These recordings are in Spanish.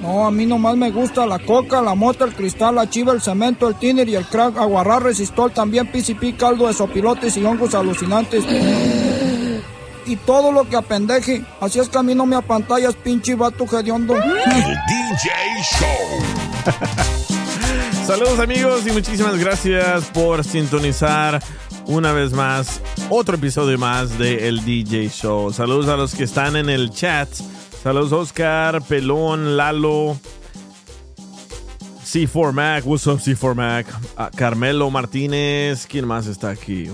No, a mí nomás me gusta la coca, la mota, el cristal, la chiva, el cemento, el tiner y el crack, aguarrar, resistol, también PCP, caldo de sopilotes y hongos alucinantes. Y todo lo que apendeje. Así es que a mí no me apantallas, pinche vato hediondo. DJ Show. Saludos amigos y muchísimas gracias por sintonizar una vez más otro episodio más de El DJ Show. Saludos a los que están en el chat. Saludos Oscar, Pelón, Lalo, C4 Mac, what's up C4 Mac, Ah, Carmelo Martínez, ¿quién más está aquí?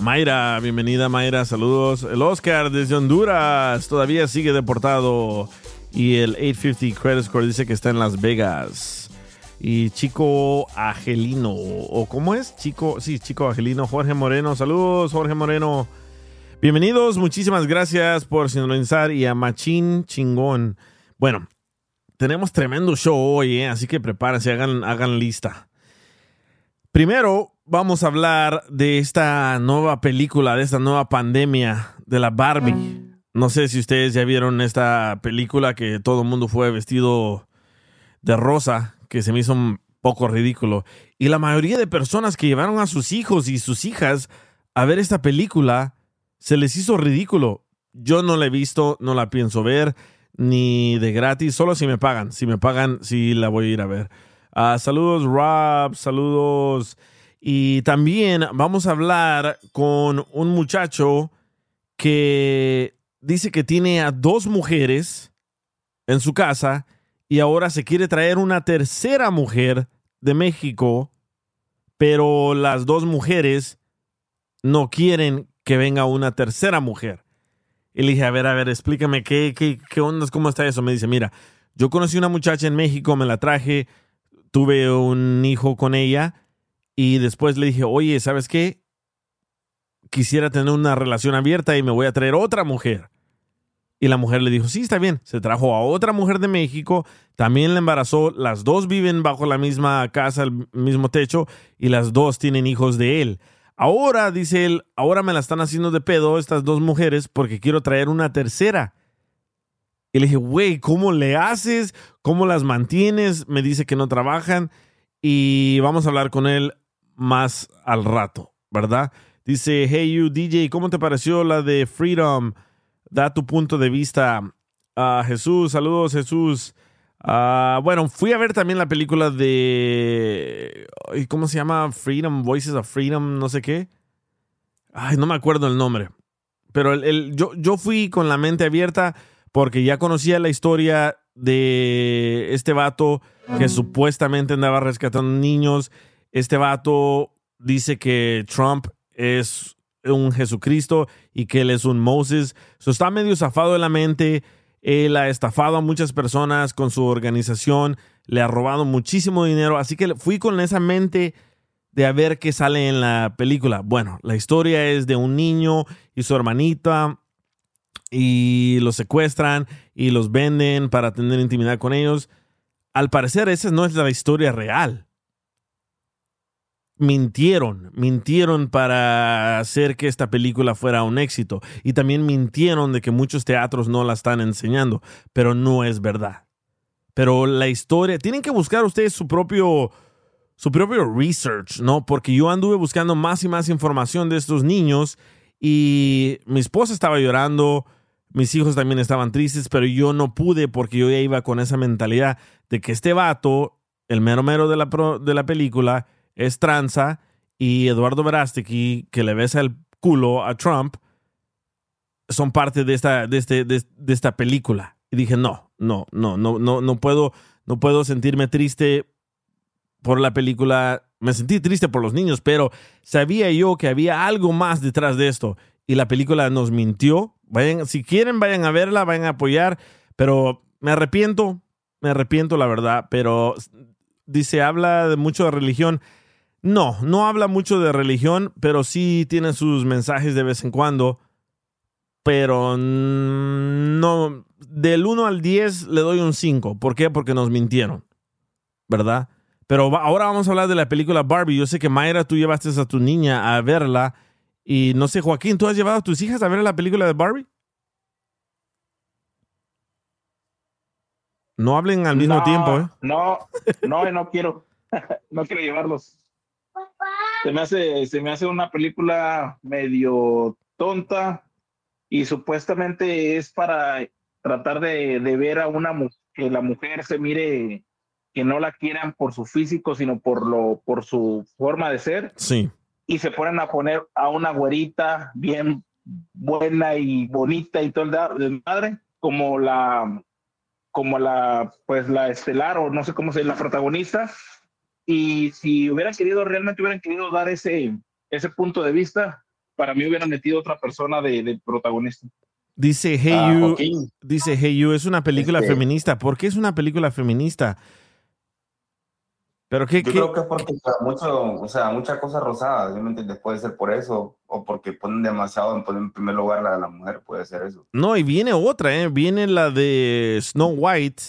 Mayra, bienvenida Mayra, saludos. El Oscar desde Honduras todavía sigue deportado y el 850 Credit Score dice que está en Las Vegas. Y Chico Angelino, o ¿cómo es? Chico, sí, Chico Angelino, Jorge Moreno, saludos Jorge Moreno. Bienvenidos, muchísimas gracias por sintonizar y a Machín Chingón. Bueno, tenemos tremendo show hoy, ¿eh? así que prepárense, hagan, hagan lista. Primero, vamos a hablar de esta nueva película, de esta nueva pandemia de la Barbie. No sé si ustedes ya vieron esta película que todo el mundo fue vestido de rosa, que se me hizo un poco ridículo. Y la mayoría de personas que llevaron a sus hijos y sus hijas a ver esta película se les hizo ridículo. Yo no la he visto, no la pienso ver, ni de gratis, solo si me pagan. Si me pagan, sí la voy a ir a ver. Ah, saludos, Rob, saludos. Y también vamos a hablar con un muchacho que dice que tiene a dos mujeres en su casa y ahora se quiere traer una tercera mujer de México, pero las dos mujeres no quieren que venga una tercera mujer. Y le dije, a ver, a ver, explícame qué, qué, qué onda, cómo está eso. Me dice, mira, yo conocí una muchacha en México, me la traje, tuve un hijo con ella y después le dije, oye, ¿sabes qué? Quisiera tener una relación abierta y me voy a traer otra mujer. Y la mujer le dijo, sí, está bien. Se trajo a otra mujer de México, también la embarazó, las dos viven bajo la misma casa, el mismo techo, y las dos tienen hijos de él. Ahora, dice él, ahora me la están haciendo de pedo estas dos mujeres porque quiero traer una tercera. Y le dije, güey, ¿cómo le haces? ¿Cómo las mantienes? Me dice que no trabajan y vamos a hablar con él más al rato, ¿verdad? Dice, hey you DJ, ¿cómo te pareció la de Freedom? Da tu punto de vista. Ah, Jesús, saludos Jesús. Ah, bueno, fui a ver también la película de... ¿Cómo se llama? Freedom, Voices of Freedom, no sé qué. Ay, no me acuerdo el nombre. Pero el, el- yo, yo fui con la mente abierta porque ya conocía la historia de este vato que supuestamente andaba rescatando niños. Este vato dice que Trump es un Jesucristo y que él es un Moses. So, está medio zafado de la mente. Él ha estafado a muchas personas con su organización. Le ha robado muchísimo dinero. Así que fui con esa mente de a ver qué sale en la película. Bueno, la historia es de un niño y su hermanita y los secuestran y los venden para tener intimidad con ellos. Al parecer esa no es la historia real. Mintieron, mintieron para hacer que esta película fuera un éxito y también mintieron de que muchos teatros no la están enseñando, pero no es verdad. Pero la historia, tienen que buscar ustedes su propio su propio research, ¿no? Porque yo anduve buscando más y más información de estos niños y mi esposa estaba llorando, mis hijos también estaban tristes, pero yo no pude porque yo ya iba con esa mentalidad de que este vato, el mero mero de la, de la película, es tranza y Eduardo Verástegui, que le besa el culo a Trump, son parte de esta, de, este, de, esta película. Y dije, no, no, no, no, no, no puedo, no puedo sentirme triste por la película. Me sentí triste por los niños, pero sabía yo que había algo más detrás de esto. Y la película nos mintió. Vayan, si quieren, vayan a verla, vayan a apoyar. Pero me arrepiento, me arrepiento, la verdad. Pero dice, habla de mucho de religión. No, no habla mucho de religión, pero sí tiene sus mensajes de vez en cuando pero no, del 1 al 10 le doy un 5. ¿Por qué? Porque nos mintieron, ¿verdad? Pero ahora vamos a hablar de la película Barbie. Yo sé que Mayra, tú llevaste a tu niña a verla. Y no sé, Joaquín, ¿tú has llevado a tus hijas a ver la película de Barbie? No hablen al mismo tiempo, ¿eh? No, no, no quiero. no quiero llevarlos. Se me hace, se me hace una película medio tonta y supuestamente es para tratar de, ver a una que la mujer se mire que no la quieran por su físico, sino por lo por su forma de ser. Sí. Y se ponen a poner a una güerita bien buena y bonita y todo el madre, como la como la pues la estelar o no sé cómo se llama la protagonista. Y si hubieran querido realmente hubieran querido dar ese ese punto de vista, para mí hubieran metido otra persona de, protagonista. Dice Hey ah, You, dice Hey You, es una película este feminista. ¿Por qué es una película feminista? Pero qué, Yo creo que es porque mucho, o sea, mucha cosa rosada, ¿sí me Puede ser por eso, o porque ponen demasiado en, primer lugar la de la mujer, puede ser eso. No, y viene otra, ¿eh? Viene la de Snow White,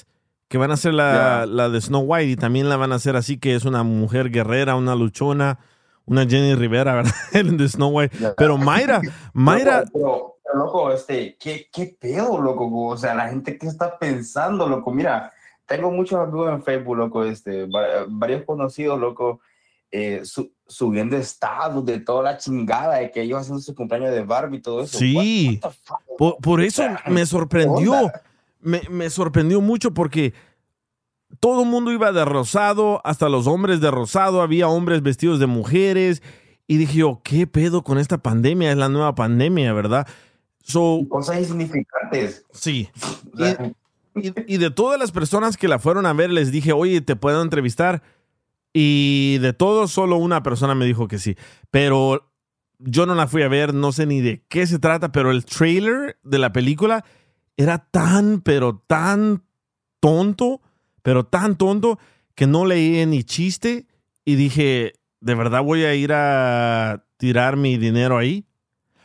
que van a ser la, la de Snow White, y también la van a hacer así, que es una mujer guerrera, una luchona una Jenny Rivera, ¿verdad? de Snow White. Pero Mayra, Mayra. Pero, loco, este, ¿qué, ¿qué pedo, loco? O sea, la gente que está pensando, loco. Mira, tengo muchos amigos en Facebook, loco, este, varios conocidos, loco, eh, subiendo estados de toda la chingada de que ellos haciendo su cumpleaños de Barbie y todo eso. Sí, por, eso me sorprendió. Me, me sorprendió mucho porque todo el mundo iba de rosado, hasta los hombres de rosado, había hombres vestidos de mujeres. Y dije yo, ¿qué pedo con esta pandemia? Es la nueva pandemia, ¿verdad? So, Cosas insignificantes. Sí. Y, de todas las personas que la fueron a ver, les dije, oye, ¿te puedo entrevistar? Y de todos, solo una persona me dijo que sí. Pero yo no la fui a ver, no sé ni de qué se trata, pero el trailer de la película era tan, pero tan tonto pero tan tonto que no leí ni chiste y dije, ¿de verdad voy a ir a tirar mi dinero ahí?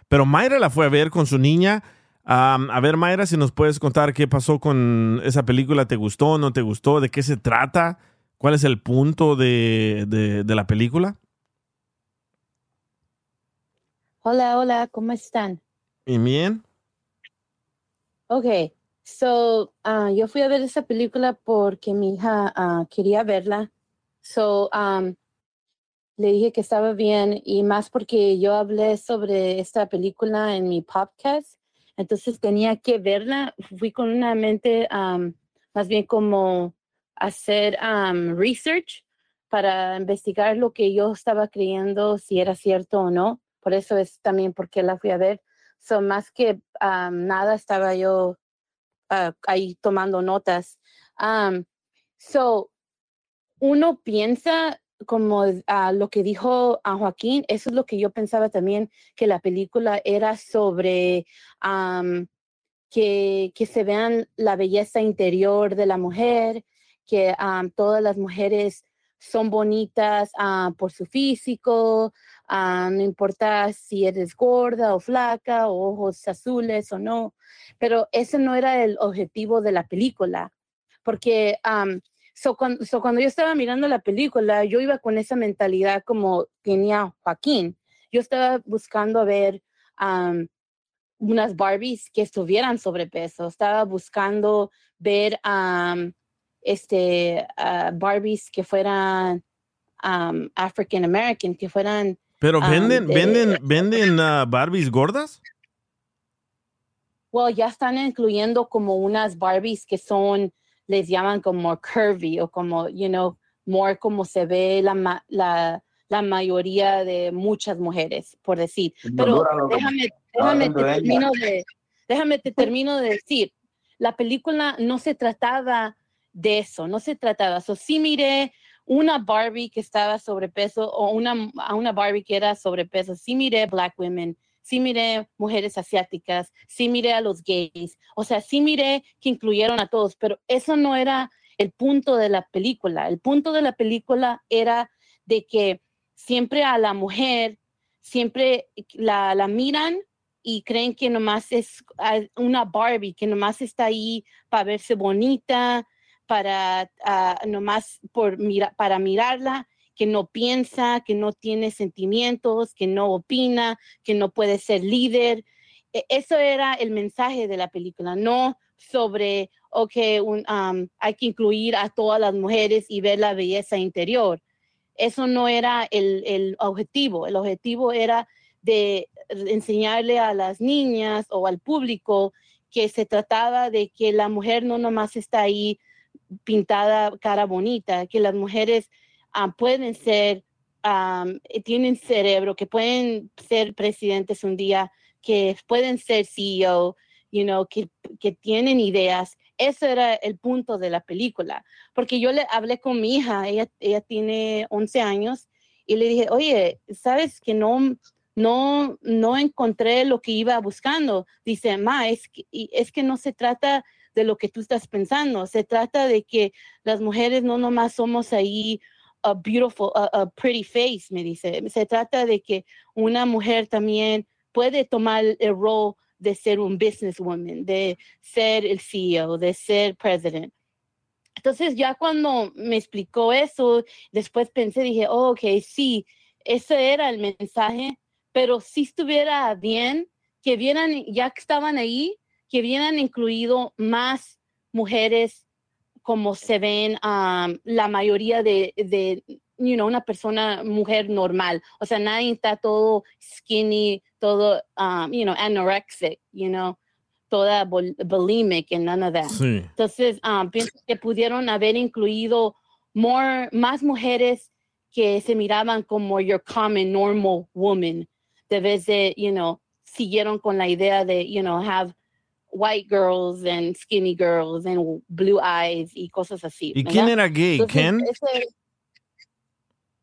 Pero Mayra la fue a ver con su niña. a ver, Mayra, si nos puedes contar qué pasó con esa película, ¿te gustó, no te gustó? ¿De qué se trata? ¿Cuál es el punto de, de la película? Hola, hola, ¿cómo están? ¿Y bien? Ok, So, uh, yo fui a ver esa película porque mi hija uh, quería verla. So, um, le dije que estaba bien y más porque yo hablé sobre esta película en mi podcast. Entonces tenía que verla. Fui con una mente um, más bien como hacer um, research para investigar lo que yo estaba creyendo, si era cierto o no. Por eso es también porque la fui a ver. So, más que nada estaba yo Ah, ahí tomando notas. so, uno piensa como uh, lo que dijo a Joaquín, eso es lo que yo pensaba también, que la película era sobre que, que, se vean la belleza interior de la mujer, que todas las mujeres son bonitas por su físico, Ah, no importa si eres gorda o flaca, o ojos azules o no, pero ese no era el objetivo de la película, porque cuando, yo estaba mirando la película, yo iba con esa mentalidad como tenía Joaquín. Yo estaba buscando ver unas Barbies que estuvieran sobrepeso, estaba buscando ver este, ah, Barbies que fueran African American, que fueran pero venden, venden, venden uh, Barbies gordas. well, ya están incluyendo como unas Barbies que son, les llaman como curvy o como, you know, more como se ve la, la, la mayoría de muchas mujeres, por decir. Pero déjame, déjame te de termino de, déjame te termino de decir, la película no se trataba de eso, no se trataba. So, sí miré una Barbie que estaba sobrepeso o una, a una Barbie que era sobrepeso, sí miré Black Women, sí miré mujeres asiáticas, sí miré a los gays, o sea, sí miré que incluyeron a todos, pero eso no era el punto de la película. El punto de la película era de que siempre a la mujer, siempre la, la miran y creen que nomás es ah, una Barbie, que nomás está ahí para verse bonita, para ah, nomás por mira, para mirarla, que no piensa, que no tiene sentimientos, que no opina, que no puede ser líder. E- Eso era el mensaje de la película, no sobre, ok, un, um, hay que incluir a todas las mujeres y ver la belleza interior. Eso no era el, el objetivo. El objetivo era de enseñarle a las niñas o al público que se trataba de que la mujer no nomás está ahí pintada cara bonita, que las mujeres ah, pueden ser, eh, tienen cerebro, que pueden ser presidentes un día, que pueden ser CEO, you know, que, que tienen ideas. Ese era el punto de la película, porque yo le hablé con mi hija, ella, ella tiene 11 años, y le dije, oye, ¿sabes que no, no, no encontré lo que iba buscando? Dice, ma, es que, es que no se trata de lo que tú estás pensando, se trata de que las mujeres no nomás somos ahí a beautiful, a, a pretty face, me dice, se trata de que una mujer también puede tomar el rol de ser un businesswoman, de ser el CEO, de ser president. Entonces ya cuando me explicó eso, después pensé, dije, oh, ok, sí, ese era el mensaje, pero si estuviera bien que vieran, ya que estaban ahí, que hubieran incluido más mujeres como se ven um, la mayoría de, de you know, una persona, mujer normal. O sea, nadie está todo skinny, todo, um, you know, anorexic, you know, toda bul- bulimic and none of that. Sí. Entonces, um, pienso que pudieron haber incluido more, más mujeres que se miraban como your common, normal woman, de vez de, you know, siguieron con la idea de, you know, have white girls and skinny girls and blue eyes y cosas así. ¿Y quién era gay? Entonces, ¿Ken? ese-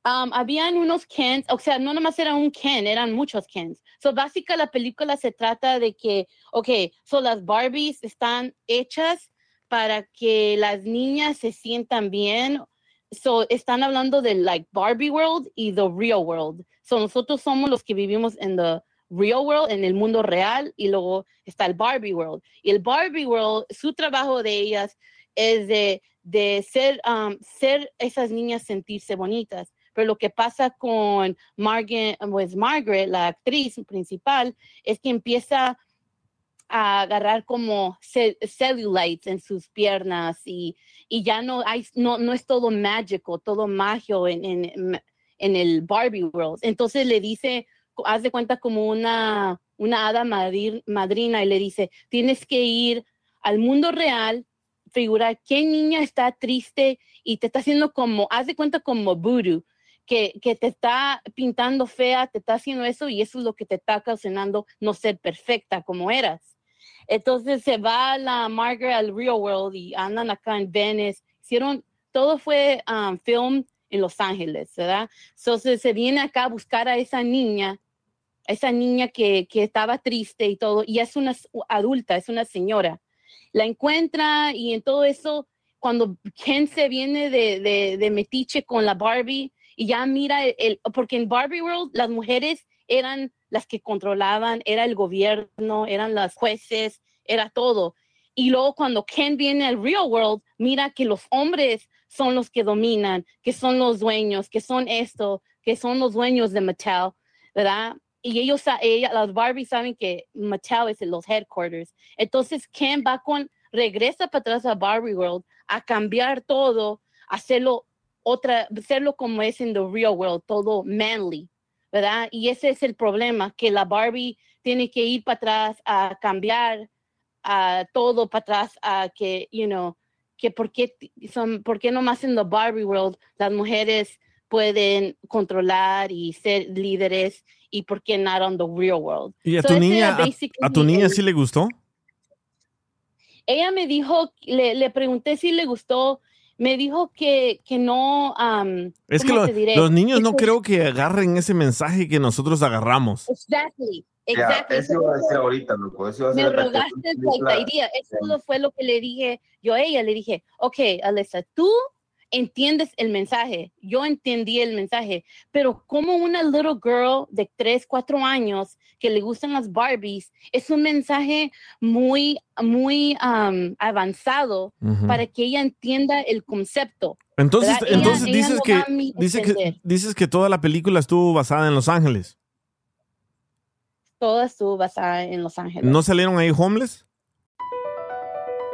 um, habían unos Kens, o sea, no nomás era un Ken, eran muchos Kens. So, básica la película se trata de que, ok, so las Barbies están hechas para que las niñas se sientan bien. So, están hablando de like Barbie world y the real world. So, nosotros somos los que vivimos en the real world, en el mundo real, y luego está el Barbie world. Y el Barbie world, su trabajo de ellas es de, de ser, um, ser esas niñas sentirse bonitas. Pero lo que pasa con Margaret, pues Margaret, la actriz principal, es que empieza a agarrar como ce- cellulites en sus piernas y, y ya no no, no es todo mágico, todo magio en, en el Barbie World. Entonces le dice, haz de cuenta como una, una hada madri- madrina y le dice, tienes que ir al mundo real, figurar qué niña está triste y te está haciendo como, haz de cuenta como voodoo, que, que te está pintando fea, te está haciendo eso y eso es lo que te está ocasionando no ser perfecta como eras. Entonces se va la Margaret al Real World y andan acá en Venice. Hicieron, todo fue um, film en Los Ángeles, ¿verdad? Entonces se viene acá a buscar a esa niña, esa niña que, que estaba triste y todo, y es una adulta, es una señora. La encuentra y en todo eso, cuando Ken se viene de, de, metiche con la Barbie y ya mira, el- porque en Barbie World las mujeres eran las que controlaban, era el gobierno, eran las jueces, era todo. Y luego cuando Ken viene al real world, mira que los hombres son los que dominan, que son los dueños, que son esto, que son los dueños de Mattel, ¿verdad? Y ellos, ella, las Barbie saben que Mattel es en los headquarters. Entonces Ken va con, regresa para atrás a Barbie World a cambiar todo, hacerlo otra, hacerlo como es en the real world, todo manly, ¿verdad? Y ese es el problema, que la Barbie tiene que ir para atrás a cambiar a todo para atrás a que, you know, que por qué son, por qué nomás en the Barbie world las mujeres pueden controlar y ser líderes y por qué not on the real world. ¿Y a So tu niña, a, a tu niña sí le gustó? ella me dijo, le, le pregunté si le gustó, me dijo que, que no, um, Es que ¿cómo lo- los niños no creo que agarren ese mensaje que nosotros agarramos. Exactly, exactly. eso iba a decir ahorita, loco. Eso iba a me ser robaste película. la idea. Eso fue lo que le dije yo a ella. Le dije, ok, Alessa, tú entiendes el mensaje. Yo entendí el mensaje. Pero como una little girl de 3, 4 años que le gustan las Barbies, es un mensaje muy, muy um, avanzado para que ella entienda el concepto. Entonces, entonces ella dices no que, va a mi- dice que dices que toda la película estuvo basada en Los Ángeles. Toda estuvo basada en Los Ángeles. ¿No salieron ahí homeless?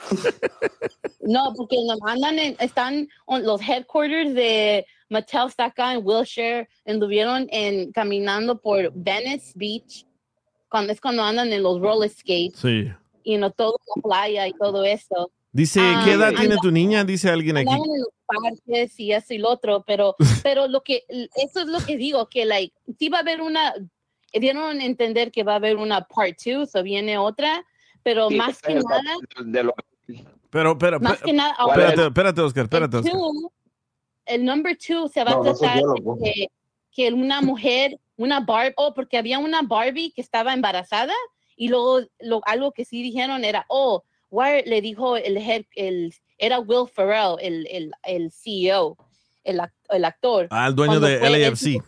No, porque andan en- están on- los headquarters de Mattel está acá en Wilshire, anduvieron en caminando por Venice Beach, cuando es cuando andan en los roller skates Sí. y no todo la playa y todo eso. Dice, Ah, ¿qué edad anda- tiene tu niña? Dice alguien aquí. En los parques y eso y lo otro, pero, pero lo que, eso es lo que digo, que like, sí va a haber una, dieron a entender que va a haber una part two, o viene otra, pero Sí, más que nada, de lo- Pero, pero, más pe- que nada, espérate, espérate, Oscar, espérate, el, Oscar. two, el number two se va No, a no tratar yo, de que, que una mujer, una Barbie, oh, porque había una Barbie que estaba embarazada y luego lo, algo que sí dijeron era, oh, Wire le dijo el head, el, era Will Ferrell, el, el, el CEO, el, el actor. Ah, el dueño de LAFC.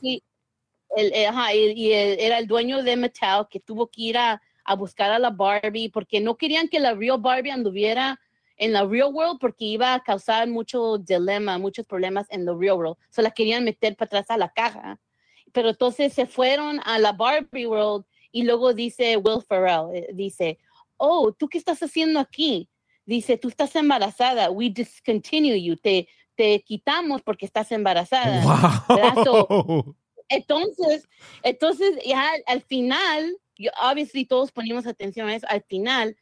el- eh, ajá, y, era el dueño de Mattel que tuvo que ir a, a buscar a la Barbie porque no querían que la real Barbie anduviera en la real world porque iba a causar mucho dilema, muchos problemas en la real world. Se la querían meter para atrás a la caja. Pero entonces se fueron a la Barbie world y luego dice Will Ferrell, eh, dice, oh, ¿tú qué estás haciendo aquí? Dice, tú estás embarazada, we discontinue you, te, te quitamos porque estás embarazada. ¿verdad? So, Wow. entonces, entonces ya al final, yo, obviously todos ponemos atención a eso, al final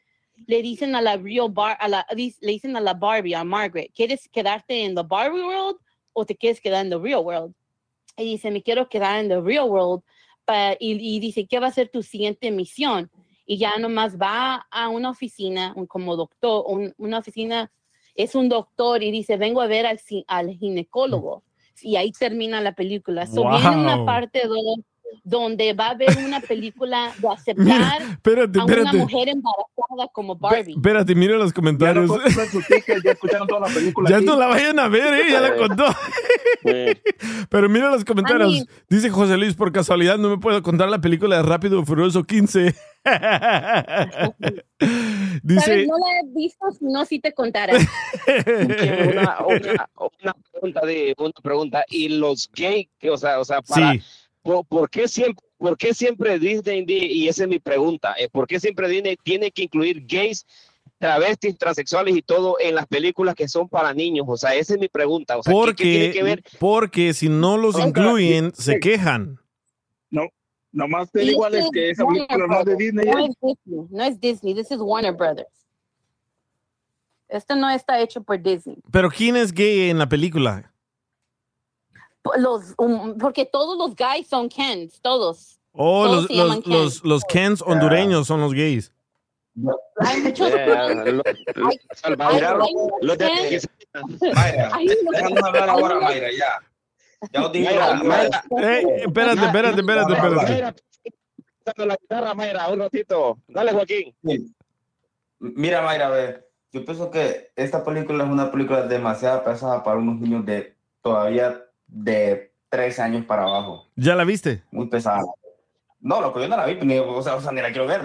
le dicen a la real bar, a la, le dicen a la Barbie, a Margaret, ¿quieres quedarte en the Barbie world o te quieres quedar en the real world? Y dice, me quiero quedar en the real world. y, y dice, ¿qué va a ser tu siguiente misión? Y ya nomás va a una oficina, un- como doctor, un- una oficina, es un doctor y dice, vengo a ver al, al ginecólogo. Y ahí termina la película. So, Viene una Wow. parte do- donde va a haber una película de Mira, aceptar espérate, a una espérate. mujer embarazada como Barbie. Espérate, mira los Ya no comentarios. su ticket, ya escucharon toda la película. Ya aquí. no la vayan a ver, ¿eh? Ya la contó. Eh, Pero mira los comentarios. Ani. Dice José Luis, por casualidad no me puedo contar la película de Rápido y Furioso 15. Dice, ¿Sabes? No la he visto, si no, sí te contaré. una, una, una pregunta de una pregunta y los gays que o sea o sea para sí, ¿por, por qué siempre por qué siempre Disney di- y esa es mi pregunta eh, por qué siempre Disney tiene que incluir gays travestis transexuales y todo en las películas que son para niños o sea esa es mi pregunta o sea ¿qué- qué, tiene que porque, ver porque si no los incluyen, se quejan. Nomás te digo, este Alex, que es esa Warner película no es de Disney. No ¿eh? es Disney, no es Disney, this is Warner Brothers. Esto no está hecho por Disney. Pero ¿quién es gay en la película? Los, um, porque todos los guys son Kens, todos. Oh, Todos los, se llaman los, los, Ken. los Kens hondureños son los gays. Hay muchos Yeah, lo- lo- Hay- Salvador, hay- los de- déjanos hablar ahora, Mayra, ya. Ya os dije Ey, espérate, espérate, espérate, espérate. La guitarra, Mayra, un ratito. Dale, Joaquín. Mira, Mayra, a ver, yo pienso que esta película es una película demasiado pesada para unos niños de todavía de tres años para abajo. ¿Ya la viste? Muy pesada. No, lo que yo no la vi, ni, o, sea, o sea, ni la quiero ver.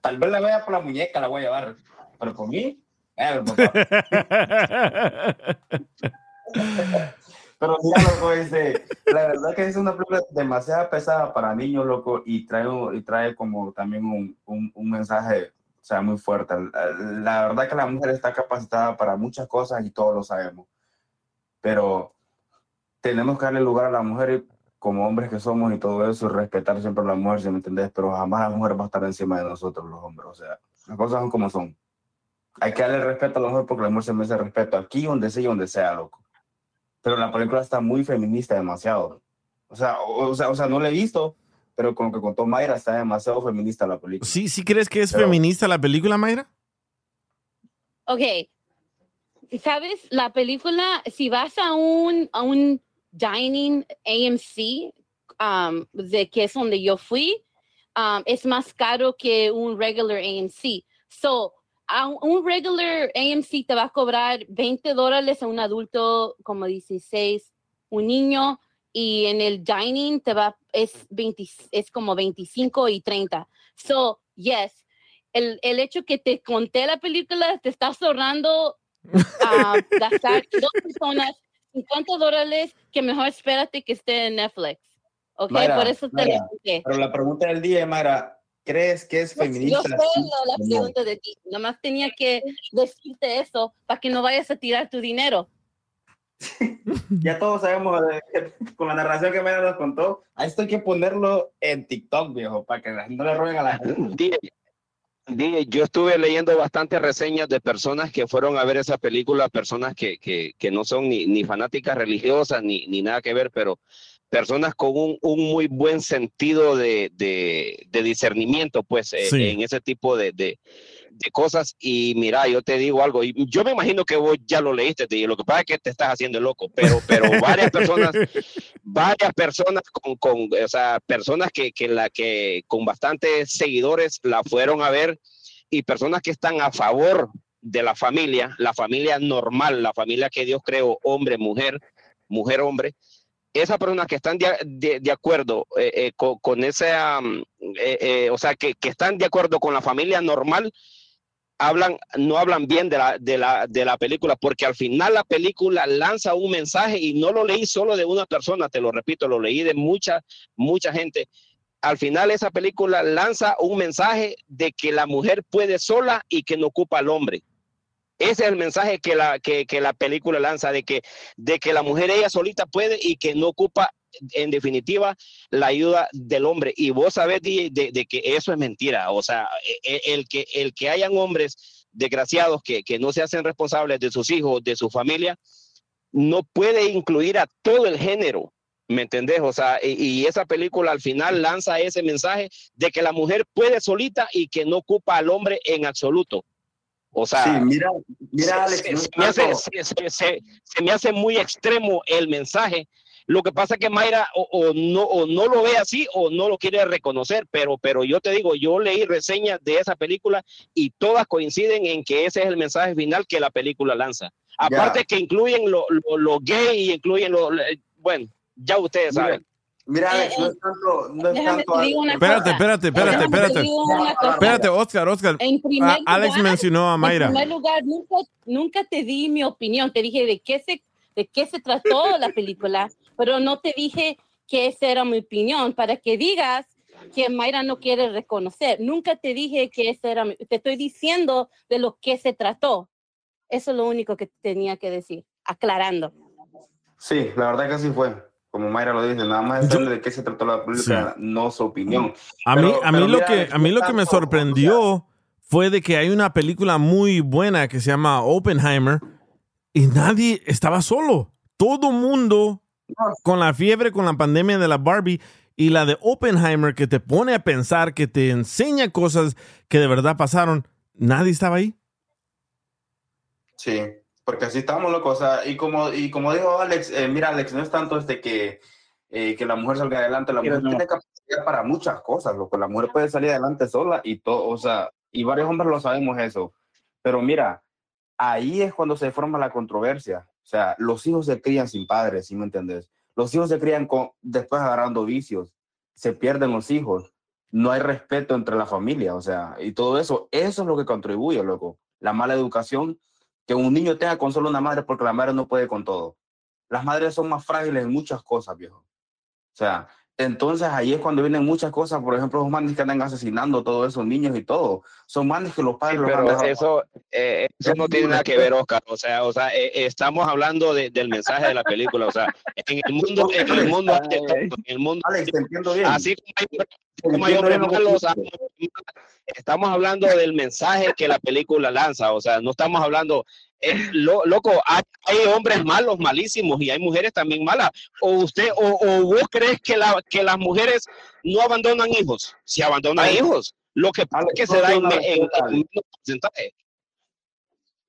Tal vez la vea por la muñeca, la voy a llevar. Pero por mí, eh. Pero mira, loco, este, la verdad que es una película demasiado pesada para niños, loco, y trae, y trae como también un, un, un mensaje, o sea, muy fuerte. La, la verdad que la mujer está capacitada para muchas cosas y todos lo sabemos. Pero tenemos que darle lugar a la mujer y como hombres que somos y todo eso, y respetar siempre a la mujer, si me entendés, pero jamás la mujer va a estar encima de nosotros, los hombres. O sea, las cosas son como son. Hay que darle respeto a la mujer porque la mujer se merece respeto aquí, donde sea y donde sea, loco pero la película está muy feminista, demasiado. O sea, o, o sea, o sea, no la he visto, pero con lo que contó Mayra, está demasiado feminista la película. ¿Sí, ¿Sí crees que es Pero- feminista la película, Mayra? Ok. ¿Sabes? La película, si vas a un, a un dining AMC, um, de que es donde yo fui, um, es más caro que un regular AMC. So, a un- regular AMC te va a cobrar 20 dólares a un adulto como 16, un niño, y en el dining te va, es, 20, es como 25 y 30. So, yes, el, el hecho que te conté la película te está ahorrando a gastar dos personas 50 dólares que mejor espérate que esté en Netflix. ¿Ok? Mayra, Por eso te conté. Pero la pregunta del día, Mayra, ¿crees que es Yo feminista? sé sí la, la pregunta de ti. Nomás tenía que decirte eso para que no vayas a tirar tu dinero. Ya todos sabemos, eh, con la narración que Mayra nos contó, a esto hay que ponerlo en TikTok, viejo, para que no le roben a la gente. Yo estuve leyendo bastantes reseñas de personas que fueron a ver esa película, personas que, que, que no son ni, ni fanáticas religiosas ni, ni nada que ver, pero personas con un, un muy buen sentido de, de, de discernimiento, pues, eh, Sí. en ese tipo de, de, de cosas. Y mira, yo te digo algo, y yo me imagino que vos ya lo leíste, DJ, lo que pasa es que te estás haciendo loco, pero, pero varias personas varias personas con, con o sea, personas que, que la que con bastantes seguidores la fueron a ver y personas que están a favor de la familia, la familia normal, la familia que Dios creó, hombre, mujer, mujer, hombre, esas personas que están de, de- de acuerdo eh, eh, con, con esa, mm, eh, eh, o sea, que, que están de acuerdo con la familia normal, hablan, no hablan bien de la, de, la, de la película, porque al final la película lanza un mensaje y no lo leí solo de una persona, te lo repito, lo leí de mucha, mucha gente. Al final esa película lanza un mensaje de que la mujer puede sola y que no ocupa al hombre. Ese es el mensaje que la, que, que la película lanza, de que, de que la mujer ella solita puede y que no ocupa, en definitiva, la ayuda del hombre. Y vos sabés de, de- de que eso es mentira. O sea, e- e- el que, el que hayan hombres desgraciados que, que no se hacen responsables de sus hijos, de su familia, no puede incluir a todo el género. ¿Me entendés? O sea, y, y esa película al final lanza ese mensaje de que la mujer puede solita y que no ocupa al hombre en absoluto. O sea, Sí, mira, mira, Alex, se, no se es me hace, tanto- se- se- se- se me hace muy extremo el mensaje. Lo que pasa es que Mayra o, o no, o no lo ve así o no lo quiere reconocer, pero, pero yo te digo, yo leí reseñas de esa película y todas coinciden en que ese es el mensaje final que la película lanza. Aparte que incluyen lo, lo, lo gay y incluyen lo, lo- bueno, ya ustedes Mira, saben. Mira, Eh, Alex, no es tanto, no es tanto te digo una Espérate, cosa. espérate, espérate, te espérate. Oscar, Oscar. En primer Ah, Alex mencionó a Mayra. En primer lugar, nunca, nunca te di mi opinión. Te dije de qué se, de qué se trató la película, pero no te dije que esa era mi opinión para que digas que Mayra no quiere reconocer. Nunca te dije que esa era mi, te estoy diciendo de lo que se trató. Eso es lo único que tenía que decir, aclarando. Sí, la verdad que así fue. Como Mayra lo dice, nada más de qué se trató la película, no su opinión. A mí, Pero- a mí lo mira, que a mí lo que me sorprendió fue de que hay una película muy buena que se llama Oppenheimer y nadie estaba solo. Todo mundo con la fiebre, con la pandemia de la Barbie y la de Oppenheimer que te pone a pensar, que te enseña cosas que de verdad pasaron, nadie estaba ahí. Sí, porque así estamos locos. O sea, y como, y como dijo Alex, eh, mira, Alex, no es tanto este que, eh, que la mujer salga adelante, la mujer no. tiene capacidad para muchas cosas, loco. La mujer puede salir adelante sola y todo, o sea, y varios hombres lo sabemos eso. Pero mira, ahí es cuando se forma la controversia. Sea, los hijos se crían sin padres, ¿sí me entendés? Los hijos se crían con, después agarrando vicios, se pierden los hijos, no hay respeto entre la familia, o sea, y todo eso, eso es lo que contribuye, loco. La mala educación, que un niño tenga con solo una madre porque la madre no puede con todo. Las madres son más frágiles en muchas cosas, viejo. O sea, entonces ahí es cuando vienen muchas cosas, por ejemplo, los manes que andan asesinando a todos esos niños y todo. Son manes que los padres los han Pero dejado- eso, eh, eso no tiene nada que ver, Oscar. O sea, o sea, eh, eh, estamos hablando de- del mensaje de la película. O sea, en el mundo, en el mundo, en el mundo, Alex, te entiendo bien. así como hay hombres malos. estamos hablando del mensaje que la película lanza. O sea, no estamos hablando, eh, lo- loco, hay, hay hombres malos, malísimos, y hay mujeres también malas. O usted, o, o vos crees que, la, que las mujeres no abandonan hijos, si abandonan Alex, hijos. Lo que pasa es que se da en, menos porcentaje.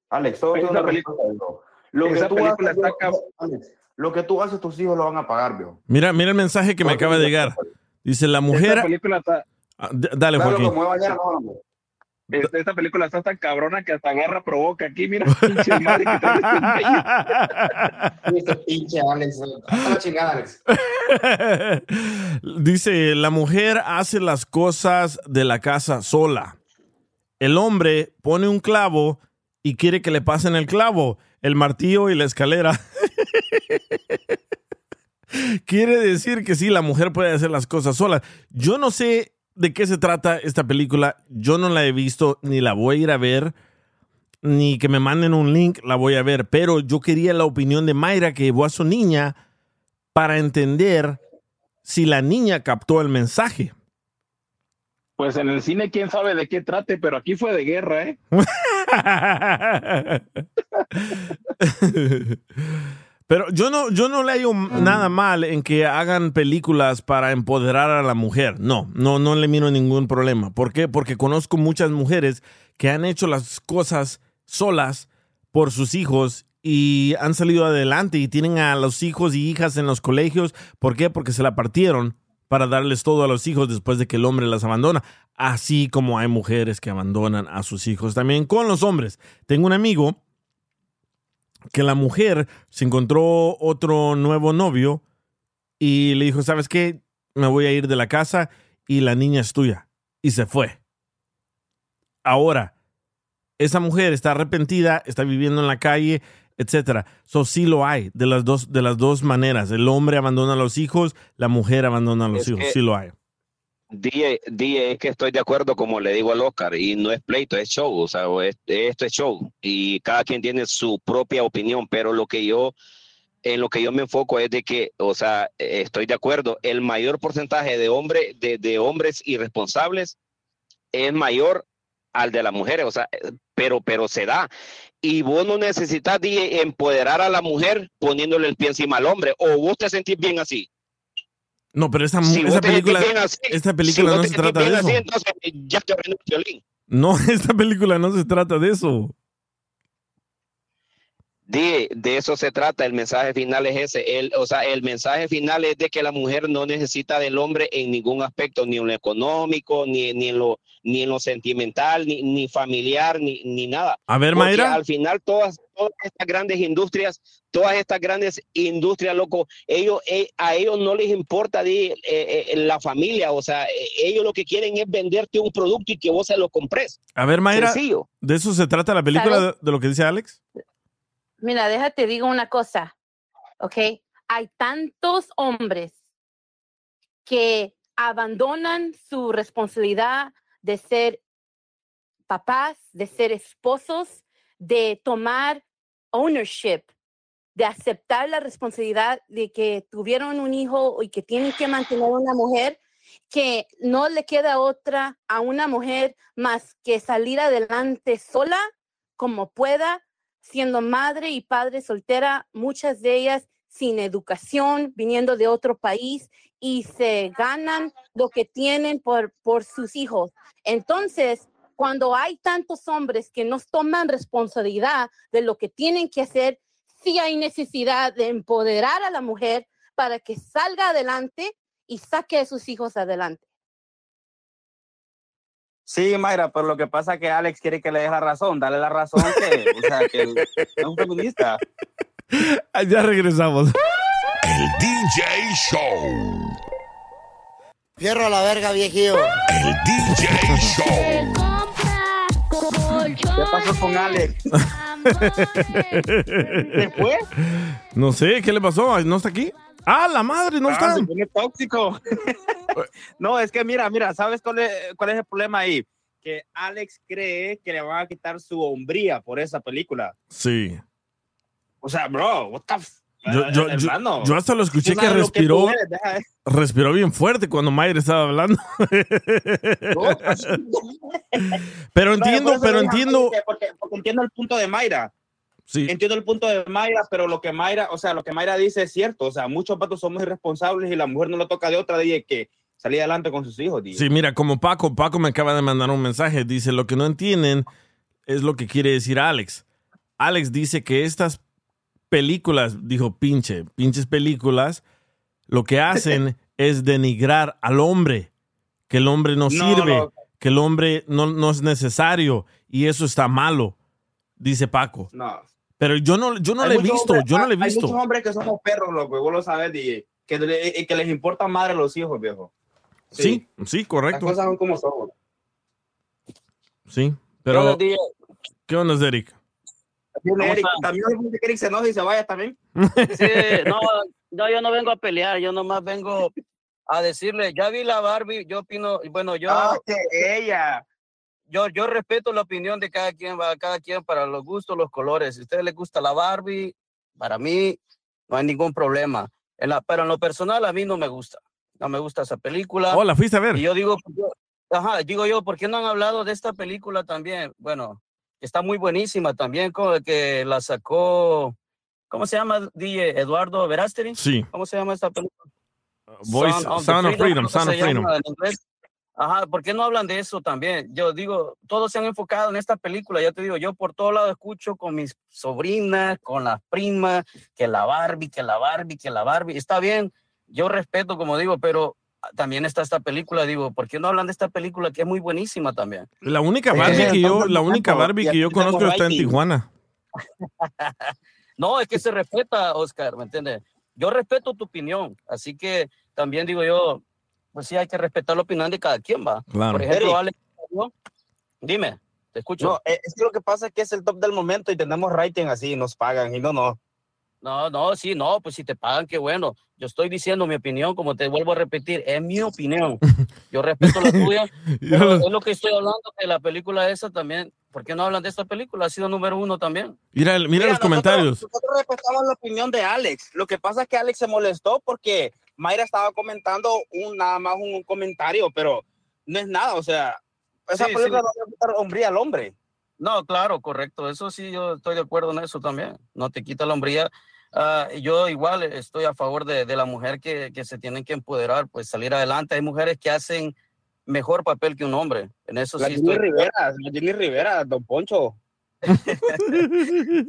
Alex, todo una película-. Lo que tú película haces, está viejo, Alex, lo que tú haces, tus hijos lo van a pagar, viejo. Mira, mira el mensaje que me acaba de llegar. Dice, la Esta mujer... película está, Ah, Dale, Claro, Joaquín. como esta, esta película está tan cabrona que hasta guerra provoca aquí, mira, pinche madre que trae este. Este pinche Alex. Hasta la chingada, Alex. Dice, la mujer hace las cosas de la casa sola. El hombre pone un clavo y quiere que le pasen el clavo, el martillo y la escalera. quiere decir que sí, la mujer puede hacer las cosas sola. Yo no sé de qué se trata esta película. Yo no la he visto ni la voy a ir a ver. Ni que me manden un link, la voy a ver. Pero yo quería la opinión de Mayra que llevó a su niña para entender si la niña captó el mensaje. Pues en el cine, quién sabe de qué trate, pero aquí fue de guerra, ¿eh? Pero yo no, yo no le nada mal en que hagan películas para empoderar a la mujer. No, no, no le miro ningún problema. ¿Por qué? Porque conozco muchas mujeres que han hecho las cosas solas por sus hijos y han salido adelante y tienen a los hijos y hijas en los colegios. ¿Por qué? Porque se la partieron para darles todo a los hijos después de que el hombre las abandona. Así como hay mujeres que abandonan a sus hijos también con los hombres. Tengo un amigo que la mujer se encontró otro nuevo novio y le dijo, ¿sabes qué? Me voy a ir de la casa y la niña es tuya. Y se fue. Ahora, esa mujer está arrepentida, está viviendo en la calle, etcétera. So sí lo hay de las dos de las dos maneras. El hombre abandona a los hijos, la mujer abandona a los Es hijos. que- Sí lo hay. Die, die, es que estoy de acuerdo, como le digo al Oscar, y no es pleito, es show, o sea, es- esto es show, y cada quien tiene su propia opinión, pero lo que yo, en lo que yo me enfoco es de que, o sea, estoy de acuerdo, el mayor porcentaje de, hombre, de, hombres irresponsables es mayor al de las mujeres, o sea, pero, pero se da. Y vos no necesitas empoderar a la mujer poniéndole el pie encima al hombre, o vos te sentís bien así. No, pero esa, Si sentís película, así, esta si película vos no se trata de eso. así, entonces ya te el violín. No, esta película no se trata de eso. De, de eso se trata, el mensaje final es ese, el, o sea, el mensaje final es de que la mujer no necesita del hombre en ningún aspecto, ni en lo económico, ni, ni en lo ni en lo sentimental, ni, ni familiar, ni, ni nada. A ver, Porque Mayra. al final todas, todas estas grandes industrias, todas estas grandes industrias, loco, ellos, eh, a ellos no les importa eh, eh, la familia, o sea, eh, ellos lo que quieren es venderte un producto y que vos se lo compres. A ver, Mayra, Sencillo. ¿de eso se trata la película de lo que dice Alex? Mira, déjate digo una cosa, ¿ok? Hay tantos hombres que abandonan su responsabilidad de ser papás, de ser esposos, de tomar ownership, de aceptar la responsabilidad de que tuvieron un hijo y que tienen que mantener una mujer, que no le queda otra a una mujer más que salir adelante sola como pueda, siendo madre y padre soltera, muchas de ellas sin educación, viniendo de otro país y se ganan lo que tienen por, por sus hijos. Entonces, cuando hay tantos hombres que no toman responsabilidad de lo que tienen que hacer, sí hay necesidad de empoderar a la mujer para que salga adelante y saque a sus hijos adelante. Sí, Mayra, pero lo que pasa es que Alex quiere que le dé la razón. Dale la razón que, o sea, que es un feminista. Ya regresamos. El DJ Show. Fierro a la verga, viejillo. El DJ Show. ¿Qué pasó con Alex? ¿Se fue? No sé, ¿qué le pasó? ¿No está aquí? ¡Ah, la madre! ¡No Ah, está! se pone tóxico. no, es que mira, mira, ¿sabes cuál es, cuál es el problema ahí? Que Alex cree que le van a quitar su hombría por esa película. Sí. O sea, bro, what the f- Yo, yo, yo, hermano. yo hasta lo escuché que respiró, eres, de- respiró bien fuerte cuando Mayra estaba hablando. pero No, entiendo, pero entiendo. Porque, entiendo el punto de Mayra. Sí. Entiendo el punto de Mayra, pero lo que Mayra, o sea, lo que Mayra dice es cierto. O sea, muchos patos somos irresponsables y la mujer no lo toca de otra, dije que salir adelante con sus hijos. Sí, mira, como Paco, Paco me acaba de mandar un mensaje. Dice, lo que no entienden es lo que quiere decir Alex. Alex dice que estas películas, dijo pinche, pinches películas, lo que hacen es denigrar al hombre, que el hombre no, No, sirve, no. que el hombre no, no es necesario y eso está malo, dice Paco. No. Pero yo no, yo no Hay le he visto, hombres- yo no le he Hay visto. muchos hombres que somos perros, loco, vos lo sabes, DJ, que, le- y que les importa madre los hijos, viejo. Sí, sí, correcto. Las cosas son como son. Sí, pero. ¿qué onda, Eric? También Eric, también hay gente que Eric se enoja y se vaya también. Sí, no, no, yo no vengo a pelear, yo nomás vengo a decirle, ya vi la Barbie, yo opino, bueno, yo, Ah, que ella. yo, yo respeto la opinión de cada quien, va, cada quien para los gustos, los colores. Si a ustedes les gusta la Barbie, para mí no hay ningún problema. En la, pero en lo personal a mí no me gusta, no me gusta esa película. Oh, ¿la fuiste a ver? Y yo digo, yo- ajá, digo yo, ¿por qué no han hablado de esta película también? Bueno, está muy buenísima también, como que la sacó, ¿cómo se llama, DJ Eduardo Verasteri? Sí. ¿Cómo se llama esta película? Voice, Son of Sound of Freedom, ¿cómo Sound of Freedom. Ajá, ¿por qué no hablan de eso también? Yo digo, todos se han enfocado en esta película, ya te digo, yo por todo lado escucho con mis sobrinas, con las primas, que la Barbie, que la Barbie, que la Barbie, está bien, yo respeto, como digo, pero también está esta película, digo, ¿por qué no hablan de esta película que es muy buenísima también? La única Eh, Barbie que yo, la única Barbie que yo conozco está en. Tijuana. No, es que se respeta, Oscar, ¿me entiendes? Yo respeto tu opinión, así que también digo yo, pues sí hay que respetar la opinión de cada quien, va. Claro. Por ejemplo. Alex, ¿no? dime, te escucho. No, eh, es que lo que pasa es que es el top del momento y tenemos rating así, nos pagan y no, no. No, no, sí, no, pues si te pagan, qué bueno. Yo estoy diciendo mi opinión, como te vuelvo a repetir, es mi opinión. Yo respeto la tuya, pero es lo que estoy hablando de la película esa también. ¿Por qué no hablan de esta película? Ha sido número uno también. Mira, mira, los nosotros- comentarios. Nosotros respetamos la opinión de Alex. Lo que pasa es que Alex se molestó porque Mayra estaba comentando un nada más un, un comentario, pero no es nada, o sea, esa Sí, película sí. no le va a quitar hombría al hombre. No, claro, correcto. Eso sí, yo estoy de acuerdo en eso también. No te quita la hombría. Ah, yo igual estoy a favor de, de la mujer que, que se tienen que empoderar, pues salir adelante. Hay mujeres que hacen mejor papel que un hombre. En eso La sí Jenny estoy. Rivera, la Jenny Rivera, Don Poncho.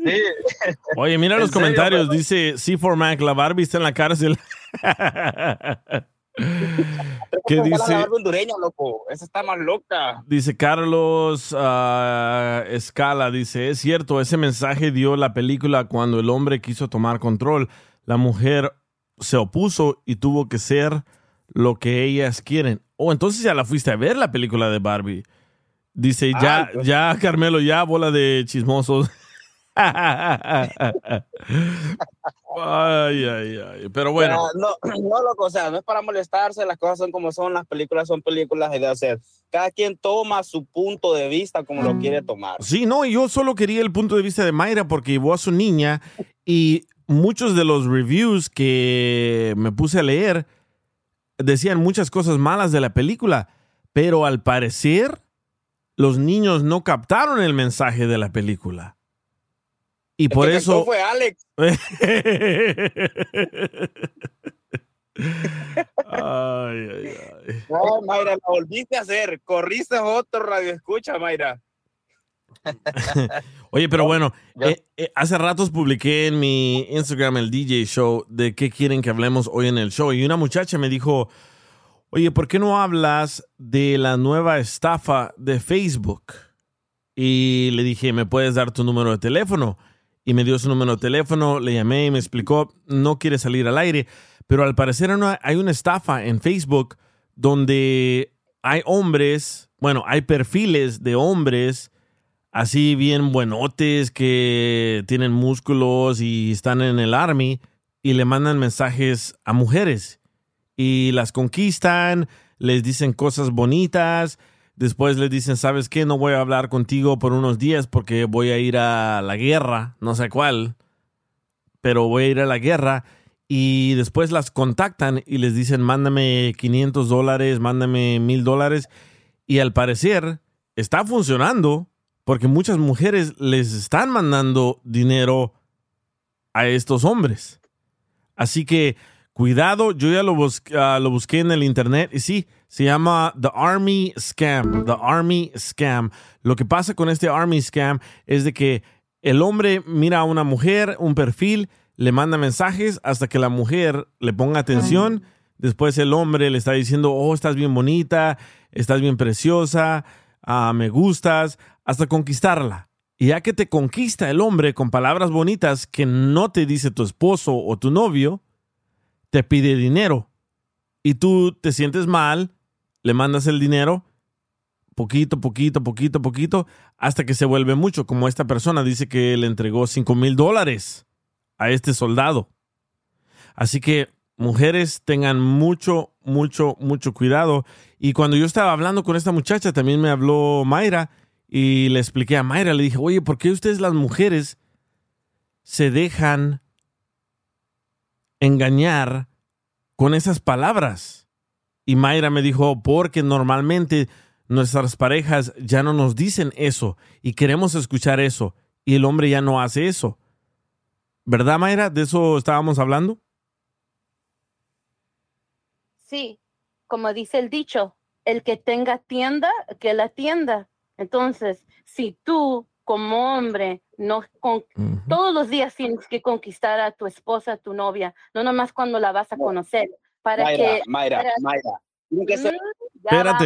Sí. Oye, mira ¿En los serio, comentarios. Dice C4 Mac, la Barbie está en la cárcel. ¿Qué dice? Barbie hondureña, loco. Esa está más loca. Dice Carlos ah, Escala, dice, es cierto, ese mensaje dio la película cuando el hombre quiso tomar control. La mujer se opuso y tuvo que ser lo que ellas quieren. Oh, entonces ya la fuiste a ver la película de Barbie. Dice, ya, pues. ya, Carmelo, ya, bola de chismosos. ay, ay, ay. Pero bueno. No, no, loco, o sea, no es para molestarse, las cosas son como son, las películas son películas y de hacer. Cada quien toma su punto de vista como lo quiere tomar. Sí, no, yo solo quería el punto de vista de Mayra porque llevó a su niña y muchos de los reviews que me puse a leer decían muchas cosas malas de la película, pero al parecer los niños no captaron el mensaje de la película. Y por que eso... cantó fue Alex. ay, ay, ay. No, Mayra, la volviste a hacer. Corriste otro radio escucha, Mayra. Oye, pero bueno, eh, eh, hace ratos publiqué en mi Instagram el DJ Show de qué quieren que hablemos hoy en el show. Y una muchacha me dijo, oye, ¿por qué no hablas de la nueva estafa de Facebook? Y le dije, ¿me puedes dar tu número de teléfono? Y me dio su número de teléfono, le llamé y me explicó, no quiere salir al aire, pero al parecer hay una- estafa en Facebook donde hay hombres, bueno, hay perfiles de hombres así bien buenotes que tienen músculos y están en el army y le mandan mensajes a mujeres y las conquistan, les dicen cosas bonitas, después les dicen, ¿sabes qué? No voy a hablar contigo por unos días porque voy a ir a la guerra, no sé cuál, pero voy a ir a la guerra y después las contactan y les dicen, mándame 500 dólares, mándame 1000 dólares y al parecer está funcionando porque muchas mujeres les están mandando dinero a estos hombres. Así que cuidado, yo ya lo, bus- ah, lo busqué en el internet y sí, se llama The Army Scam. The Army Scam. Lo que pasa con este Army Scam es de que el hombre mira a una mujer, un perfil, le manda mensajes hasta que la mujer le ponga atención. Después el hombre le está diciendo, oh, estás bien bonita, estás bien preciosa, ah, me gustas, hasta conquistarla. Y ya que te conquista el hombre con palabras bonitas que no te dice tu esposo o tu novio, te pide dinero. Y tú te sientes mal, le mandas el dinero, poquito, poquito, poquito, poquito, hasta que se vuelve mucho. Como esta persona dice que le entregó 5 mil dólares a este soldado. Así que mujeres tengan mucho, mucho, mucho cuidado. Y cuando yo estaba hablando con esta muchacha, también me habló Mayra y le expliqué a Mayra, le dije, oye, ¿por qué ustedes las mujeres se dejan engañar con esas palabras? Y Mayra me dijo, porque normalmente nuestras parejas ya no nos dicen eso y queremos escuchar eso y el hombre ya no hace eso. ¿Verdad, Mayra? ¿De eso estábamos hablando? Sí, como dice el dicho, el que tenga tienda, que la tienda. Entonces, si tú como hombre no con, todos los días tienes que conquistar a tu esposa, a tu novia, no nomás cuando la vas a conocer, para Mayra, que Mayra, para- Mayra. Que Mm,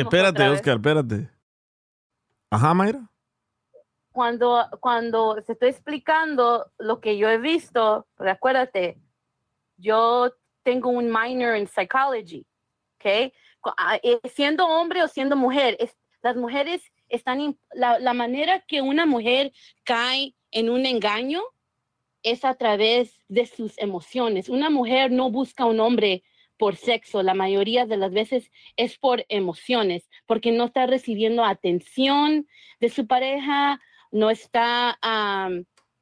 Espérate. Oscar, espérate. Ajá, Mayra. cuando, cuando se estoy explicando lo que yo he visto, porque acuérdate, yo tengo un minor en psychology, ¿ok? Ah, eh, Siendo hombre o siendo mujer, es- las mujeres están, la, la manera que una mujer cae en un engaño es a través de sus emociones. Una mujer no busca un hombre por sexo, la mayoría de las veces es por emociones, porque no está recibiendo atención de su pareja, no está,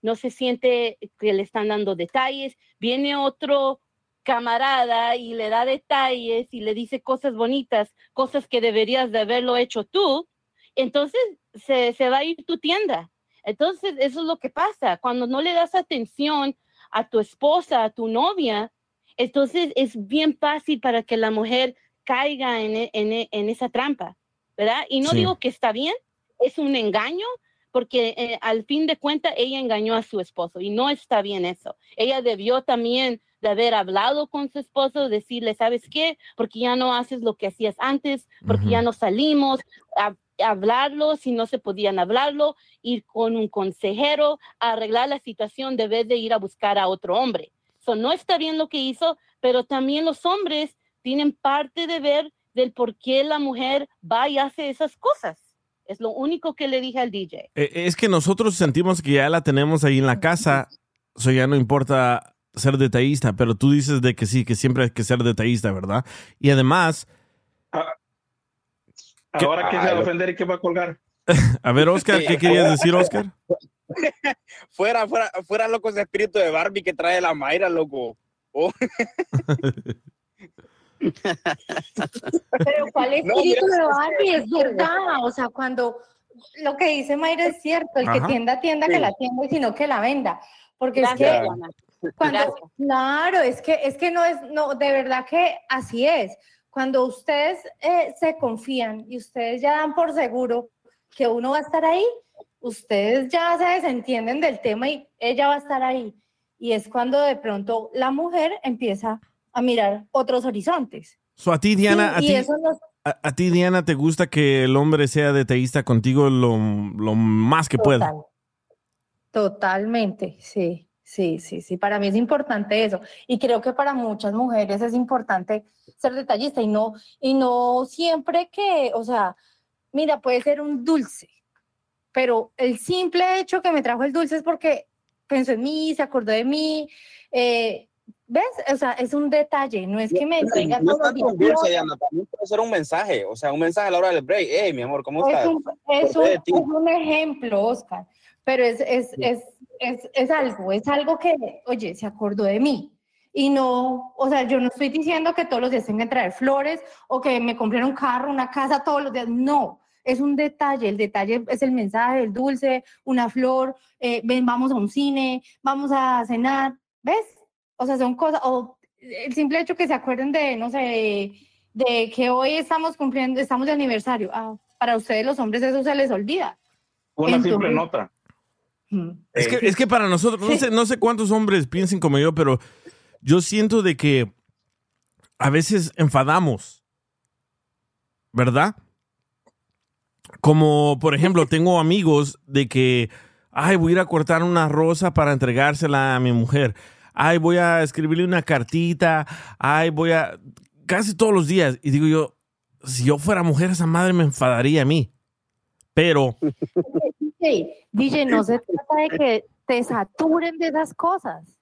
no se siente que le están dando detalles. Viene otro camarada y le da detalles y le dice cosas bonitas, cosas que deberías de haberlo hecho tú, entonces se, se va a ir tu tienda. Entonces, eso es lo que pasa. Cuando no le das atención a tu esposa, a tu novia, entonces es bien fácil para que la mujer caiga en, e- en e- en esa trampa, ¿verdad? Y no Sí. digo que está bien, es un engaño, porque eh, al fin de cuentas ella engañó a su esposo y no está bien eso. Ella debió también de haber hablado con su esposo, decirle, ¿sabes qué? Porque ya no haces lo que hacías antes, porque ya no salimos, a- hablarlo, si no se podían hablarlo, ir con un consejero, a arreglar la situación de vez de ir a buscar a otro hombre. So, no está bien lo que hizo, pero también los hombres tienen parte de ver del por qué la mujer va y hace esas cosas. Es lo único que le dije al DJ. Eh, Es que nosotros sentimos que ya la tenemos ahí en la casa, eso ya no importa ser detallista, pero tú dices de que sí, que siempre hay que ser detallista, ¿verdad? Y además, Ahora que se va a ofender y que va a colgar. a ver, Oscar, ¿qué querías decir, Oscar? fuera, fuera, fuera, loco, ese espíritu de Barbie que trae la Mayra, loco. Oh. Pero ¿cuál No, espíritu mira, de Barbie? Es verdad. O sea, cuando lo que dice Mayra es cierto, el que Ajá. tienda, tienda, que Sí. la tienda y sino que la venda. Porque es Gracias, que Diana. cuando, claro, es que, es que no es, no, de verdad que así es. Cuando ustedes eh, se confían y ustedes ya dan por seguro que uno va a estar ahí, ustedes ya se desentienden del tema y ella va a estar ahí. Y es cuando de pronto la mujer empieza a mirar otros horizontes. So, a ti, Diana, Sí, a y ti, nos- a, a ti, Diana, ¿te gusta que el hombre sea detallista contigo lo, lo más que pueda? Total. Totalmente, sí, sí, sí, sí. Para mí es importante eso. Y creo que para muchas mujeres es importante ser detallista y no, y no siempre que, o sea, mira, puede ser un dulce, pero el simple hecho que me trajo el dulce es porque pensó en mí, se acordó de mí. eh, ¿Ves? O sea, es un detalle, no es que me traiga No es un días dulce, Diana, también puede ser un mensaje, o sea, un mensaje a la hora del break. Hey, mi amor, ¿cómo Es estás? un, es, un, de ti. es un ejemplo, Oscar, pero es, es, es, es, es algo, es algo que, oye, se acordó de mí. Y no, o sea, yo no estoy diciendo que todos los días tengan que traer flores o que me compren un carro, una casa todos los días. No, es un detalle. El detalle es el mensaje, el dulce, una flor, eh, ven, vamos a un cine, vamos a cenar. ¿Ves? O sea, son cosas, o el simple hecho que se acuerden de, no sé, de que hoy estamos cumpliendo, estamos de aniversario. Ah, para ustedes los hombres eso se les olvida. Una simple Entonces- nota. Mm. Es que, es que para nosotros, no sé, no sé cuántos hombres piensen como yo, pero yo siento de que a veces enfadamos, ¿verdad? Como, por ejemplo, tengo amigos de que, ay, voy a ir a cortar una rosa para entregársela a mi mujer. Ay, voy a escribirle una cartita. Ay, voy a... Casi todos los días. Y digo yo, si yo fuera mujer, esa madre me enfadaría a mí. Pero... DJ, DJ, no se trata de que te saturen de esas cosas.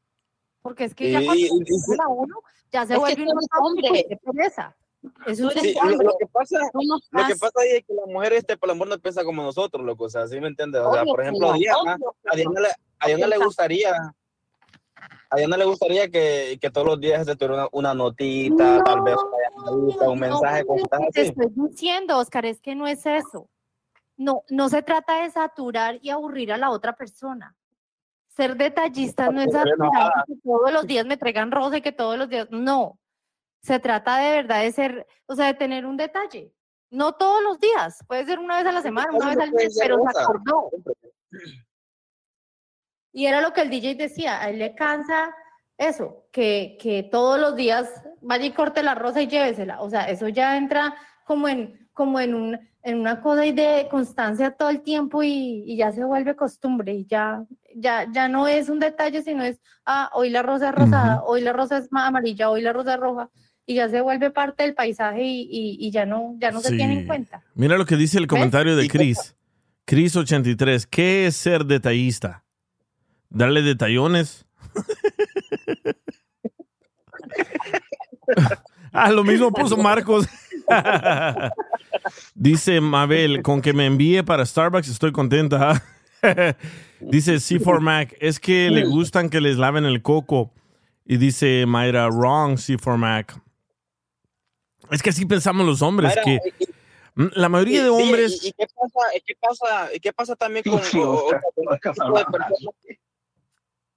Porque es que ya Y- cuando y- y- se saturan a uno, ya se vuelve tóxico hombre. qué pereza. Eso es Sí, un lo, hombre. lo que pasa, Tú no lo que estás- pasa ahí es que la mujer, este, por el amor no piensa como nosotros, loco, o sea, ¿sí me entiendes? O sea, Obvio por ejemplo, Diana, a Diana, le, a Diana le gustaría, a Diana le gustaría que, que todos los días se tuviera una, una notita, tal vez una un mensaje, No, que te estoy diciendo, Oscar, es que no es eso. No, no se trata de saturar y aburrir a la otra persona. Ser detallista no es enojada. que todos los días me traigan rosa y que todos los días. No. Se trata de verdad de ser, o sea, de tener un detalle. No todos los días, puede ser una vez a la semana, una vez al mes, pero se acordó. Y era lo que el DJ decía, a él le cansa eso, que, que todos los días vaya y corte la rosa y llévesela. O sea, eso ya entra como en, como en, un, en una cosa de constancia todo el tiempo y, y ya se vuelve costumbre y ya, ya, ya no es un detalle, sino es, ah, hoy la rosa es rosada, hoy la rosa es ma- amarilla, hoy la rosa es roja y ya se vuelve parte del paisaje y, y- y ya no, ya no se tiene en cuenta. Mira lo que dice el comentario de ¿Y qué Chris. Chris83. ¿Qué es ser detallista? ¿Darle detallones? ah, lo mismo puso Marcos. dice Mabel, con que me envíe para Starbucks estoy contenta. dice C4 Mac, es que le gustan que les laven el coco. Y dice Mayra, wrong C4 Mac. Es que así pensamos los hombres, Mayra, que y- La mayoría de hombres. ¿Y, y qué pasa, qué pasa, qué pasa también con, o- ese tipo de Salvador. personas?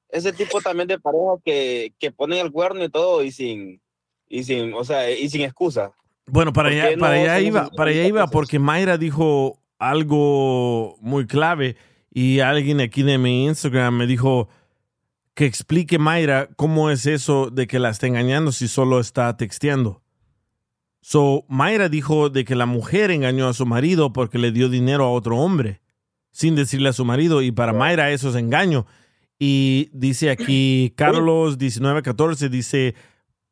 Ese tipo también de parejas que, que ponen el cuerno y todo y sin, y sin, o sea, y sin excusa. Bueno, para ¿Por allá, para allá iba, para allá iba, porque Mayra dijo algo muy clave y alguien aquí de mi Instagram me dijo que explique Mayra cómo es eso de que la está engañando si solo está texteando. So, Mayra dijo de que la mujer engañó a su marido porque le dio dinero a otro hombre sin decirle a su marido y para Mayra eso es engaño. Y dice aquí Carlos 1914 dice,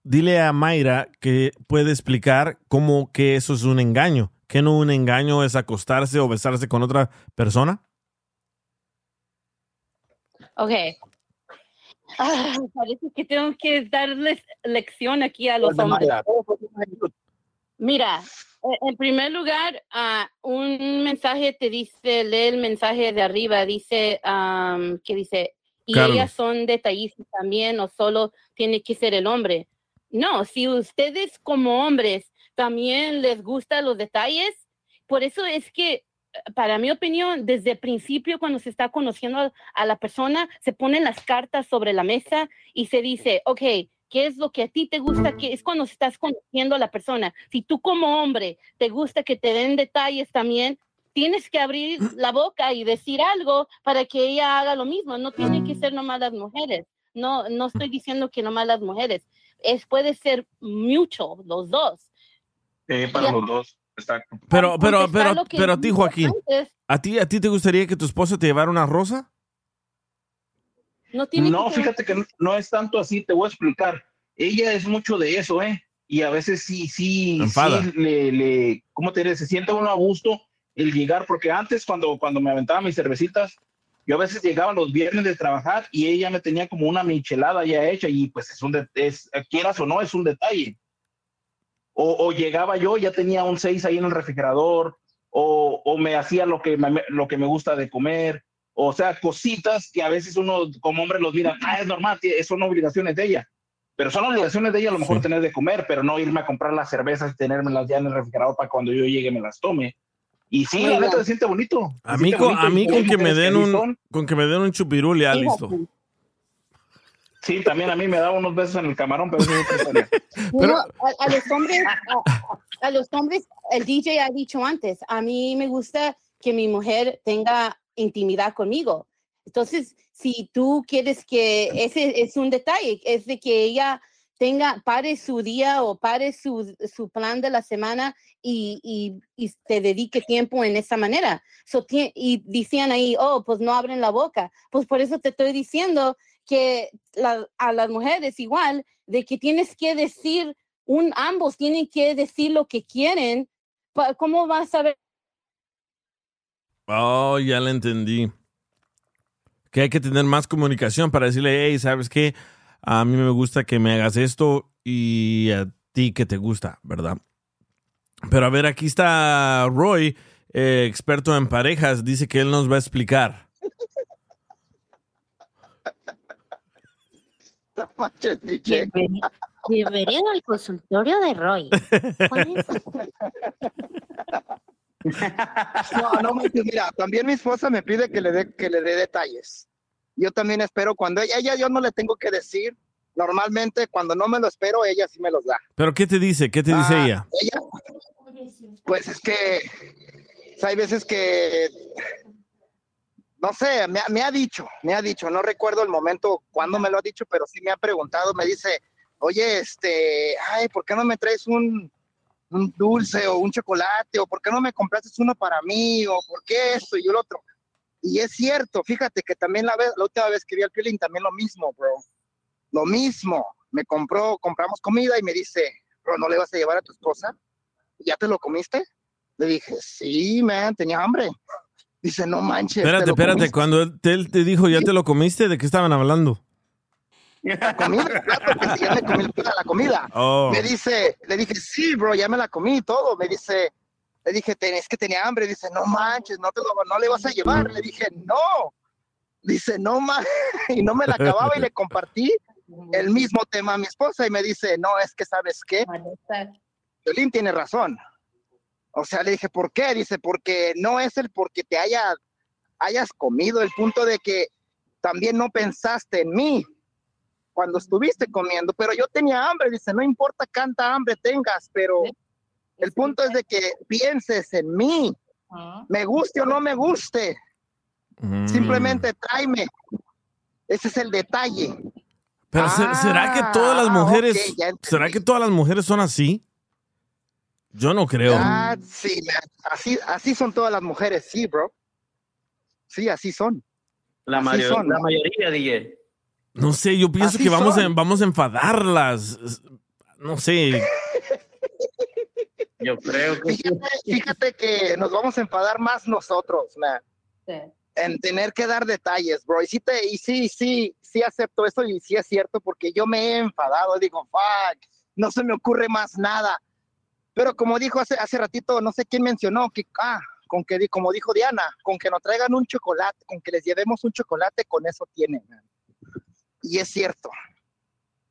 dile a Mayra que puede explicar cómo que eso es un engaño, que no un engaño es acostarse o besarse con otra persona. Ok. Ah, parece que tengo que darles lección aquí a los hombres. Mira, eh, en primer lugar, ah, un mensaje te dice, lee el mensaje de arriba, dice am, que dice, y Carlos. ellas son detallistas también, o solo tiene que ser el hombre. No, si ustedes como hombres también les gustan los detalles, por eso es que para mi opinión, desde el principio, cuando se está conociendo a, la persona, se ponen las cartas sobre la mesa y se dice, ok, ¿qué es lo que a ti te gusta? Que es cuando estás conociendo a la persona. Si tú como hombre te gusta que te den detalles también, tienes que abrir la boca y decir algo para que ella haga lo mismo. No tiene que ser nomás las mujeres. No, no estoy diciendo que nomás las mujeres. Es, puede ser mucho, los dos. Sí, para los dos. Exacto. Pero, pero, pero, pero a ti, Joaquín, antes. ¿a ti, ¿a ti te gustaría que tu esposa te llevara una rosa? No tiene No, que fíjate que no- no es tanto así, te voy a explicar. Ella es mucho de eso, ¿eh? Y a veces sí, sí, Enfada. sí, le, le, ¿cómo te diré? Se siente uno a gusto el llegar, porque antes cuando, cuando me aventaba mis cervecitas, yo a veces llegaba los viernes de trabajar y ella me tenía como una michelada ya hecha y pues es un, es, quieras o no, es un detalle. O, o llegaba yo, ya tenía un 6 ahí en el refrigerador, o, o me hacía lo que me, lo que me gusta de comer, o sea, cositas que a veces uno como hombre los mira, ah, es normal, son obligaciones de ella. Pero son obligaciones de ella a lo mejor tener de comer, pero no irme a comprar las cervezas y tenérmelas ya en el refrigerador para cuando yo llegue me las tome. Y sí, la neta se siente bonito. se A mí, con, bonito a mí con que me den un, con que me den un chupirul ya listo. Sí, también a mí me daba unos besos en el camarón, pero eso es otra historia. No, a, a los hombres, a, a los hombres, el DJ ha dicho antes, a mí me gusta que mi mujer tenga intimidad conmigo. Entonces, si tú quieres que ese es un detalle, es de que ella tenga, pare su día o pare su, su plan de la semana y, y, te dedique tiempo en esa manera. So, y decían ahí, oh, pues no abren la boca. Pues por eso te estoy diciendo que la- a las mujeres igual, de que tienes que decir, un, ambos tienen que decir lo que quieren. ¿Cómo vas a ver? Oh, ya la entendí. Que hay que tener más comunicación para decirle, hey, ¿sabes qué? A mí me gusta que me hagas esto y a ti que te gusta, ¿verdad? Pero a ver, aquí está Roy, eh, experto en parejas, dice que él nos va a explicar. Bienvenido, bienvenido al consultorio de Roy. No, no mira, también mi esposa me pide que le dé que le dé detalles. Yo también espero cuando ella, ella yo no le tengo que decir. Normalmente cuando no me lo espero, ella sí me los da. ¿Pero qué te dice? ¿Qué te dice Ah, ella? Ella, pues es que o sea, hay veces que no sé, me, ha- me ha dicho, me ha dicho, no recuerdo el momento cuando me lo ha dicho, pero sí me ha preguntado, me dice, oye, este, ay, ¿por qué no me traes un, un dulce o un chocolate? ¿O por qué no me compraste uno para mí? ¿O por qué esto y lo otro? Y es cierto, fíjate que también la, vez, la última vez que vi al Piolín, también lo mismo, bro. Lo mismo. Me compró, compramos comida y me dice, bro, ¿no le vas a llevar a tu esposa? ¿Ya te lo comiste? Le dije, sí, man, tenía hambre. Dice, no manches. ¿te Espérate, espérate, comiste?" cuando él te, él te dijo, ¿ya te lo comiste? ¿De qué estaban hablando? comida, claro, que sí, ya me comí toda la comida. Oh. Me dice, le dije, sí, bro, ya me la comí y todo. Me dice, le dije, "Ten- es que tenía hambre. Dice, no manches, no, te lo, no le vas a llevar. Le dije, no. Dice, no manches. Y no me la acababa y le compartí el mismo tema a mi esposa y me dice, no, es que sabes qué, Violín tiene razón. O sea, le dije, ¿por qué? Dice, porque no es el porque te haya, hayas comido, el punto de que también no pensaste en mí cuando estuviste comiendo, pero yo tenía hambre, dice, no importa cuánta hambre tengas, pero el punto es de que pienses en mí, me guste o no me guste, Mm. simplemente tráeme. Ese es el detalle. Pero se- ¿será que todas las Ah, mujeres, será que todas las mujeres son así? Yo no creo. Ah, sí, así, así son todas las mujeres, sí, bro. Sí, así son. La, Así mayor- son. la mayoría, DJ. No sé, yo pienso Así que vamos a, vamos a enfadarlas. No sé. Yo creo que sí. Fíjate, fíjate que nos vamos a enfadar más nosotros, man. En tener que dar detalles, bro. Y sí, te, y sí, sí, sí acepto eso y sí es cierto porque yo me he enfadado. Digo, fuck, no se me ocurre más nada. Pero como dijo hace, hace ratito, no sé quién mencionó, que, ah, con que, como dijo Diana, con que nos traigan un chocolate, con que les llevemos un chocolate, con eso tienen, man. Y es cierto.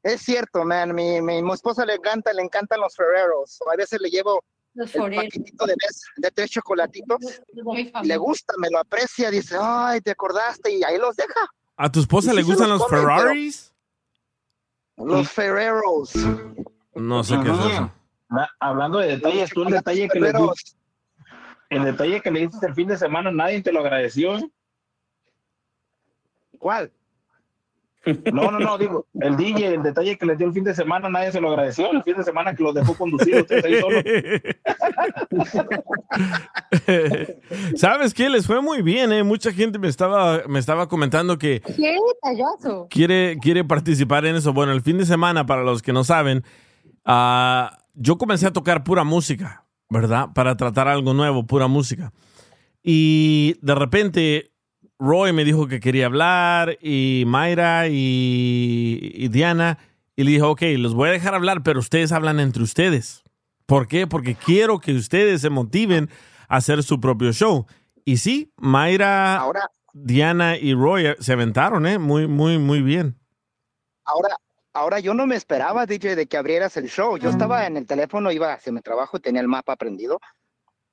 Es cierto, man. Mi, mi, mi esposa le encanta, le encantan los Ferreros. A veces le llevo Los el paquetito de, tres- de tres chocolatitos. Y le gusta, me lo aprecia, dice, ay, te acordaste, y ahí los deja. ¿A tu esposa Y le sí gustan los los comen, pero- Ferraris? Los Ferreros. No sé qué es eso. Na- Hablando de detalles, tú el detalle que le Ferreros. diste, el detalle que le diste el fin de semana, nadie te lo agradeció. ¿eh? ¿Cuál? No, no, no, digo, el DJ, el detalle que le dio el fin de semana, nadie se lo agradeció. El fin de semana que los dejó conducir ustedes ahí solos. ¿Sabes qué? Les fue muy bien, ¿eh? Mucha gente me estaba, me estaba comentando que ¡Qué detallazo! quiere, quiere participar en eso. Bueno, el fin de semana, para los que no saben, ah, yo comencé a tocar pura música, ¿verdad? Para tratar algo nuevo, pura música. Y de repente Roy me dijo que quería hablar y Mayra y, y Diana. Y le dijo, ok, los voy a dejar hablar, pero ustedes hablan entre ustedes. ¿Por qué? Porque quiero que ustedes se motiven a hacer su propio show. Y sí, Mayra, Ahora, Diana y Roy se aventaron, ¿eh? Muy, muy, muy bien. ahora, ahora yo no me esperaba, DJ, de que abrieras el show. Yo estaba en el teléfono, iba hacia mi trabajo y tenía el mapa prendido.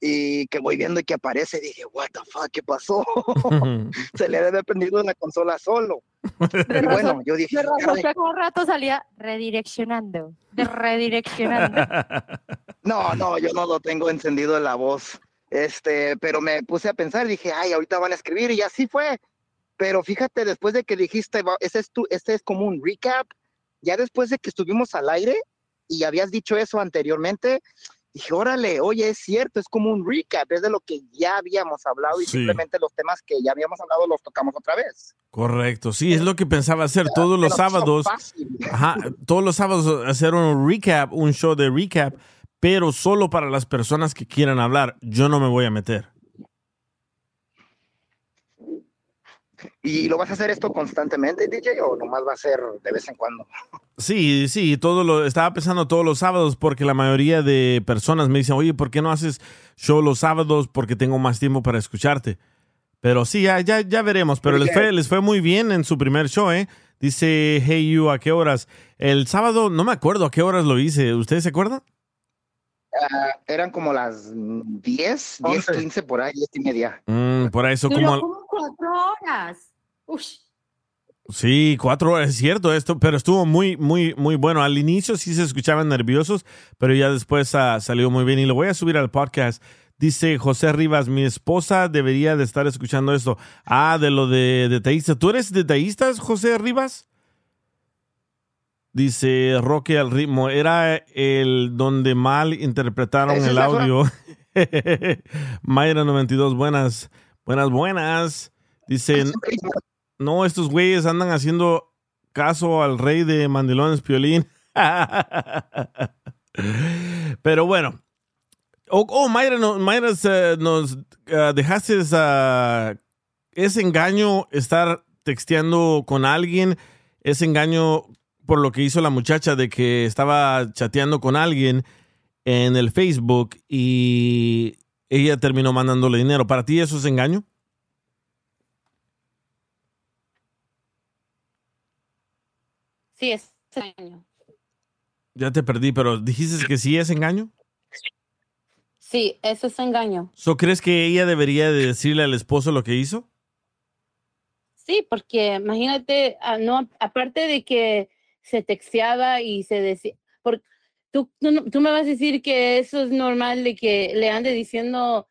Y que voy viendo y que aparece, dije, what the fuck, ¿qué pasó? Se le debe prendido la consola solo. Y bueno, yo dije, De razón que cada rato salía redireccionando, de redireccionando. No, no, yo no lo tengo encendido en la voz. Este, pero me puse a pensar, dije, ay, ahorita van a escribir y así fue. Pero fíjate, después de que dijiste, ese es tu, este es como un recap, ya después de que estuvimos al aire y habías dicho eso anteriormente, dije, órale, oye, es cierto, es como un recap, es de lo que ya habíamos hablado y Sí. simplemente los temas que ya habíamos hablado los tocamos otra vez. Correcto, sí, es lo que pensaba hacer todos los sábados. Ajá, todos los sábados hacer un recap, un show de recap, pero solo para las personas que quieran hablar. Yo no me voy a meter. ¿Y lo vas a hacer esto constantemente, DJ, o nomás va a ser de vez en cuando? Sí, sí, todo lo estaba pensando todos los sábados porque la mayoría de personas me dicen, oye, ¿por qué no haces show los sábados? Porque tengo más tiempo para escucharte. Pero sí, ya, ya, ya veremos. Pero les fue, les fue muy bien en su primer show, ¿eh? Dice, hey you, ¿a qué horas? El sábado, no me acuerdo a qué horas lo hice. ¿Ustedes se acuerdan? Ah, eran como las 10, 10, Once. 15 por ahí, 10 y media. Mm, por eso como... cuatro horas. Sí, cuatro horas, es cierto esto, pero estuvo muy, muy, muy bueno. Al inicio sí se escuchaban nerviosos, pero ya después ah, salió muy bien y lo voy a subir al podcast. Dice José Rivas, mi esposa debería de estar escuchando esto. Ah, de lo de detallista. ¿Tú eres detallista, José Rivas? Dice Roque al ritmo. Era el donde mal interpretaron ¿Ese el audio. Mayra 92, buenas, buenas, buenas. Dice, no, estos güeyes andan haciendo caso al rey de mandilones Piolín. Pero bueno. Oh, oh, Mayra, no- Mayra nos eh, dejaste ese engaño estar texteando con alguien, ese engaño por lo que hizo la muchacha de que estaba chateando con alguien en el Facebook y ella terminó mandándole dinero. ¿Para ti eso es engaño? Sí, es engaño. Ya te perdí, pero dijiste que sí es engaño. Sí, eso es engaño. ¿So crees que ella debería de decirle al esposo lo que hizo? Sí, porque imagínate, ah, no, aparte de que se texteaba y se decía, tú, tú, tú me vas a decir que eso es normal de que le ande diciendo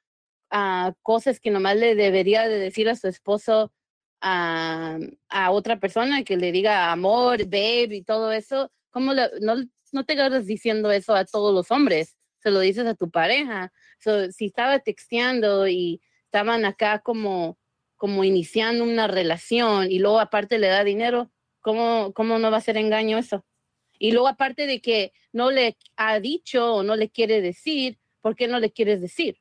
ah, cosas que nomás le debería de decir a su esposo a, a otra persona, que le diga amor, babe y todo eso. ¿Cómo no, no te agarras diciendo eso a todos los hombres? Se lo dices a tu pareja. So, si estaba texteando y estaban acá como como iniciando una relación y luego aparte le da dinero, ¿cómo, cómo no va a ser engaño eso? Y luego aparte de que no le ha dicho o no le quiere decir, ¿por qué no le quieres decir?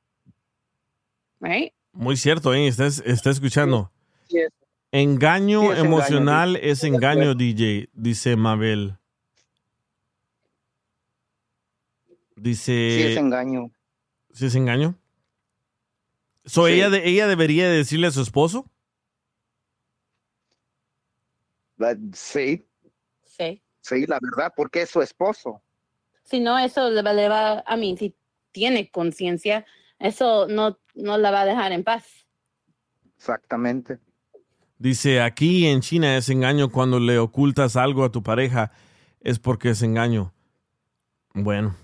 Right? Muy cierto, ¿eh? Estás, está escuchando. Sí, es- Engaño Sí, es engaño, emocional sí. es engaño, DJ, dice Mabel. Dice... sí es engaño. ¿Sí es engaño? So, Sí. ella, de- ella debería decirle a su esposo. La- sí, Sí. Sí, la verdad, porque es su esposo. Si no, eso le va, le va a mí. Si, tiene conciencia, eso no, no la va a dejar en paz. Exactamente. Dice, aquí en China es engaño cuando le ocultas algo a tu pareja, es porque es engaño. Bueno,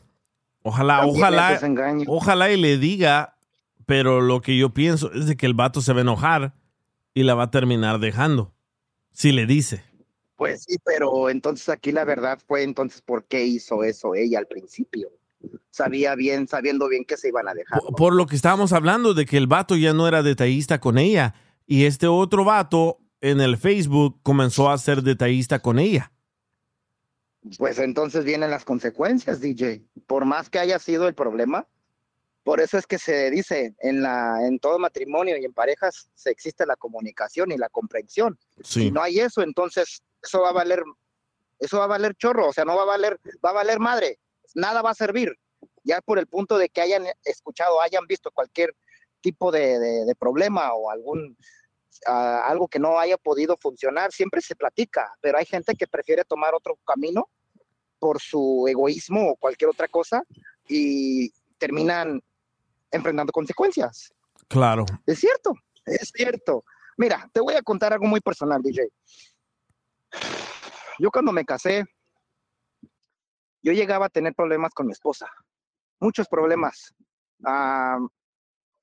ojalá, También ojalá, ojalá y le diga, pero lo que yo pienso es de que el vato se va a enojar y la va a terminar dejando. Si le dice. Pues sí, pero entonces aquí la verdad fue entonces por qué hizo eso ella al principio. Sabía bien, sabiendo bien que se iban a dejar. Por, por lo que estábamos hablando de que el vato ya no era detallista con ella y este otro vato en el Facebook comenzó a ser detallista con ella. Pues entonces vienen las consecuencias, DJ. Por más que haya sido el problema, por eso es que se dice en la en todo matrimonio y en parejas se existe la comunicación y la comprensión. Sí. Si no hay eso, entonces eso va a valer eso va a valer chorro, o sea, no va a valer va a valer madre. Nada va a servir. Ya por el punto de que hayan escuchado, hayan visto cualquier tipo de, de- de problema o algún algo que no haya podido funcionar, siempre se platica, pero hay gente que prefiere tomar otro camino por su egoísmo o cualquier otra cosa y terminan enfrentando consecuencias. Claro. Es cierto, es cierto. Mira, te voy a contar algo muy personal, DJ. Yo cuando me casé, yo llegaba a tener problemas con mi esposa, muchos problemas, Ah,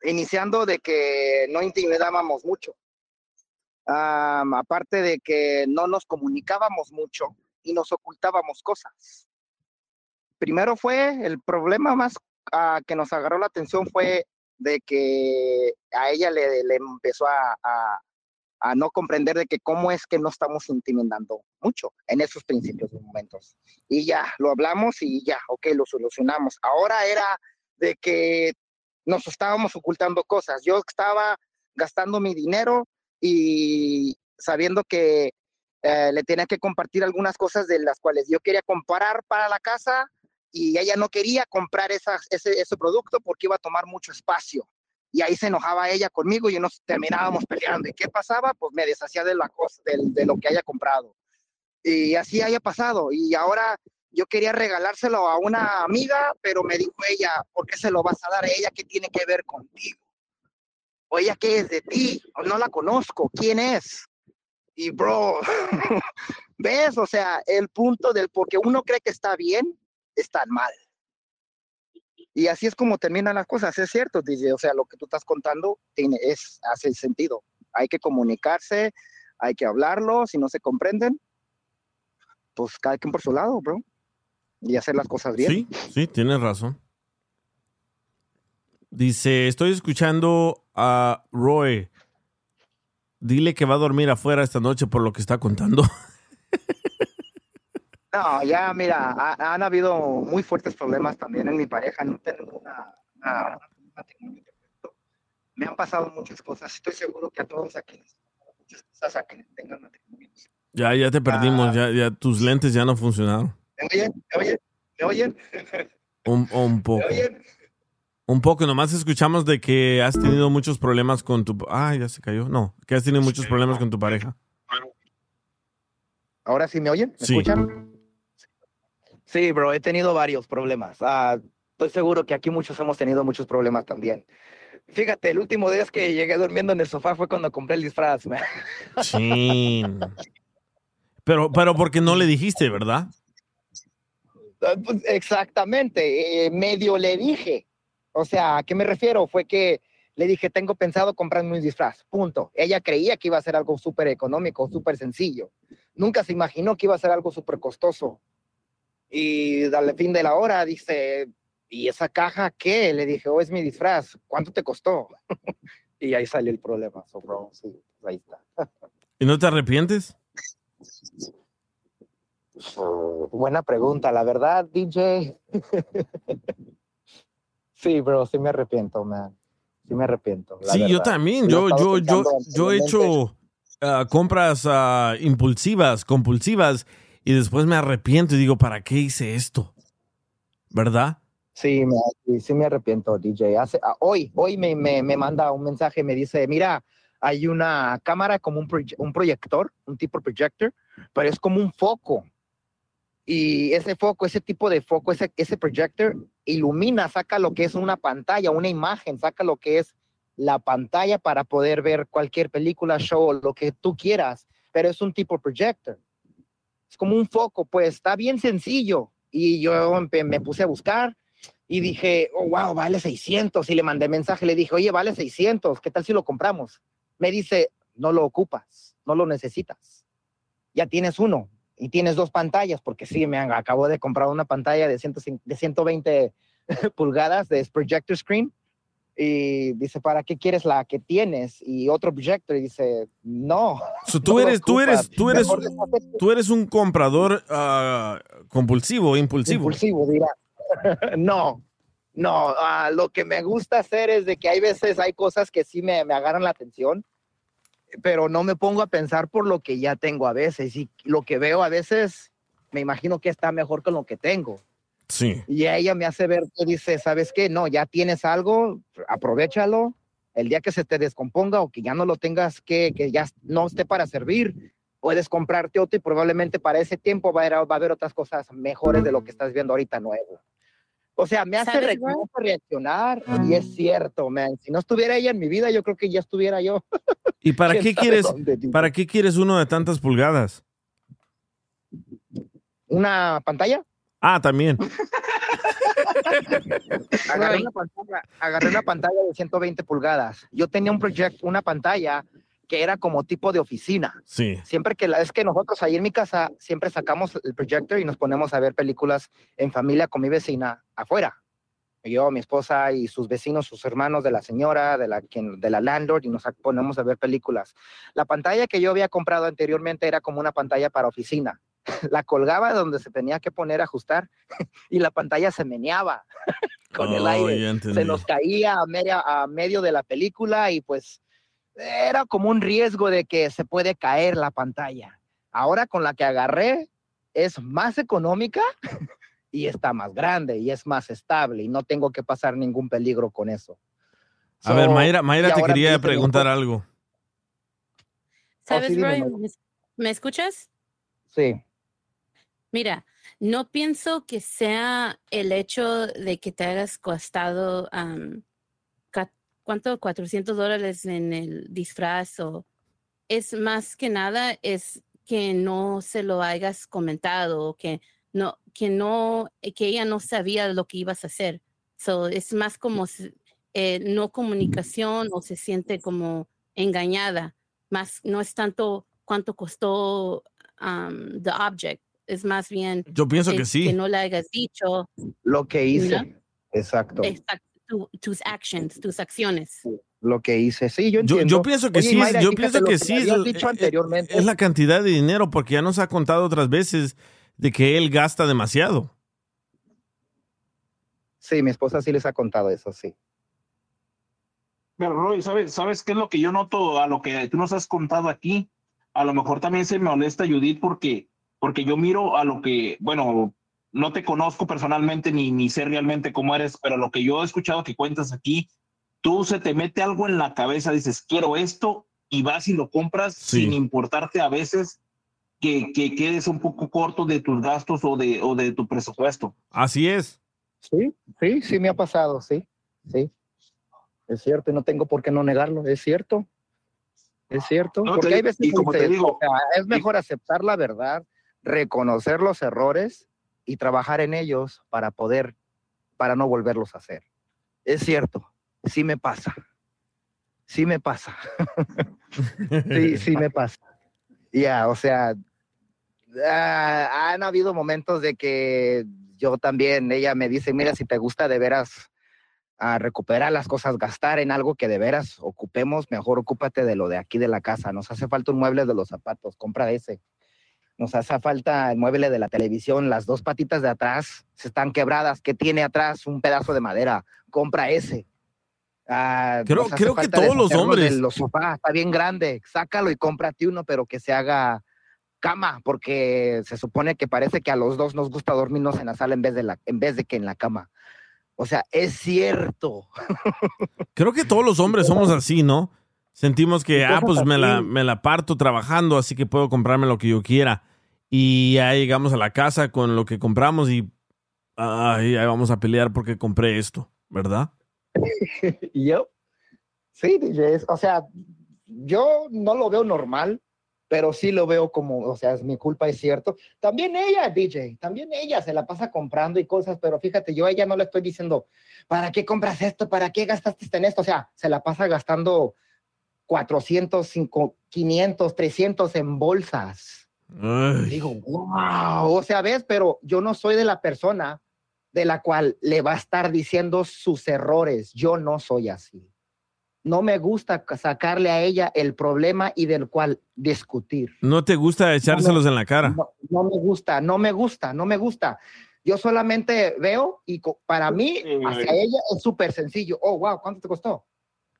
iniciando de que no intimidábamos mucho, Ah, aparte de que no nos comunicábamos mucho y nos ocultábamos cosas. Primero fue el problema más que nos agarró la atención fue de que a ella le, empezó a- a no comprender de que cómo es que no estamos intimidando mucho en esos principios momentos. Y ya, lo hablamos y ya, ok, lo solucionamos. Ahora era de que nos estábamos ocultando cosas. Yo estaba gastando mi dinero y sabiendo que eh, le tenía que compartir algunas cosas de las cuales yo quería comprar para la casa y ella no quería comprar esas- ese, ese producto porque iba a tomar mucho espacio. Y ahí se enojaba ella conmigo y nos terminábamos peleando. ¿Y qué pasaba? Pues me deshacía de, la cosa, de, lo que haya comprado. Y así haya pasado. Y ahora yo quería regalárselo a una amiga, pero me dijo ella, ¿por qué se lo vas a dar a ella? ¿Qué tiene que ver contigo? O ella, ¿qué es de ti? No la conozco. ¿Quién es? Y bro, ¿ves? O sea, el punto del porque uno cree que está bien, está mal. Y así es como terminan las cosas, es cierto, DJ. O sea, lo que tú estás contando tiene, es, hace sentido. Hay que comunicarse, hay que hablarlo, si no se comprenden, pues cada quien por su lado, bro. Y hacer las cosas bien. Sí, sí, tienes razón. Dice, estoy escuchando a Roy. Dile que va a dormir afuera esta noche por lo que está contando. No, ya mira, ha- han habido muy fuertes problemas también en mi pareja. No tengo una, una-. Me han pasado muchas cosas. Estoy seguro que a todos aquí muchas cosas a quienes tengan matrimonios. Ya, ya te perdimos, ya, ya tus lentes ya no funcionaron. ¿Me oyen? ¿Me oyen? ¿Me oyen? Un, un poco. ¿Me oyen? Un poco, nomás escuchamos de que has tenido muchos problemas con tu... Ah, ya se cayó. No, que has tenido muchos problemas con tu pareja. ¿Ahora sí me oyen? ¿Me Sí. escuchan? Sí, bro, he tenido varios problemas. Ah, estoy seguro que aquí muchos hemos tenido muchos problemas también. Fíjate, el último día que llegué durmiendo en el sofá fue cuando compré el disfraz. man. Chin. Pero, pero porque no le dijiste, ¿verdad? Ah, pues, Exactamente, eh, medio le dije. O sea, ¿a qué me refiero? Fue que le dije, tengo pensado comprarme un disfraz, punto. Ella creía que iba a ser algo súper económico, súper sencillo. Nunca se imaginó que iba a ser algo súper costoso. Y al fin de la hora dice, ¿y esa caja qué? Le dije, oh, es mi disfraz, ¿cuánto te costó? y ahí salió el problema. So, bro, sí, ahí está. ¿Y no te arrepientes? Buena pregunta, la verdad, DJ. sí, bro, sí me arrepiento, man. Sí me arrepiento. la Sí, yo también. Yo, yo, yo, yo he hecho ah, compras ah, impulsivas, compulsivas, y después me arrepiento y digo, ¿para qué hice esto? ¿Verdad? Sí, me, sí, me arrepiento, DJ. Hace, ah, hoy, hoy me, me, me manda un mensaje, me dice, mira, hay una cámara como un, proye- un proyector, un tipo projector, pero es como un foco. y ese foco, ese tipo de foco, ese, ese projector ilumina, saca lo que es una pantalla, una imagen, saca lo que es la pantalla para poder ver cualquier película, show, lo que tú quieras, pero es un tipo projector. Es como un foco, pues está bien sencillo. Y yo me puse a buscar y dije, oh, wow, vale 600. Y le mandé mensaje, le dije, oye, vale 600, ¿qué tal si lo compramos? Me dice, no lo ocupas, no lo necesitas. Ya tienes uno y tienes dos pantallas, porque sí, me acabo de comprar una pantalla de, 105 de 120 pulgadas de projector screen. Y dice, ¿para qué quieres la que tienes? Y otro projector, y dice, no. So, tú no eres, tú eres, tú eres, tú eres un comprador ah, compulsivo, impulsivo. Impulsivo, dirá. no, no, ah, lo que me gusta hacer es de que hay veces, hay cosas que sí me, me agarran la atención, pero no me pongo a pensar por lo que ya tengo a veces y lo que veo a veces me imagino que está mejor con lo que tengo. Sí. Y ella me hace ver que dice, ¿sabes qué? No, ya tienes algo, aprovechalo. El día que se te descomponga o que ya no lo tengas, que, que ya no esté para servir, puedes comprarte otro y probablemente para ese tiempo va a, haber, va a haber otras cosas mejores de lo que estás viendo ahorita nuevo. O sea, me hace, reaccionar y es cierto, man. Si no estuviera ella en mi vida, yo creo que ya estuviera yo. ¿Y para ¿Quién qué quieres, dónde, para qué quieres uno de tantas pulgadas? ¿Una pantalla? Ah, también. agarré una, pantalla, agarré una pantalla de 120 pulgadas. Yo tenía un proyecto, una pantalla que era como tipo de oficina. Sí. Siempre que la es que nosotros ahí en mi casa siempre sacamos el proyector y nos ponemos a ver películas en familia con mi vecina afuera. Yo, mi esposa y sus vecinos, sus hermanos de la señora, de la, quien, de la landlord, y nos ponemos a ver películas. La pantalla que yo había comprado anteriormente era como una pantalla para oficina. La colgaba donde se tenía que poner a ajustar y la pantalla se meneaba con el Oh, aire. Se nos caía a, media, a medio de la película y pues era como un riesgo de que se puede caer la pantalla. Ahora con la que agarré es más económica y está más grande y es más estable y no tengo que pasar ningún peligro con eso. A ver, Mayra, Mayra te quería preguntar algo. ¿Sabes, sí, dime, Roy? Mayra. ¿Me, me escuchas? Sí. Mira, no pienso que sea el hecho de que te hayas costado, ca- ¿cuánto? 400 dólares en el disfraz o es más que nada es que no se lo hayas comentado o que no, que no, eh, que ella no sabía lo que ibas a hacer. So, es más como eh, no comunicación o se siente como engañada. Más, no es tanto cuánto costó um, the object, es más bien Yo pienso que sí. que no le hayas dicho Lo que hice. ¿No? Exacto. exact- tu- tus actions, tus acciones. Lo que hice. Sí, yo Yo, entiendo. yo pienso que Oye, sí, Mayra, yo pienso que sí. es- dicho es- anteriormente. Es la cantidad de dinero, porque ya nos ha contado otras veces de que él gasta demasiado. Sí, mi esposa sí les ha contado eso, sí. Pero Roy, ¿sabes, ¿sabes qué es lo que yo noto a lo que tú nos has contado aquí? A lo mejor también se me molesta Judith porque, porque yo miro a lo que, bueno, no te conozco personalmente ni, ni sé realmente cómo eres, pero lo que yo he escuchado que cuentas aquí, tú se te mete algo en la cabeza, dices, quiero esto, y vas y lo compras Sí. sin importarte a veces que, que quedes un poco corto de tus gastos o de, o de tu presupuesto. Así es. Sí, sí, sí me ha pasado, sí, sí. Es cierto, y no tengo por qué no negarlo, es cierto. Es cierto, No, porque te hay veces y como que te se- digo, o sea, es mejor aceptar la verdad, reconocer los errores y trabajar en ellos para poder, para no volverlos a hacer. Es cierto, sí me pasa. Sí me pasa. sí, sí me pasa. Ya, o sea, ah, han habido momentos de que yo también, ella me dice, mira, si te gusta de veras a recuperar las cosas, gastar en algo que de veras ocupemos, mejor ocúpate de lo de aquí de la casa. Nos hace falta un mueble de los zapatos, compra ese. Nos hace falta el mueble de la televisión, las dos patitas de atrás se están quebradas. ¿Qué tiene atrás? Un pedazo de madera, compra ese. Ah, Creo- nos hace creo que todos los hombres- Los sofás, está bien grande, sácalo y cómprate uno, pero que se haga cama, porque se supone que parece que a los dos nos gusta dormirnos en la sala en vez de, la, en vez de que en la cama. O sea, es cierto. Creo que todos los hombres somos así, ¿no? Sentimos que, ah, pues me la, me la parto trabajando, así que puedo comprarme lo que yo quiera. Y ya llegamos a la casa con lo que compramos y ay, ahí vamos a pelear porque compré esto, ¿verdad? Yo, sí, DJ, o sea, yo no lo veo normal, pero sí lo veo como, o sea, es mi culpa, es cierto. También ella, DJ, también ella se la pasa comprando y cosas, pero fíjate, yo a ella no le estoy diciendo, ¿para qué compras esto? ¿Para qué gastaste en esto? O sea, se la pasa gastando 400, 5, 500, 300 en bolsas. Digo, wow, o sea, ves, pero yo no soy de la persona de la cual le va a estar diciendo sus errores. Yo no soy así. No me gusta sacarle a ella el problema y del cual discutir. ¿No te gusta echárselos en la cara? No, no me gusta, no me gusta, no me gusta. Yo solamente veo y para mí, hacia ella es súper sencillo. Oh, wow, ¿cuánto te costó?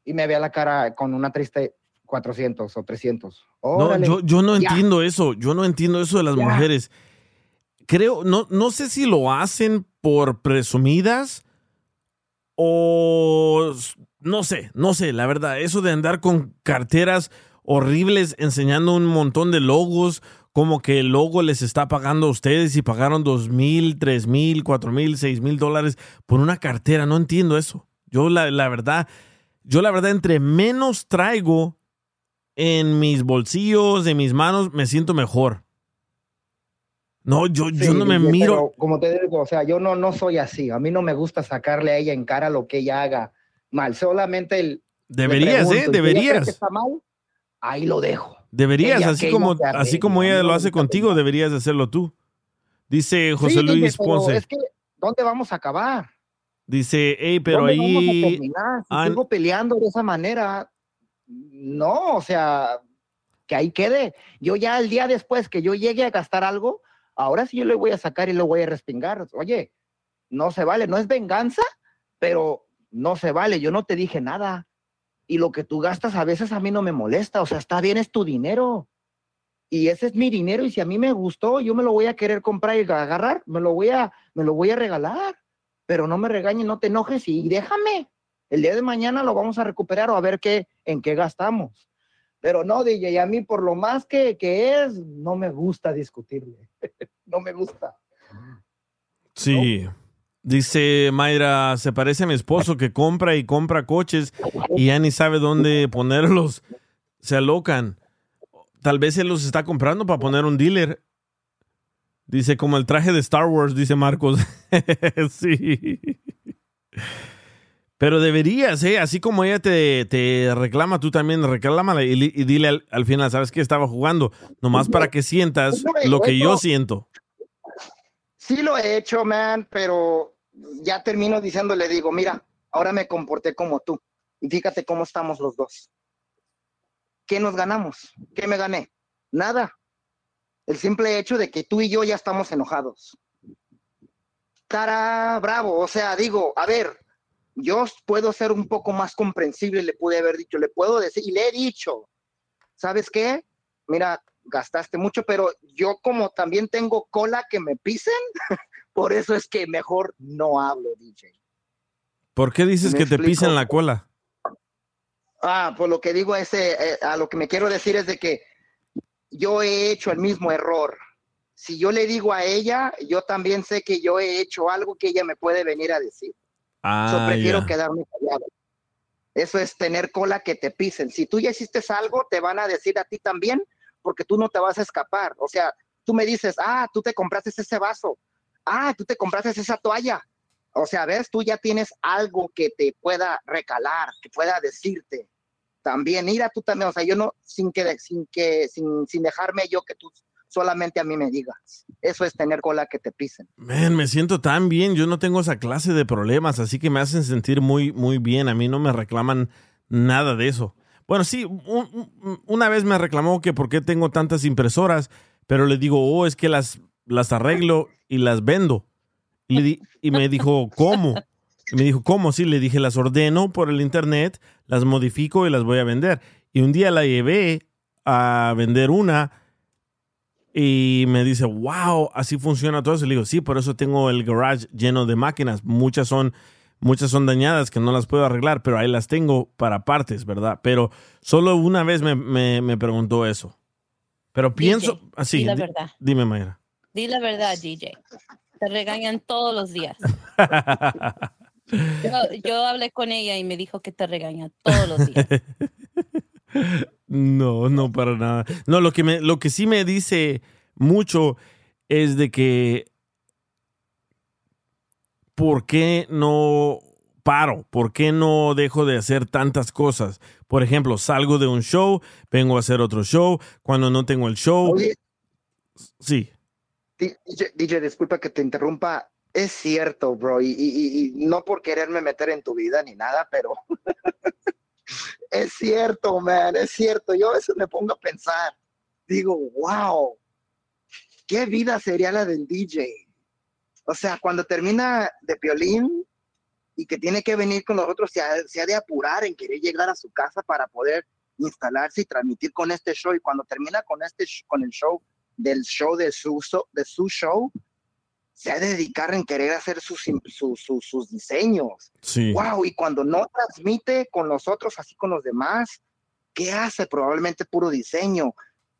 Y me ve a la cara con una triste 400 o 300. No, yo, yo no Ya. entiendo eso. Yo no entiendo eso de las Ya. mujeres. Creo, no, no sé si lo hacen por presumidas o no sé, no sé, la verdad. Eso de andar con carteras horribles enseñando un montón de logos, como que el logo les está pagando a ustedes y pagaron dos mil, tres mil, cuatro mil, seis mil dólares por una cartera. No entiendo eso. Yo la, la verdad, yo la verdad, entre menos traigo en mis bolsillos, en mis manos, me siento mejor. No, yo, yo Sí, no me miro. como te digo, o sea, yo no, no soy así. A mí no me gusta sacarle a ella en cara lo que ella haga mal. Solamente el. Deberías, pregunto, ¿eh? ¿y si ella cree Deberías. que está mal? Ahí lo dejo. Deberías, Ella así como, así como ella lo hace contigo, deberías de hacerlo tú. Dice José Sí, Luis Ponce. Es que, ¿dónde vamos a acabar? Dice, hey, pero ¿Dónde vamos a ahí. sigo peleando de esa manera, no, o sea, que ahí quede. Yo ya el día después que yo llegue a gastar algo, ahora sí yo le voy a sacar y le voy a respingar. Oye, no se vale, no es venganza, pero no se vale, yo no te dije nada. Y lo que tú gastas a veces a mí no me molesta, o sea, está bien, es tu dinero. Y ese es mi dinero y si a mí me gustó, yo me lo voy a querer comprar y agarrar, me lo voy a, me lo voy a regalar. Pero no me regañes, no te enojes y déjame. El día de mañana lo vamos a recuperar o a ver qué, en qué gastamos. Pero no, DJ, a mí por lo más que, que es, no me gusta discutirle. no me gusta. Sí. Dice Mayra, se parece a mi esposo que compra y compra coches y ya ni sabe dónde ponerlos. Se alocan. Tal vez él los está comprando para poner un dealer. Dice, como el traje de Star Wars, dice Marcos. sí. Pero deberías, ¿eh? Así como ella te, te reclama, tú también reclámala y, dile al, al final, ¿sabes qué? Estaba jugando. Nomás para que sientas lo que yo siento. Sí lo he hecho, man, pero ya termino diciéndole, digo, mira, ahora me comporté como tú. Y fíjate cómo estamos los dos. ¿Qué nos ganamos? ¿Qué me gané? Nada. El simple hecho de que tú y yo ya estamos enojados. Cara, bravo. O sea, digo, a ver, yo puedo ser un poco más comprensible, le pude haber dicho, le puedo decir, y le he dicho, ¿sabes qué? Mira, gastaste mucho, pero yo como también tengo cola que me pisen, por eso es que mejor no hablo, DJ. ¿Por qué dices que te pisen la cola? Ah, pues lo que digo es, eh, eh, a lo que me quiero decir es de que yo he hecho el mismo error. Si yo le digo a ella, yo también sé que yo he hecho algo que ella me puede venir a decir. So, Ah, prefiero quedarme callado. Eso es tener cola que te pisen. Si tú ya hiciste algo, te van a decir a ti también, porque tú no te vas a escapar. O sea, tú me dices, ah, tú te compraste ese vaso. Ah, tú te compraste esa toalla. O sea, ves, tú ya tienes algo que te pueda recalar, que pueda decirte. También, mira, tú también, o sea, yo no, sin que, sin que, sin, sin dejarme yo que tú solamente a mí me digas. Eso es tener cola que te pisen. Me siento tan bien. Yo no tengo esa clase de problemas, así que me hacen sentir muy, muy bien. A mí no me reclaman nada de eso. Bueno, sí, un- un- una vez me reclamó que por qué tengo tantas impresoras, pero le digo, oh, es que las, las arreglo y las vendo. Y, y me dijo, ¿cómo? Y me dijo, ¿cómo? Sí, le dije, las ordeno por el internet, las modifico y las voy a vender. Y un día la llevé a vender una y me dice, wow, así funciona todo eso. Le digo, sí, por eso tengo el garage lleno de máquinas. Muchas son, muchas son dañadas que no las puedo arreglar, pero ahí las tengo para partes, ¿verdad? Pero solo una vez me, me- me preguntó eso. Pero pienso, así, di la verdad. dime, Mayra. Di la verdad, DJ. Te regañan todos los días. Yo, yo hablé con ella y me dijo que te regaña todos los días. No, no para nada. No, lo que me, lo que sí me dice mucho es de que ¿por qué no paro? ¿Por qué no dejo de hacer tantas cosas? Por ejemplo, salgo de un show, vengo a hacer otro show, cuando no tengo el show. Oye. Sí. DJ, DJ, disculpa que te interrumpa. Es cierto, bro, y, y- y- y no por quererme meter en tu vida ni nada, pero es cierto, man, es cierto. Yo a veces me pongo a pensar, digo, wow, qué vida sería la del DJ. O sea, cuando termina de violín y que tiene que venir con nosotros, se ha, se de apurar en querer llegar a su casa para poder instalarse y transmitir con este show. Y cuando termina con este con el show del show de su, de su show, se ha de dedicar en querer hacer sus, su- su- sus diseños. Sí. Wow, y cuando no transmite con nosotros, así con los demás, ¿qué hace? Probablemente puro diseño.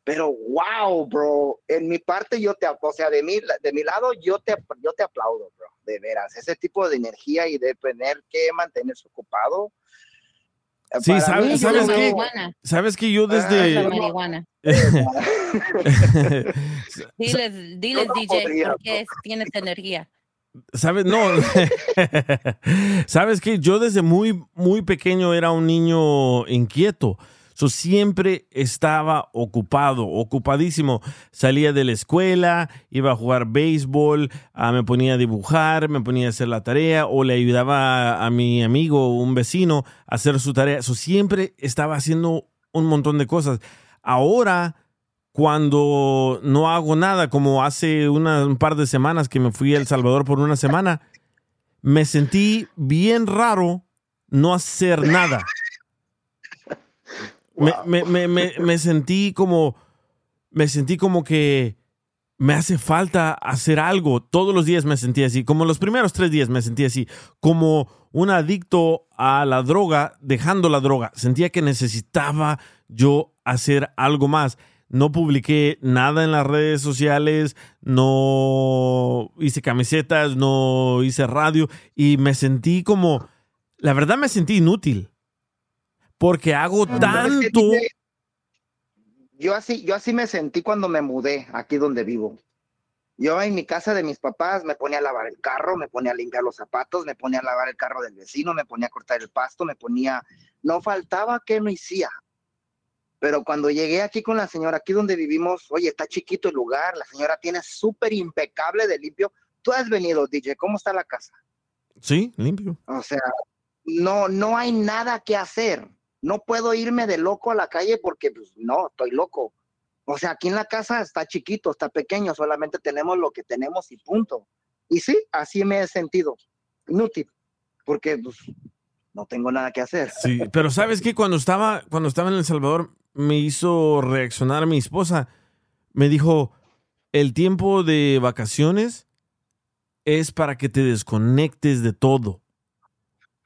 Pero wow, bro, en mi parte yo te, o sea, de mi, de mi lado yo te, yo te aplaudo, bro, de veras. Ese tipo de energía y de tener que mantenerse ocupado. Sí, para ¿sabes, mí, sabes veo- Sabes que yo La desde... marihuana. Diles, diles no DJ, podría, ¿por qué tienes energía? ¿Sabes? No. ¿Sabes que Yo desde muy, muy pequeño era un niño inquieto. Siempre estaba ocupado, ocupadísimo. Salía de la escuela, iba a jugar béisbol, ah, me ponía a dibujar, me ponía a hacer la tarea o le ayudaba a, mi amigo, un vecino, a hacer su tarea. Siempre estaba haciendo un montón de cosas. Ahora, cuando no hago nada, como hace un par de semanas que me fui a El Salvador por una semana, me sentí bien raro no hacer nada. Me, me- me- me- me sentí como, me sentí como que me hace falta hacer algo. Todos los días me sentí así, como los primeros tres días me sentí así, como un adicto a la droga, dejando la droga. Sentía que necesitaba yo hacer algo más. No publiqué nada en las redes sociales, no hice camisetas, no hice radio y me sentí como, la verdad me sentí inútil. Porque hago tanto. Yo así, yo así me sentí cuando me mudé aquí donde vivo. Yo en mi casa de mis papás me ponía a lavar el carro, me ponía a limpiar los zapatos, me ponía a lavar el carro del vecino, me ponía a cortar el pasto, me ponía, no faltaba que no hacía. Pero cuando llegué aquí con la señora, aquí donde vivimos, oye, está chiquito el lugar, la señora tiene súper impecable de limpio. Tú has venido, DJ, ¿cómo está la casa? Sí, limpio. O sea, no, no hay nada que hacer. No puedo irme de loco a la calle porque, pues, no, estoy loco. O sea, aquí en la casa está chiquito, está pequeño, solamente tenemos lo que tenemos y punto. Y sí, así me he sentido. Inútil, porque pues, no tengo nada que hacer. Sí, pero sabes que cuando estaba, cuando estaba en El Salvador, me hizo reaccionar mi esposa. Me dijo, el tiempo de vacaciones es para que te desconectes de todo.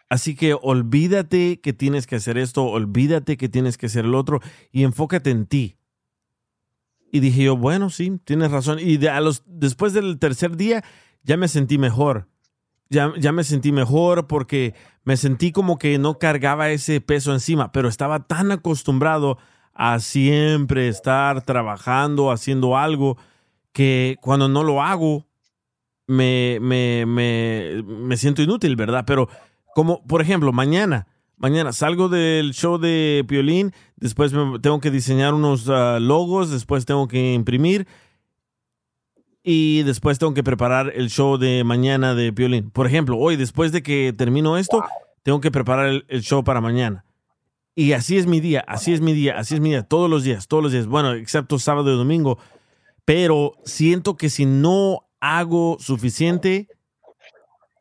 Así que olvídate que tienes que hacer esto, olvídate que tienes que hacer el otro y enfócate en ti. Y dije yo, bueno, sí, tienes razón. Y de- a los, después del tercer día ya me sentí mejor. Ya, ya me sentí mejor porque me sentí como que no cargaba ese peso encima, pero estaba tan acostumbrado a siempre estar trabajando, haciendo algo, que cuando no lo hago, me, me, me, me siento inútil, ¿verdad? Pero como, por ejemplo, mañana, mañana salgo del show de Piolín, después me- tengo que diseñar unos ah, logos, después tengo que imprimir y después tengo que preparar el show de mañana de Piolín. Por ejemplo, hoy, después de que termino esto, tengo que preparar el, el show para mañana. Y así es mi día, así es mi día, así es mi día, todos los días, todos los días. Bueno, excepto sábado y domingo. Pero siento que si no hago suficiente,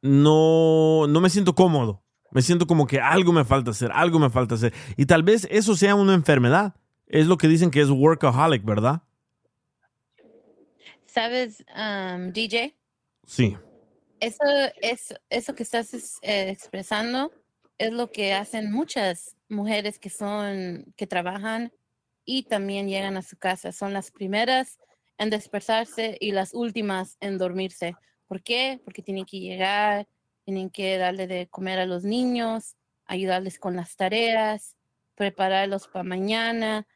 no, no me siento cómodo. Me siento como que algo me falta hacer, algo me falta hacer. Y tal vez eso sea una enfermedad. Es lo que dicen que es workaholic, ¿verdad? ¿Sabes, um, DJ? Sí. Eso, es, eso que estás es- eh, expresando es lo que hacen muchas mujeres que son, que trabajan y también llegan a su casa. Son las primeras en despertarse y las últimas en dormirse. ¿Por qué? Porque tienen que llegar, tienen que darle de comer a los niños, ayudarles con las tareas, prepararlos para mañana,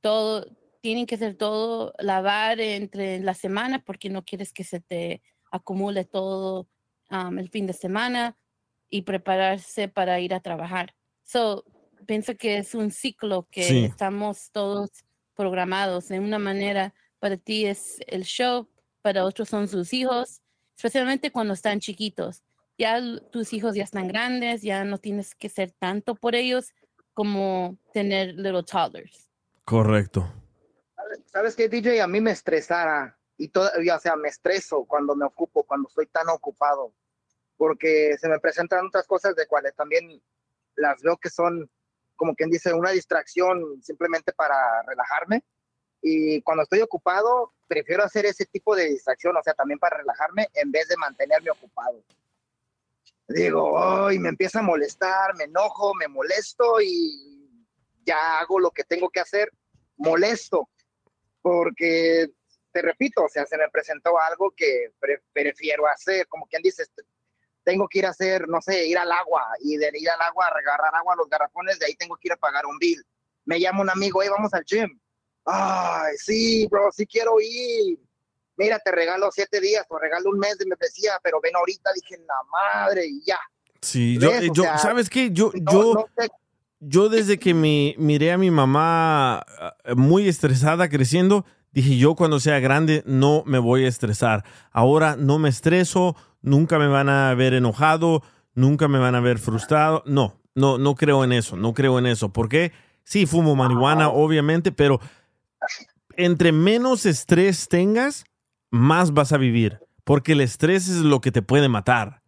todo, tienen que hacer todo, lavar entre la semana porque no quieres que se te acumule todo um, el fin de semana y prepararse para ir a trabajar. So, pienso que es un ciclo que Sí. estamos todos programados de una manera. Para ti es el show, para otros son sus hijos, especialmente cuando están chiquitos. Ya tus hijos ya están grandes, ya no tienes que ser tanto por ellos como tener little toddlers. Correcto. ¿Sabes qué, DJ? A mí me estresara y todavía, o sea, me estreso cuando me ocupo, cuando estoy tan ocupado, porque se me presentan otras cosas de cuales también las veo que son, como quien dice, una distracción simplemente para relajarme. Y cuando estoy ocupado, prefiero hacer ese tipo de distracción, o sea, también para relajarme, en vez de mantenerme ocupado. Digo, ay, me empieza a molestar, me enojo, me molesto y ya hago lo que tengo que hacer, molesto, porque te repito, o sea, se me presentó algo que pre- prefiero hacer, como quien dice, este, tengo que ir a hacer, no sé, ir al agua y de ir al agua, a agarrar agua a los garrafones, de ahí tengo que ir a pagar un bill. Me llama un amigo, hey, vamos al gym. Ay, sí, bro, sí quiero ir. Mira, te regalo siete días, te regalo un mes de membresía, pero ven ahorita, dije, la madre, y ya. Sí, yo, eh, yo sea, ¿sabes qué? Yo, no- yo, no yo desde que mi, miré a mi mamá ah, muy estresada creciendo, dije yo cuando sea grande no me voy a estresar. Ahora no me estreso, nunca me van a ver enojado, nunca me van a ver frustrado. No, no, no creo en eso, no creo en eso. ¿Por qué? Sí, fumo marihuana, obviamente, pero entre menos estrés tengas, más vas a vivir. Porque el estrés es lo que te puede matar.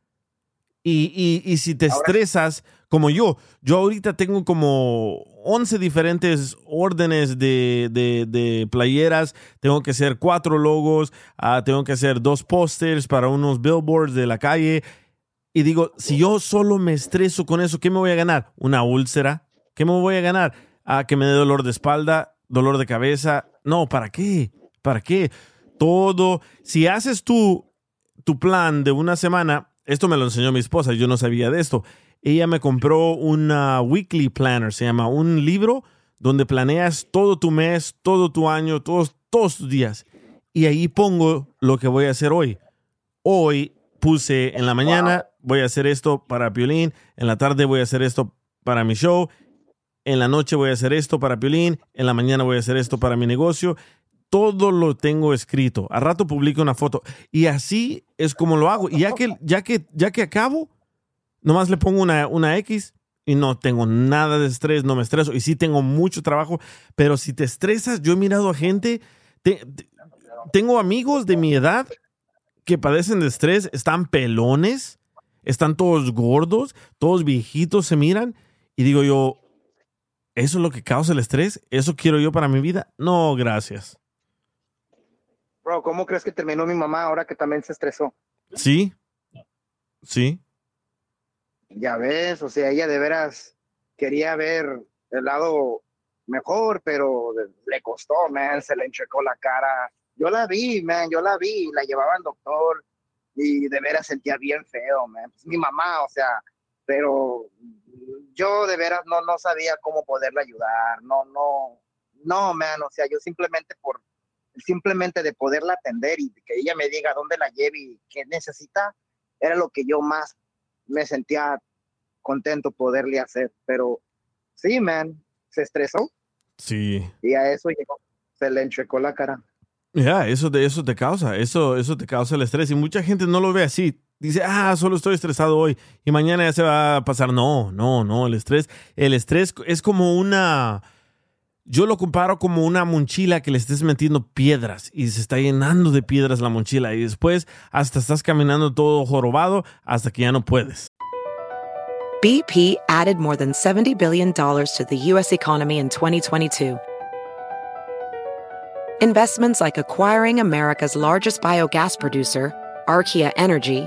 Y, y- y si te estresas, como yo, yo ahorita tengo como 11 diferentes órdenes de, de- de playeras, tengo que hacer cuatro logos, ah, tengo que hacer dos pósters para unos billboards de la calle. Y digo, si yo solo me estreso con eso, ¿qué me voy a ganar? ¿Una úlcera? ¿Qué me voy a ganar? ¿A que me dé dolor de espalda, dolor de cabeza? No, ¿para qué? ¿Para qué? Todo. Si haces tú tu plan de una semana, esto me lo enseñó mi esposa, yo no sabía de esto. Ella me compró una weekly planner, se llama un libro donde planeas todo tu mes, todo tu año, todos, todos tus días. Y ahí pongo lo que voy a hacer hoy. Hoy puse en la mañana, voy a hacer esto para Piolín, en la tarde voy a hacer esto para mi show, en la noche voy a hacer esto para Piolín, en la mañana voy a hacer esto para mi negocio. Todo lo tengo escrito. A rato publico una foto. Y así es como lo hago. Y ya que, ya que, ya que acabo, nomás le pongo una, una X y no tengo nada de estrés, no me estreso. Y sí tengo mucho trabajo, pero si te estresas, yo he mirado a gente, te- te- tengo amigos de mi edad que padecen de estrés, están pelones, están todos gordos, todos viejitos se miran y digo yo, ¿eso es lo que causa el estrés? ¿Eso quiero yo para mi vida? No, gracias. Bro, ¿cómo crees que terminó mi mamá ahora que también se estresó? Sí, sí, Ya ves, o sea, ella de veras quería ver el lado mejor, pero le costó, man, se le enchecó la cara. Yo la vi, man, yo la vi, la llevaba al doctor y de veras sentía bien feo, man. Pues mi mamá, o sea, pero yo de veras no, no sabía cómo poderla ayudar, no, no, no, man, o sea, yo simplemente por, simplemente de poderla atender y que ella me diga dónde la lleve y qué necesita, era lo que yo más me sentía contento poderle hacer, pero sí, man, se estresó sí. y a eso llegó, se le enchecó la cara. Ya, eso, de, eso te causa, eso, eso te causa el estrés. Y mucha gente no lo ve así. Dice, ah, solo estoy estresado hoy y mañana ya se va a pasar. No, no, no, el estrés, el estrés es como una, yo lo comparo como una mochila que le estés metiendo piedras y se está llenando de piedras la mochila y después hasta estás caminando todo jorobado hasta que ya no puedes. BP added more than $70 billion to the U.S. economy in 2022. Investments like acquiring America's largest biogas producer, Archaea Energy,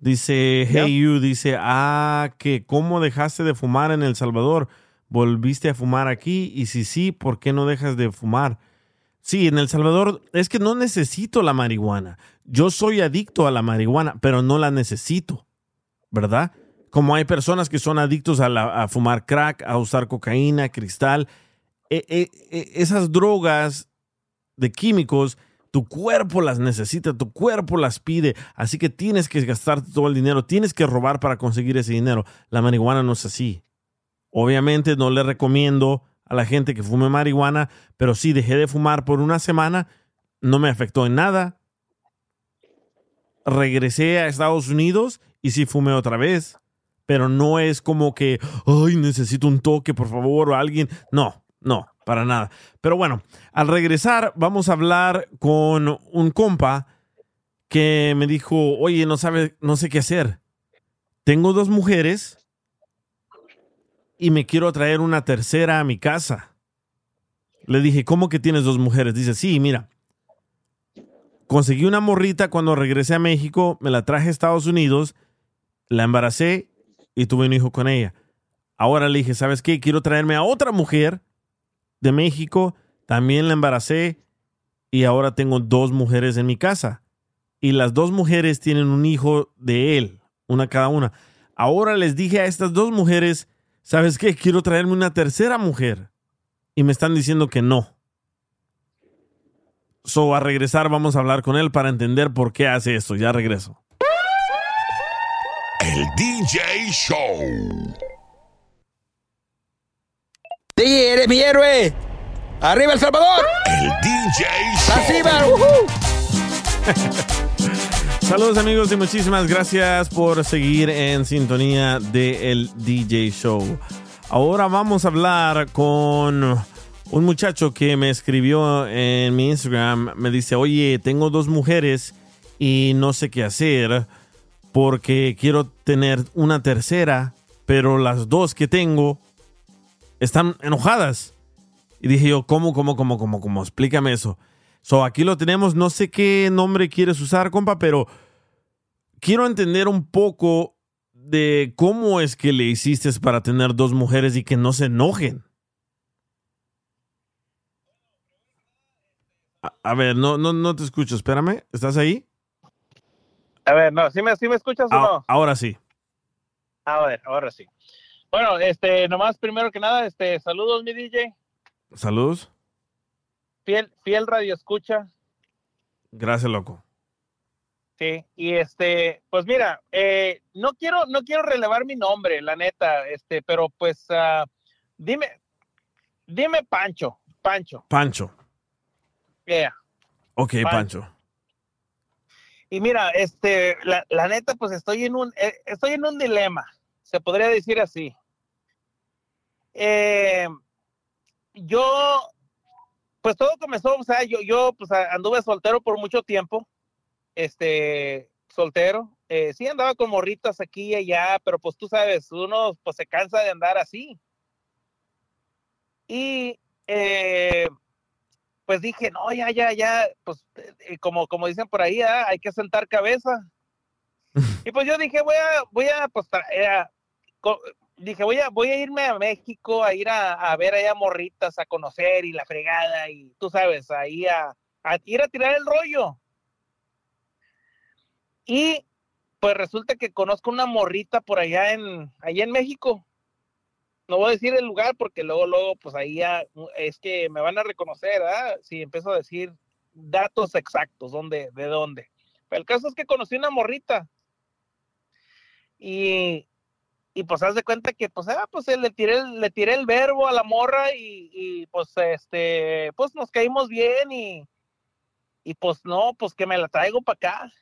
Dice Hey You, dice, ah, que cómo dejaste de fumar en El Salvador, volviste a fumar aquí y si sí, ¿por qué no dejas de fumar? Sí, en El Salvador es que no necesito la marihuana. Yo soy adicto a la marihuana, pero no la necesito, ¿verdad? Como hay personas que son adictos a, la- a fumar crack, a usar cocaína, cristal, e- e- e- esas drogas de químicos, tu cuerpo las necesita, tu cuerpo las pide, así que tienes que gastar todo el dinero, tienes que robar para conseguir ese dinero. La marihuana no es así. Obviamente no le recomiendo a la gente que fume marihuana, pero sí dejé de fumar por una semana, no me afectó en nada. Regresé a Estados Unidos y sí fumé otra vez, pero no es como que, ay, necesito un toque, por favor, o alguien. No, no, para nada. Pero bueno, al regresar vamos a hablar con un compa que me dijo, oye, no sabe, no sé qué hacer. Tengo dos mujeres y me quiero traer una tercera a mi casa. Le dije, ¿cómo que tienes dos mujeres? Dice, sí, mira. Conseguí una morrita cuando regresé a México, me la traje a Estados Unidos, la embaracé y tuve un hijo con ella. Ahora le dije, ¿sabes qué? Quiero traerme a otra mujer de México, también la embaracé y ahora tengo dos mujeres en mi casa. Y las dos mujeres tienen un hijo de él, una cada una. Ahora les dije a estas dos mujeres, ¿sabes qué? Quiero traerme una tercera mujer. Y me están diciendo que no. So, a regresar vamos a hablar con él para entender por qué hace esto. Ya regreso. El DJ Show. Sí, eres mi héroe. ¡Arriba El Salvador! El DJ Show. ¡Arriba! Saludos amigos y muchísimas gracias por seguir en sintonía de el DJ Show. Ahora vamos a hablar con un muchacho que me escribió en mi Instagram. Me dice, oye, tengo dos mujeres y no sé qué hacer porque quiero tener una tercera, pero las dos que tengo están enojadas. Y dije yo, ¿cómo, cómo, cómo, cómo, cómo? Explícame eso. So, aquí lo tenemos. No sé qué nombre quieres usar, compa, pero quiero entender un poco de cómo es que le hiciste para tener dos mujeres y que no se enojen. A, a ver, no, no, no te escucho. Espérame. ¿Estás ahí? A ver, no, ¿sí me, sí me escuchas o Ah, no? ahora sí. A ver, ahora sí. Bueno, este, nomás primero que nada, este, saludos mi DJ, Saludos. fiel, fiel radio escucha, Gracias, loco. sí, y este, pues mira, eh, no quiero, no quiero relevar mi nombre, la neta, este, pero pues, ah, dime, dime Pancho, Pancho, Pancho. yeah. Ok, Pancho. Pancho. Y mira, este, la, la neta, pues estoy en un, eh, estoy en un dilema, se podría decir así. Eh, yo, pues todo comenzó, o sea, yo, yo pues anduve soltero por mucho tiempo, este, soltero, eh, sí andaba con morritas aquí y allá, pero pues tú sabes, uno pues se cansa de andar así. Y eh, pues dije, no, ya, ya, ya, pues eh, como, como dicen por ahí, ah, hay que sentar cabeza. y pues yo dije, voy a, voy a, pues, tra- eh, co- dije, voy a, voy a irme a México a ir a, a ver allá morritas, a conocer y la fregada y tú sabes, ahí a, ir a tirar el rollo. Y pues resulta que conozco una morrita por allá en, allá en México. No voy a decir el lugar porque luego, luego, pues ahí es que me van a reconocer, ¿ah? Si empiezo a decir datos exactos, dónde, de dónde. Pero el caso es que conocí una morrita. Y, y pues haz de cuenta que pues, ah, pues eh, le tiré, el- le tiré el verbo a la morra y, y, pues este, pues nos caímos bien y, y pues no, pues que me la traigo para acá.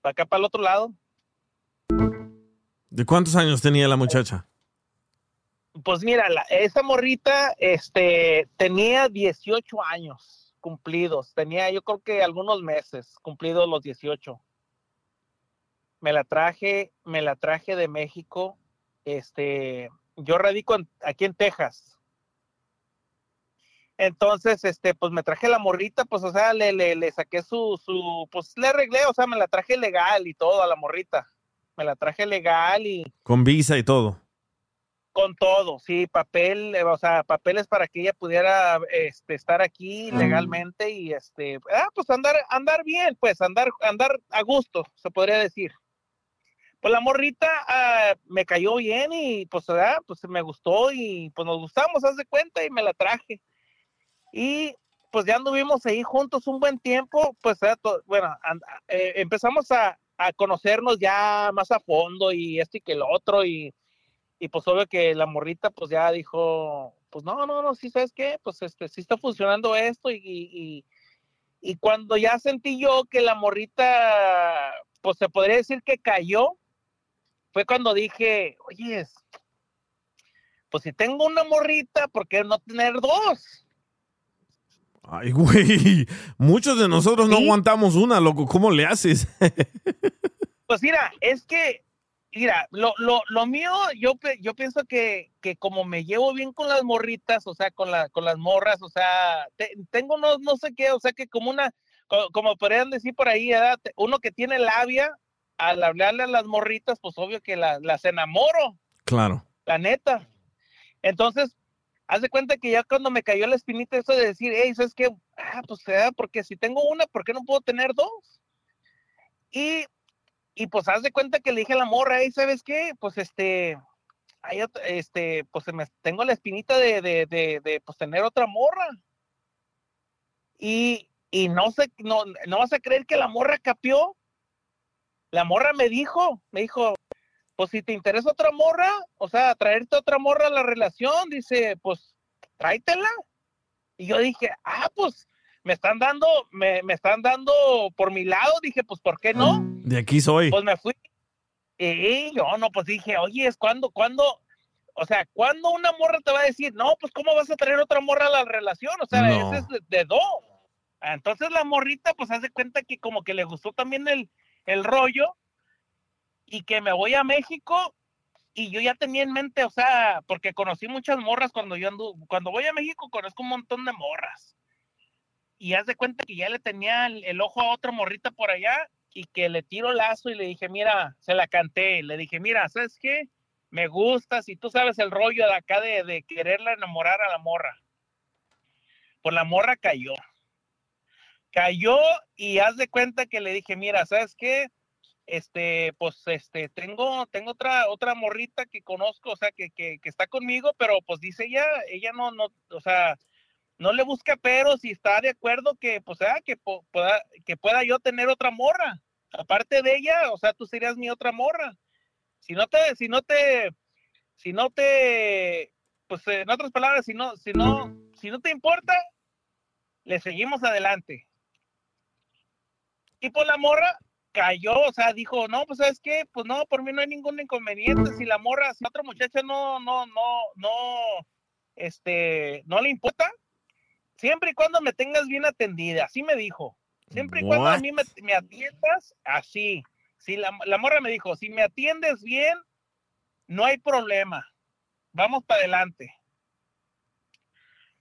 Para acá, para el otro lado. ¿De cuántos años tenía la muchacha? Pues mira, la- esa morrita este, tenía 18 años cumplidos. Tenía yo creo que algunos meses cumplidos los 18. Me la traje, me la traje de México. Este, yo radico en- aquí en Texas. Entonces, este, pues me traje la morrita, pues, o sea, le, le, le saqué su, su, pues le arreglé, o sea, me la traje legal y todo a la morrita. Me la traje legal y, Con visa y todo. con todo, sí, papel, eh, o sea, papeles para que ella pudiera este, estar aquí legalmente y este, ah, pues andar, andar bien, pues andar, andar a gusto, se podría decir. Pues la morrita ah, me cayó bien y pues, ah, pues me gustó y pues nos gustamos, haz de cuenta, y me la traje. Y pues ya anduvimos ahí juntos un buen tiempo, pues ah, bueno, eh, empezamos a, a conocernos ya más a fondo y esto y que el otro y y pues obvio que la morrita pues ya dijo, pues no, no, no, sí, ¿sabes qué? Pues este, sí está funcionando esto y, y, y cuando ya sentí yo que la morrita, pues se podría decir que cayó, fue cuando dije, oye, pues si tengo una morrita, ¿por qué no tener dos? Ay, güey. Muchos de nosotros no aguantamos una, loco. ¿Cómo le haces? Pues mira, es que, mira, lo, lo, lo mío, yo, yo pienso que, que como me llevo bien con las morritas, o sea, con, la, con las morras, o sea, te- tengo no, no sé qué, o sea, que como una, co- como podrían decir por ahí, ¿verdad? Te- uno que tiene labia, al hablarle a las morritas, pues obvio que la- las enamoro, Claro. la neta. Entonces, haz de cuenta que ya cuando me cayó la espinita eso de decir, hey, ¿sabes qué? Ah, pues, ¿verdad? porque si tengo una, ¿por qué no puedo tener dos? Y y pues haz de cuenta que le dije a la morra, hey, ¿sabes qué? Pues este, hay este, pues me, tengo la espinita de, de, de, de, pues tener otra morra. Y, y no sé, no, no vas a creer que la morra capió. La morra me dijo, me dijo, pues si te interesa otra morra, o sea, traerte otra morra a la relación, dice, pues tráetela. Y yo dije, ah, pues me están dando, me, me están dando por mi lado, dije, pues ¿por qué no? De aquí soy. Pues me fui. Y yo no, pues dije, oye, es cuando, cuando, o sea, cuando una morra te va a decir, no, pues cómo vas a traer otra morra a la relación, o sea, No. ese es de, de dos. Entonces la morrita, pues hace cuenta que como que le gustó también el, el rollo y que me voy a México y yo ya tenía en mente, o sea, porque conocí muchas morras cuando yo ando, cuando voy a México conozco un montón de morras. Y haz de cuenta que ya le tenía el, ojo a otra morrita por allá y que le tiro lazo y le dije, mira, se la canté, le dije, mira, ¿sabes qué? Me gusta, si tú sabes el rollo de acá de, de quererla enamorar a la morra. Pues la morra cayó. Cayó y haz de cuenta que le dije, mira, ¿sabes qué? Este, pues, este, tengo, tengo otra, otra morrita que conozco, o sea, que, que, que está conmigo, pero pues dice ella, ella no, no, o sea, no le busca pero si está de acuerdo que, pues, ah, que pueda, que pueda yo tener otra morra. Aparte de ella, o sea, tú serías mi otra morra. Si no te, si no te, si no te, pues en otras palabras, si no, si no, si no te importa, le seguimos adelante. Y por la morra cayó, o sea, dijo, no, pues sabes qué, pues no, por mí no hay ningún inconveniente. Si la morra, si otra muchacha no, no, no, no, este, no le importa, siempre y cuando me tengas bien atendida, así me dijo. Siempre y cuando a mí me, me atiendas, así. Si la, la morra me dijo, si me atiendes bien, no hay problema. Vamos para adelante.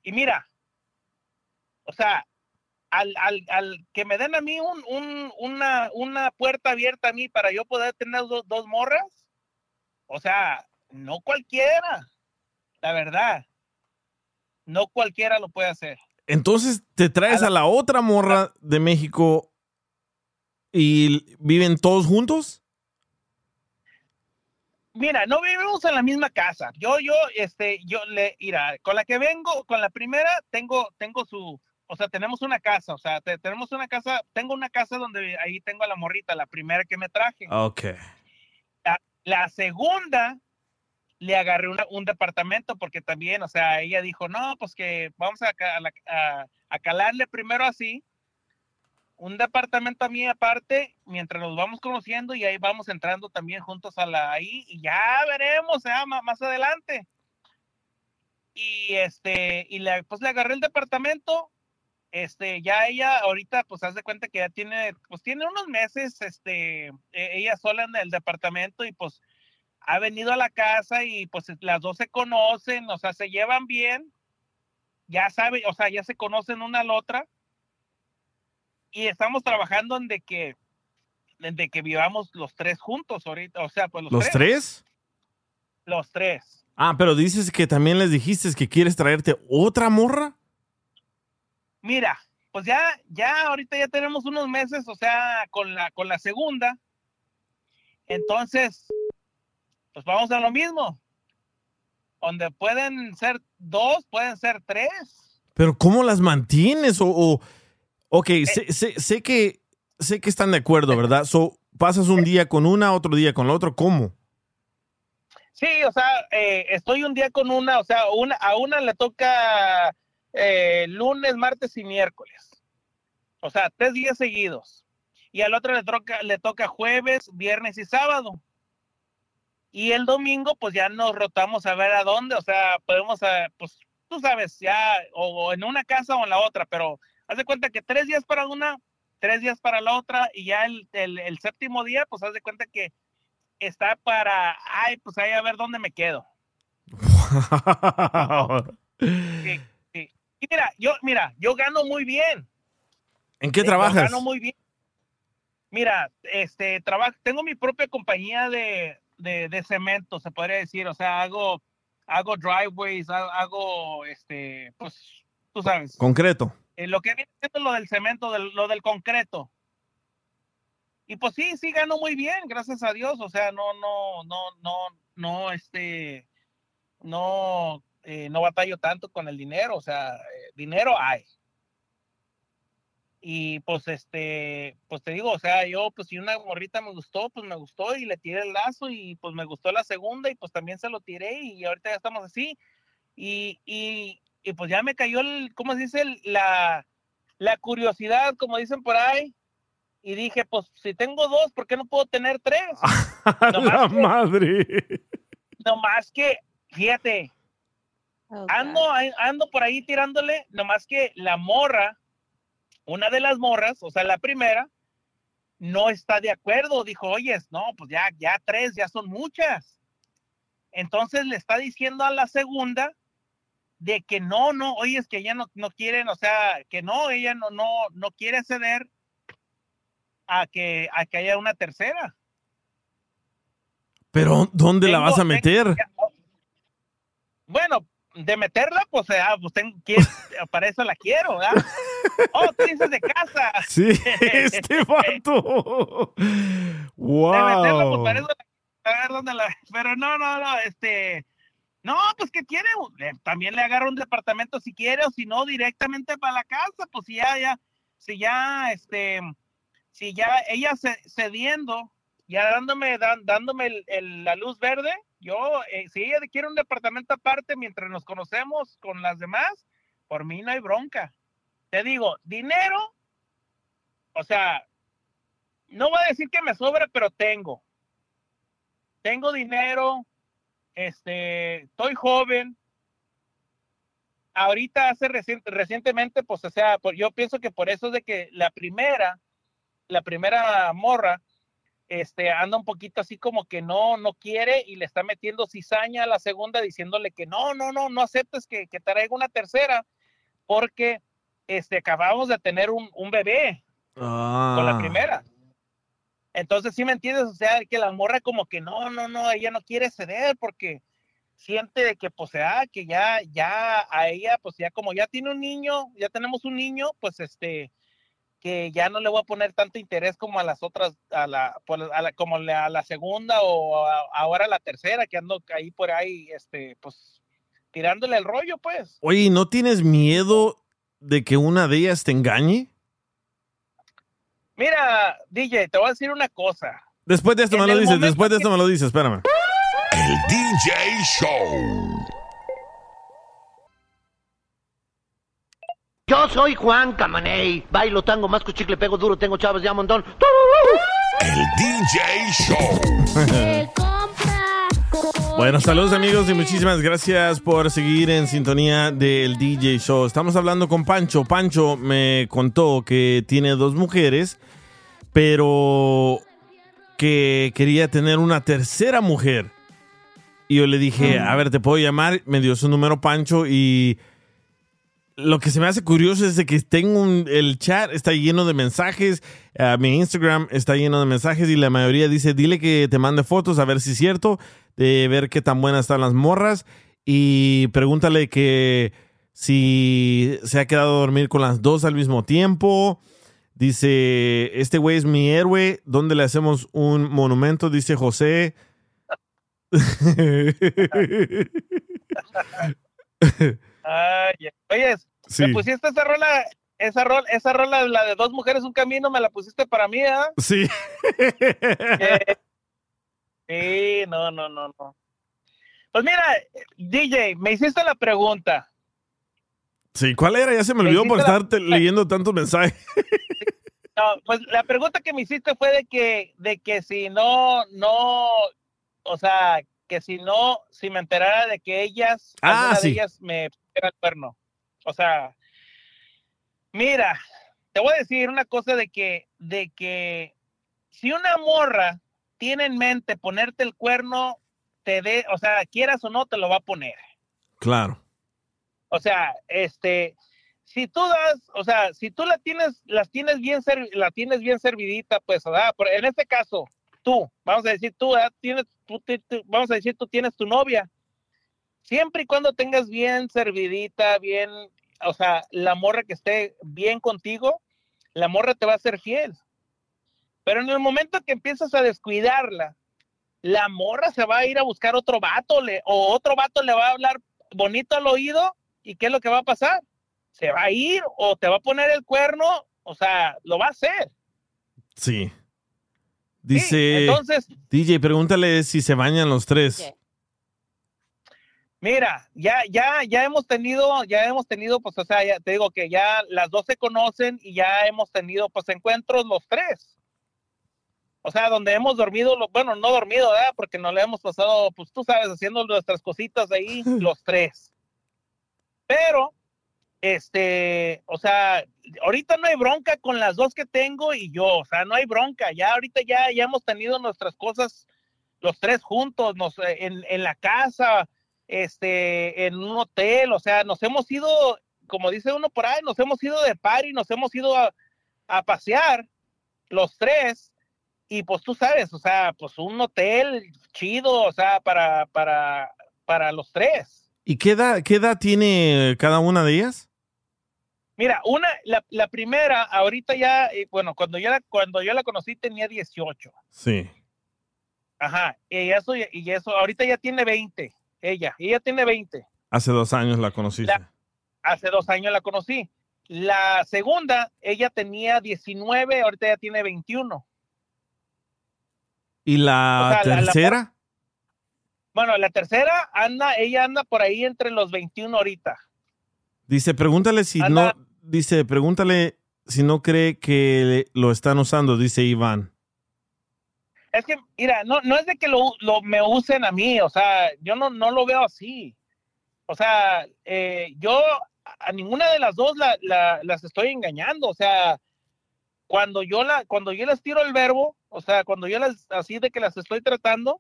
Y mira, o sea, al, al, al que me den a mí un, un- una, una puerta abierta a mí para yo poder tener dos, dos morras, o sea, no cualquiera, la verdad, no cualquiera lo puede hacer. Entonces te traes a la otra morra de México y viven todos juntos. Mira, no vivimos en la misma casa. Yo, yo, este, yo le, mira, con la que vengo, con la primera, tengo, tengo su, o sea, tenemos una casa, o sea, te- tenemos una casa, tengo una casa donde ahí tengo a la morrita, la primera que me traje. Ok. La segunda le agarré una- un departamento porque también, o sea, ella dijo, no, pues que vamos a, a la- a- a calarle primero así, un departamento a mí aparte, mientras nos vamos conociendo y ahí vamos entrando también juntos a la ahí y ya veremos, sea, ma- más adelante. Y este, y le, pues le agarré el departamento, este, ya ella ahorita, pues haz de cuenta que ya tiene, pues tiene unos meses, este, e- ella sola en el departamento y pues ha venido a la casa y pues las dos se conocen, o sea, se llevan bien, ya sabe, o sea, ya se conocen una a la otra y estamos trabajando en de que, en de que vivamos los tres juntos ahorita, o sea, pues los, ¿Los tres? Los tres. Ah, pero dices que también les dijiste que quieres traerte otra morra. Mira, pues ya, ya ahorita ya tenemos unos meses, o sea, con la, con la segunda. Entonces, pues vamos a lo mismo. Donde pueden ser dos, pueden ser tres. Pero ¿cómo las mantienes? O, o- ok, Eh. sé, sé- sé que sé que están de acuerdo, ¿verdad? So, pasas un día con una, otro día con la otra, ¿cómo? Sí, o sea, eh, estoy un día con una, o sea, una, a una le toca eh, lunes, martes y miércoles. O sea, tres días seguidos. Y al otro le toca, le toca jueves, viernes y sábado. Y el domingo, pues ya nos rotamos a ver a dónde, o sea, podemos, eh, pues tú sabes, ya, o, en una casa o en la otra, pero haz de cuenta que tres días para una, tres días para la otra, y ya el, el- el séptimo día, pues haz de cuenta que está para, ay, pues ahí a ver dónde me quedo. Sí. Mira, yo, mira, yo gano muy bien. ¿En qué Yo trabajas? Gano muy bien. Mira, este, trabajo, tengo mi propia compañía de, de, de cemento, se podría decir. O sea, hago, hago driveways, ha- hago, este, pues, tú sabes. Concreto. Eh, lo que viene siendo lo del cemento, del- lo del concreto. Y pues sí, sí gano muy bien, gracias a Dios. O sea, no, no, no, no, no, este, no, eh, no batallo tanto con el dinero. O sea, eh, dinero hay. Y pues este, pues te digo, o sea, yo pues si una morrita me gustó, pues me gustó y le tiré el lazo y pues me gustó la segunda y pues también se lo tiré y ahorita ya estamos así. Y, y, y pues ya me cayó el, ¿cómo se dice? El- La, la curiosidad, como dicen por ahí. Y dije, pues si tengo dos, ¿por qué no puedo tener tres? la madre. Nomás que, fíjate, ando, ando por ahí tirándole, nomás que la morra, una de las morras, o sea, la primera, no está de acuerdo. Dijo, oye, no, pues ya, ya tres, ya son muchas. Entonces le está diciendo a la segunda de que no, no, oye, es que ella no, no quieren, o sea, que no, ella no, no, no quiere ceder a que, a que haya una tercera. Pero ¿dónde la vas a tengo- meter? Bueno, de meterla, pues, ah, pues tengo, quiero- para eso la quiero, ¿verdad? Oh, tú dices de casa. Sí, este vato. De meterla, pues Wow. para eso la- a ver dónde la- Pero no, no, no, este. No, pues que quiere, Eh, también le agarro un departamento si quiere, o si no, directamente para la casa, pues si ya, ya, si ya, este, si ya ella ce- cediendo, ya dándome, dan- dándome el- el- la luz verde, yo, eh, si ella quiere un departamento aparte mientras nos conocemos con las demás, por mí no hay bronca. Te digo, dinero, o sea, no voy a decir que me sobra, pero tengo. Tengo dinero, este, estoy joven. Ahorita hace recien- recientemente, pues, o sea, por- yo pienso que por eso es de que la primera, la primera morra, este, anda un poquito así como que no, no quiere y le está metiendo cizaña a la segunda diciéndole que no, no, no, no aceptes que, que traiga una tercera porque, este, acabamos de tener un, un bebé con la Ah. primera. Entonces, ¿sí me entiendes? O sea, que la morra como que no, no, no, ella no quiere ceder porque siente de que, pues, ah, que ya, ya a ella, pues, ya como ya tiene un niño, ya tenemos un niño, pues, este, que ya no le voy a poner tanto interés como a las otras, a la, pues, a la- como a la segunda o a- ahora a la tercera, que ando ahí por ahí, este, pues, tirándole el rollo, pues. Oye, ¿y ¿no tienes miedo de que una de ellas te engañe? Mira, DJ, te voy a decir una cosa. Después de esto me lo dices, después de esto me lo dices, espérame. El DJ Show. Yo soy Juan Camaney. Bailo tango, más chicle, pego duro, tengo chavos ya un montón. El DJ Show. Bueno, saludos amigos y muchísimas gracias por seguir en sintonía del DJ Show. Estamos hablando con Pancho. Pancho me contó que tiene dos mujeres, pero que quería tener una tercera mujer. Y yo le dije, a ver, te puedo llamar. Me dio su número Pancho y lo que se me hace curioso es de que tengo un- el chat está lleno de mensajes, eh, mi Instagram está lleno de mensajes y la mayoría dice, dile que te mande fotos a ver si es cierto, de ver qué tan buenas están las morras y pregúntale que si se ha quedado a dormir con las dos al mismo tiempo. Dice, este güey es mi héroe, ¿dónde le hacemos un monumento? Dice José. Ay. Oye, Sí. me pusiste esa rola, esa rola, esa rola, la de dos mujeres, un camino, me la pusiste para mí, ¿ah? sí. Sí, no, no, no, no. Pues mira, DJ, me hiciste la pregunta. Sí, ¿cuál era? Ya se me olvidó por la- estar leyendo tantos mensajes. No, pues la pregunta que me hiciste fue de que, de que si no, no, o sea, que si no, si me enterara de que ellas, Ah, sí. de ellas me pusiera el cuerno. O sea, mira, te voy a decir una cosa de que, de que si una morra tiene en mente ponerte el cuerno, te dé, o sea, quieras o no, te lo va a poner. Claro. O sea, este, si tú das, o sea, si tú la tienes, las tienes bien, la tienes bien servidita, pues, en este caso, tú, vamos a decir, tú, ¿verdad? tienes, tú- tú- tú- vamos a decir, tú tienes tu novia. Siempre y cuando tengas bien servidita, bien, o sea, la morra que esté bien contigo, la morra te va a ser fiel. Pero en el momento que empiezas a descuidarla, la morra se va a ir a buscar otro vato, le, o otro vato le va a hablar bonito al oído, ¿y qué es lo que va a pasar? Se va a ir o te va a poner el cuerno, o sea, lo va a hacer. Sí. Dice, entonces- DJ, pregúntale si se bañan los tres. Mira, ya, ya, ya hemos tenido, ya hemos tenido, pues, o sea, ya te digo que ya las dos se conocen y ya hemos tenido, pues, encuentros los tres. O sea, donde hemos dormido, lo- bueno, no dormido, ¿verdad? Porque nos le hemos pasado, pues, tú sabes, haciendo nuestras cositas ahí, los tres. Pero, este, o sea, ahorita no hay bronca con las dos que tengo y yo, o sea, no hay bronca. Ya ahorita ya, ya hemos tenido nuestras cosas los tres juntos, nos, en, en la casa, este, en un hotel, o sea, nos hemos ido, como dice uno por ahí, nos hemos ido de party, nos hemos ido a, a pasear, los tres, y pues tú sabes, o sea, pues un hotel chido, o sea, para, para, para los tres. ¿Y qué edad, qué edad tiene cada una de ellas? Mira, una, la, la primera, ahorita ya, eh, bueno, cuando yo la, cuando yo la conocí tenía 18. Sí. Ajá, y eso, y eso, ahorita ya tiene 20, ella, ella tiene 20. Hace dos años la conociste. La- hace dos años la conocí. La segunda, ella tenía 19, ahorita ya tiene 21. ¿Y la O sea, la- la- tercera? Bueno, la tercera anda, ella anda por ahí entre los 21 ahorita. Dice, pregúntale si Anda. no, dice, pregúntale si no cree que lo están usando, dice Iván. Es que, mira, no, no es de que lo, lo- me usen a mí, o sea, yo no, no lo veo así. O sea, eh, yo a ninguna de las dos la- la- las estoy engañando, o sea, cuando yo la, cuando yo les tiro el verbo, o sea, cuando yo las, así de que las estoy tratando,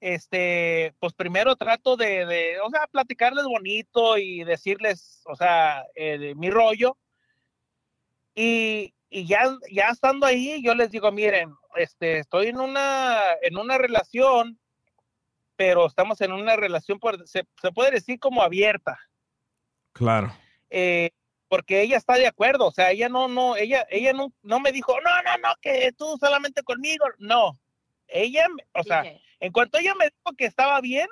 este, pues primero trato de, de, o sea, platicarles bonito y decirles, o sea, eh, de mi rollo. Y, y ya, ya estando ahí, yo les digo, miren, este, estoy en una, en una relación, pero estamos en una relación, por, se, se puede decir como abierta, Claro. eh, porque ella está de acuerdo, o sea, ella no, no, ella, ella no, no me dijo, no, no, no, que tú solamente conmigo, no, ella, o sea, en cuanto ella me dijo que estaba bien,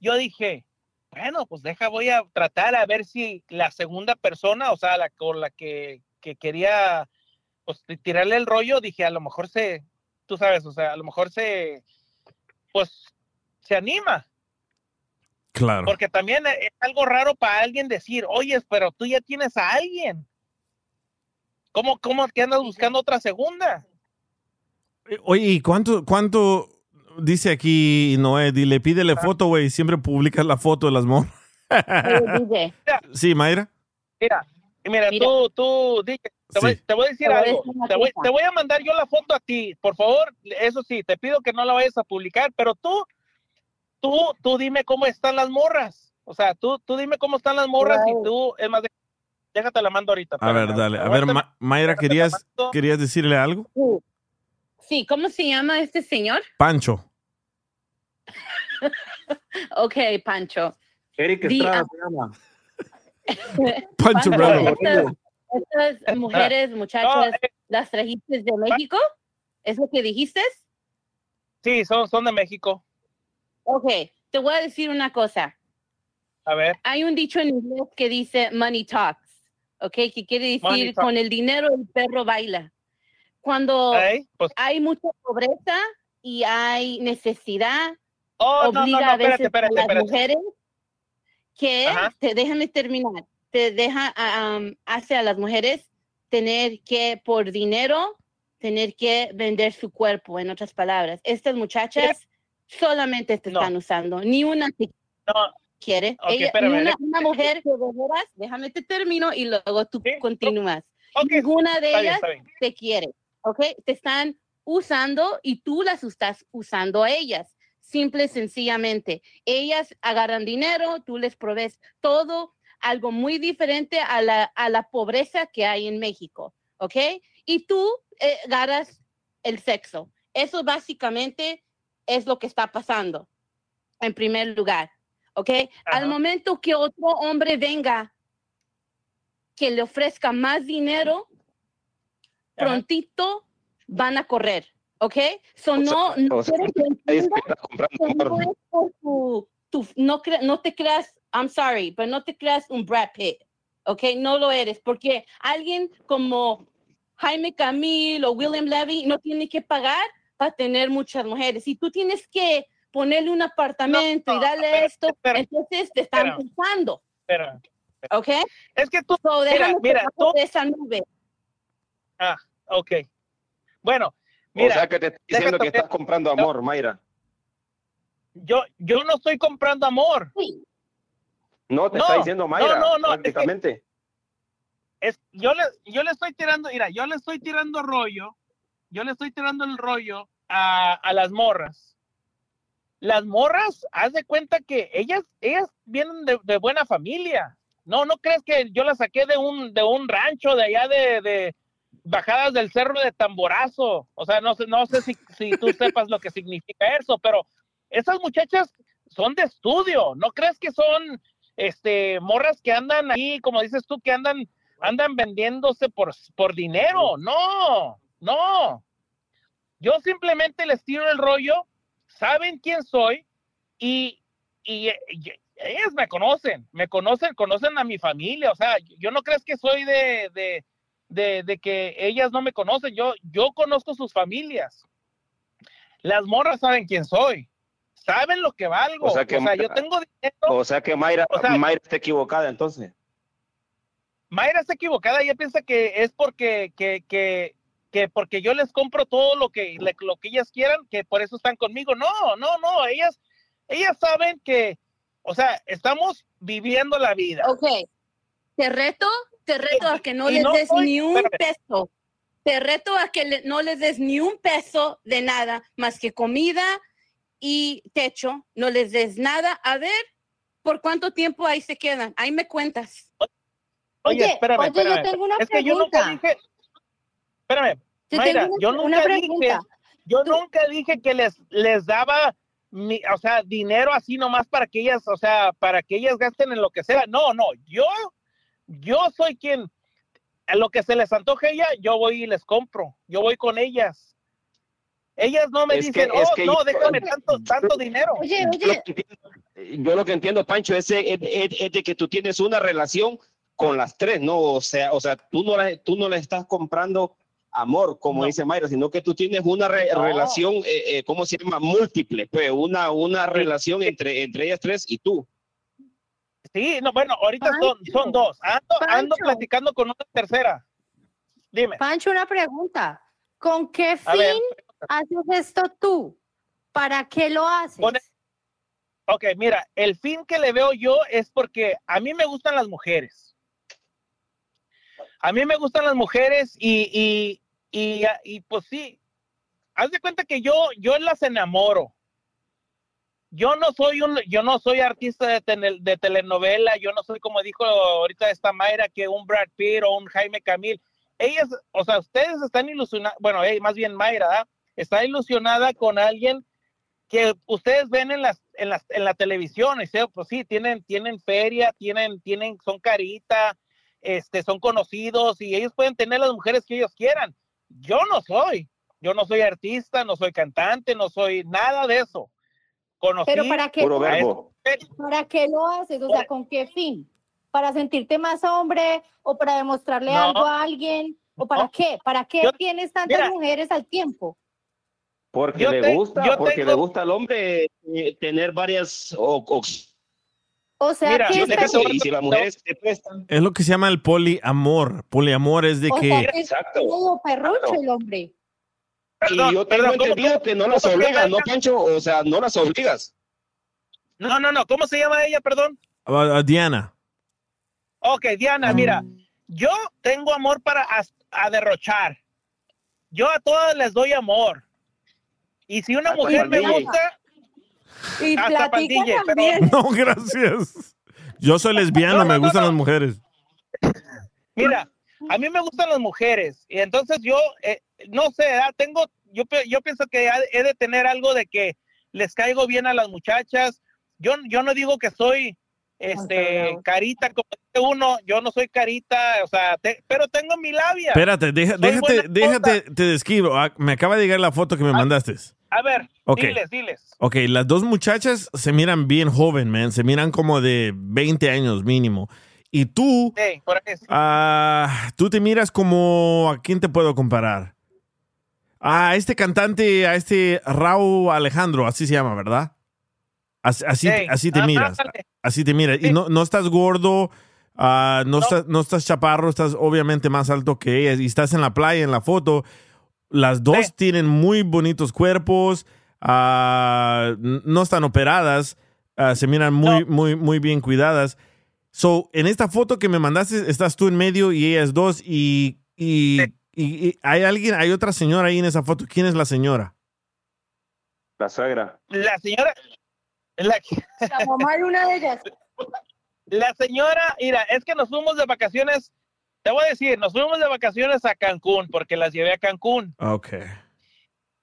yo dije, bueno, pues deja, voy a tratar a ver si la segunda persona, o sea, la con la que, que quería pues, tirarle el rollo, dije, a lo mejor se, tú sabes, o sea, a lo mejor se, pues, se anima. Claro. Porque también es algo raro para alguien decir, oye, pero tú ya tienes a alguien. ¿Cómo, cómo que andas buscando otra segunda? Oye, ¿y cuánto, cuánto dice aquí Noé? Dile, pídele foto, güey. Siempre publicas la foto de las morras. sí, Mayra. Mira, mira, tú, tú, di- te, voy, Sí. te voy a decir Te voy a algo. decir una Te voy, cosa. te voy a mandar yo la foto a ti, por favor. Eso sí, te pido que no la vayas a publicar, pero tú, tú, tú dime cómo están las morras. O sea, tú, tú dime cómo están las morras y tú, es más, déjate la mando ahorita. A ver, dale. A ver. Ma- Mayra, ¿querías, ¿querías decirle algo? Sí, ¿cómo se llama este señor? Pancho. Ok, Pancho. Eric Estrada ah, se llama. Pancho Pancho, Bravo. Estas, estas mujeres, muchachas, eh. ¿las trajiste de México? ¿Es lo que dijiste? Sí, son, son de México. Ok, te voy a decir una cosa. A ver. Hay un dicho en inglés que dice money talks, ¿ok? Que quiere decir con el dinero el perro baila. Cuando pues- hay mucha pobreza y hay necesidad, Oh, no, no, obliga no, a veces espérate, espérate, a las mujeres que, te, déjame terminar, te deja, um, hace a las mujeres tener que, por dinero, tener que vender su cuerpo, en otras palabras. Estas muchachas solamente te están usando, ni una te quiere. Ella- espérame, una, mujer que veras, déjame te termino y luego tú continúas. Ok, Ninguna de está ellas bien. te quiere, ¿ok? Te están usando y tú las estás usando a ellas. Simple y sencillamente. Ellas agarran dinero, tú les provees todo, algo muy diferente a la, a la pobreza que hay en México, ¿ok? Y tú eh, agarras el sexo. Eso básicamente es lo que está pasando, en primer lugar, ¿ok? Al momento que otro hombre venga que le ofrezca más dinero, prontito van a correr, ¿ok? So, no, o sea, es que tu, tu- no te creas, I'm sorry, pero no te creas un Brad Pitt, ¿ok? No lo eres, porque alguien como Jaime Camil o William Levy no tiene que pagar para tener muchas mujeres. Si tú tienes que ponerle un apartamento y darle esto, entonces te están pensando, Espera. ¿ok? Es que tú, So, mira, mira, tú, de esa nube. ah, ok. Bueno, mira. o sea que te estoy diciendo que estás comprando amor, Mayra. Yo, yo no estoy comprando amor. No, te No, está diciendo Mayra, no, no, no, es que- prácticamente. Es, yo, le, yo le estoy tirando, mira, yo le estoy tirando rollo, yo le estoy tirando el rollo a, a las morras. Las morras, haz de cuenta que ellas, ellas vienen de, de buena familia. No, no crees que yo las saqué de un, de un rancho de allá de, de bajadas del cerro de Tamborazo. O sea, no sé, no sé si, si tú sepas lo que significa eso, pero esas muchachas son de estudio. ¿No crees que son este morras que andan ahí, como dices tú, que andan, andan vendiéndose por, por dinero? No, no. Yo simplemente les tiro el rollo, saben quién soy y, y, y ellas me conocen, me conocen, conocen a mi familia. O sea, yo no crees que soy de, de, de, de que ellas no me conocen. Yo, yo conozco sus familias. Las morras saben quién soy. Saben lo que valgo. O sea que, yo tengo dinero. o sea que Mayra, O sea, Mayra está equivocada entonces. Mayra está equivocada, ella piensa que es porque, que, que, que porque yo les compro todo lo que, le- lo que ellas quieran, que por eso están conmigo. No, no, no, ellas, ellas saben que, o sea, estamos viviendo la vida. Ok, te reto, te reto a que no y les no des soy- ni un espérame. peso. Te reto a que le- no les des ni un peso de nada más que comida y techo. No les des nada. A ver, ¿por cuánto tiempo ahí se quedan? Ahí me cuentas. Oye, espérame, oye, yo espérame. tengo una es que yo nunca pregunta. dije, espérame, Yo Mayra, tengo una- yo una nunca dije, pregunta. yo nunca dije que les, les daba, mi, o sea, dinero así nomás para que ellas, o sea, para que ellas gasten en lo que sea. No, no, yo, yo soy quien, a lo que se les antoje ella, yo voy y les compro, yo voy con ellas. Ellas no me Es que- dicen, es oh, que no, yo- déjame tanto, tanto dinero. Oye, Yo lo que entiendo- Yo lo que entiendo, Pancho, es, es- es- es de que tú tienes una relación con las tres, ¿no? O sea, o sea, tú no las, tú no las estás comprando amor, como dice Mayra, sino que tú tienes una re- No. relación, eh, eh, ¿cómo se llama? Múltiple, pues, una, una relación entre, entre ellas tres y tú. Sí, no, bueno, ahorita son, son dos. Ando, ando platicando con una tercera. Dime. Pancho, una pregunta. ¿Con qué ver, fin haces esto tú? ¿Para qué lo haces? Ok, mira, el fin que le veo yo es porque a mí me gustan las mujeres. A mí me gustan las mujeres y, y, y, pues sí, haz de cuenta que yo, yo las enamoro. Yo no soy un, yo no soy artista de, de telenovela, yo no soy como dijo ahorita esta Mayra, que un Brad Pitt o un Jaime Camil. Ellas, o sea, ustedes están ilusionados, bueno, eh, más bien Mayra, ¿verdad? Está ilusionada con alguien que ustedes ven en las en las en la televisión, y sea, pues sí, tienen tienen feria, tienen tienen son carita, este son conocidos y ellos pueden tener las mujeres que ellos quieran. Yo no soy, yo no soy artista, no soy cantante, no soy nada de eso. Conocí Pero ¿para qué, lo haces? verbo. ¿para qué lo haces? O sea, ¿con qué fin? ¿Para sentirte más hombre o para demostrarle No. algo a alguien? ¿O para qué? ¿Para qué Yo- tienes tantas mira. mujeres al tiempo? Porque Yo le te- gusta, yo porque tengo- le gusta al hombre eh, tener varias o- opciones. O sea, Mira, que yo estás- tengo- Y si las mujeres te prestan. Es lo que se llama el poliamor. Poliamor es de o que... sea, que es Exacto. todo perrucho el hombre. Y yo tengo perdón, ¿cómo- entendido cómo- que no las se obligas, ¿no? Pancho? O sea, no las obligas. No, no, no, ¿cómo se llama ella, perdón? a- a Diana. Ok, Diana, mira, yo tengo amor para a, derrochar. Yo a todas les doy amor. Y si una Hasta mujer me pa'l DJ. gusta, Y Hasta pa'l platica DJ, pero- también. No, gracias. Yo soy lesbiano, No, no, me gustan no. las mujeres. mira, a mí me gustan las mujeres. Y entonces yo, eh, no sé, ah, tengo, yo, yo pienso que he de tener algo de que les caigo bien a las muchachas. Yo, yo no digo que soy este carita como dice uno, yo no soy carita, o sea, te- pero tengo mi labia. Espérate, deja- déjate, déjate, te describo. Ah, me acaba de llegar la foto que me mandaste. A ver, Ok. diles, diles. Ok, las dos muchachas se miran bien joven, man. Se miran como de 20 años mínimo. Y tú, Sí, por ahí sí. ah, tú te miras como... ¿A quién te puedo comparar? A este cantante, a este Raúl Alejandro, así se llama, ¿verdad? Así, así, Sí. así te Ah, miras. ándale. Así te miras. Y no, no estás gordo, ah, no, Estás, no estás chaparro, estás obviamente más alto que ellas. Y estás en la playa, en la foto. Las dos Sí. tienen muy bonitos cuerpos, ah, no están operadas, ah, se miran muy, muy, muy bien cuidadas. So, en esta foto que me mandaste, estás tú en medio y ellas dos. Y, y, y- y hay alguien, hay otra señora ahí en esa foto. ¿Quién es la señora? La suegra. La señora, la, La mamá de una de ellas. la señora, mira, es que nos fuimos de vacaciones, te voy a decir, nos fuimos de vacaciones a Cancún, porque las llevé a Cancún. Ok.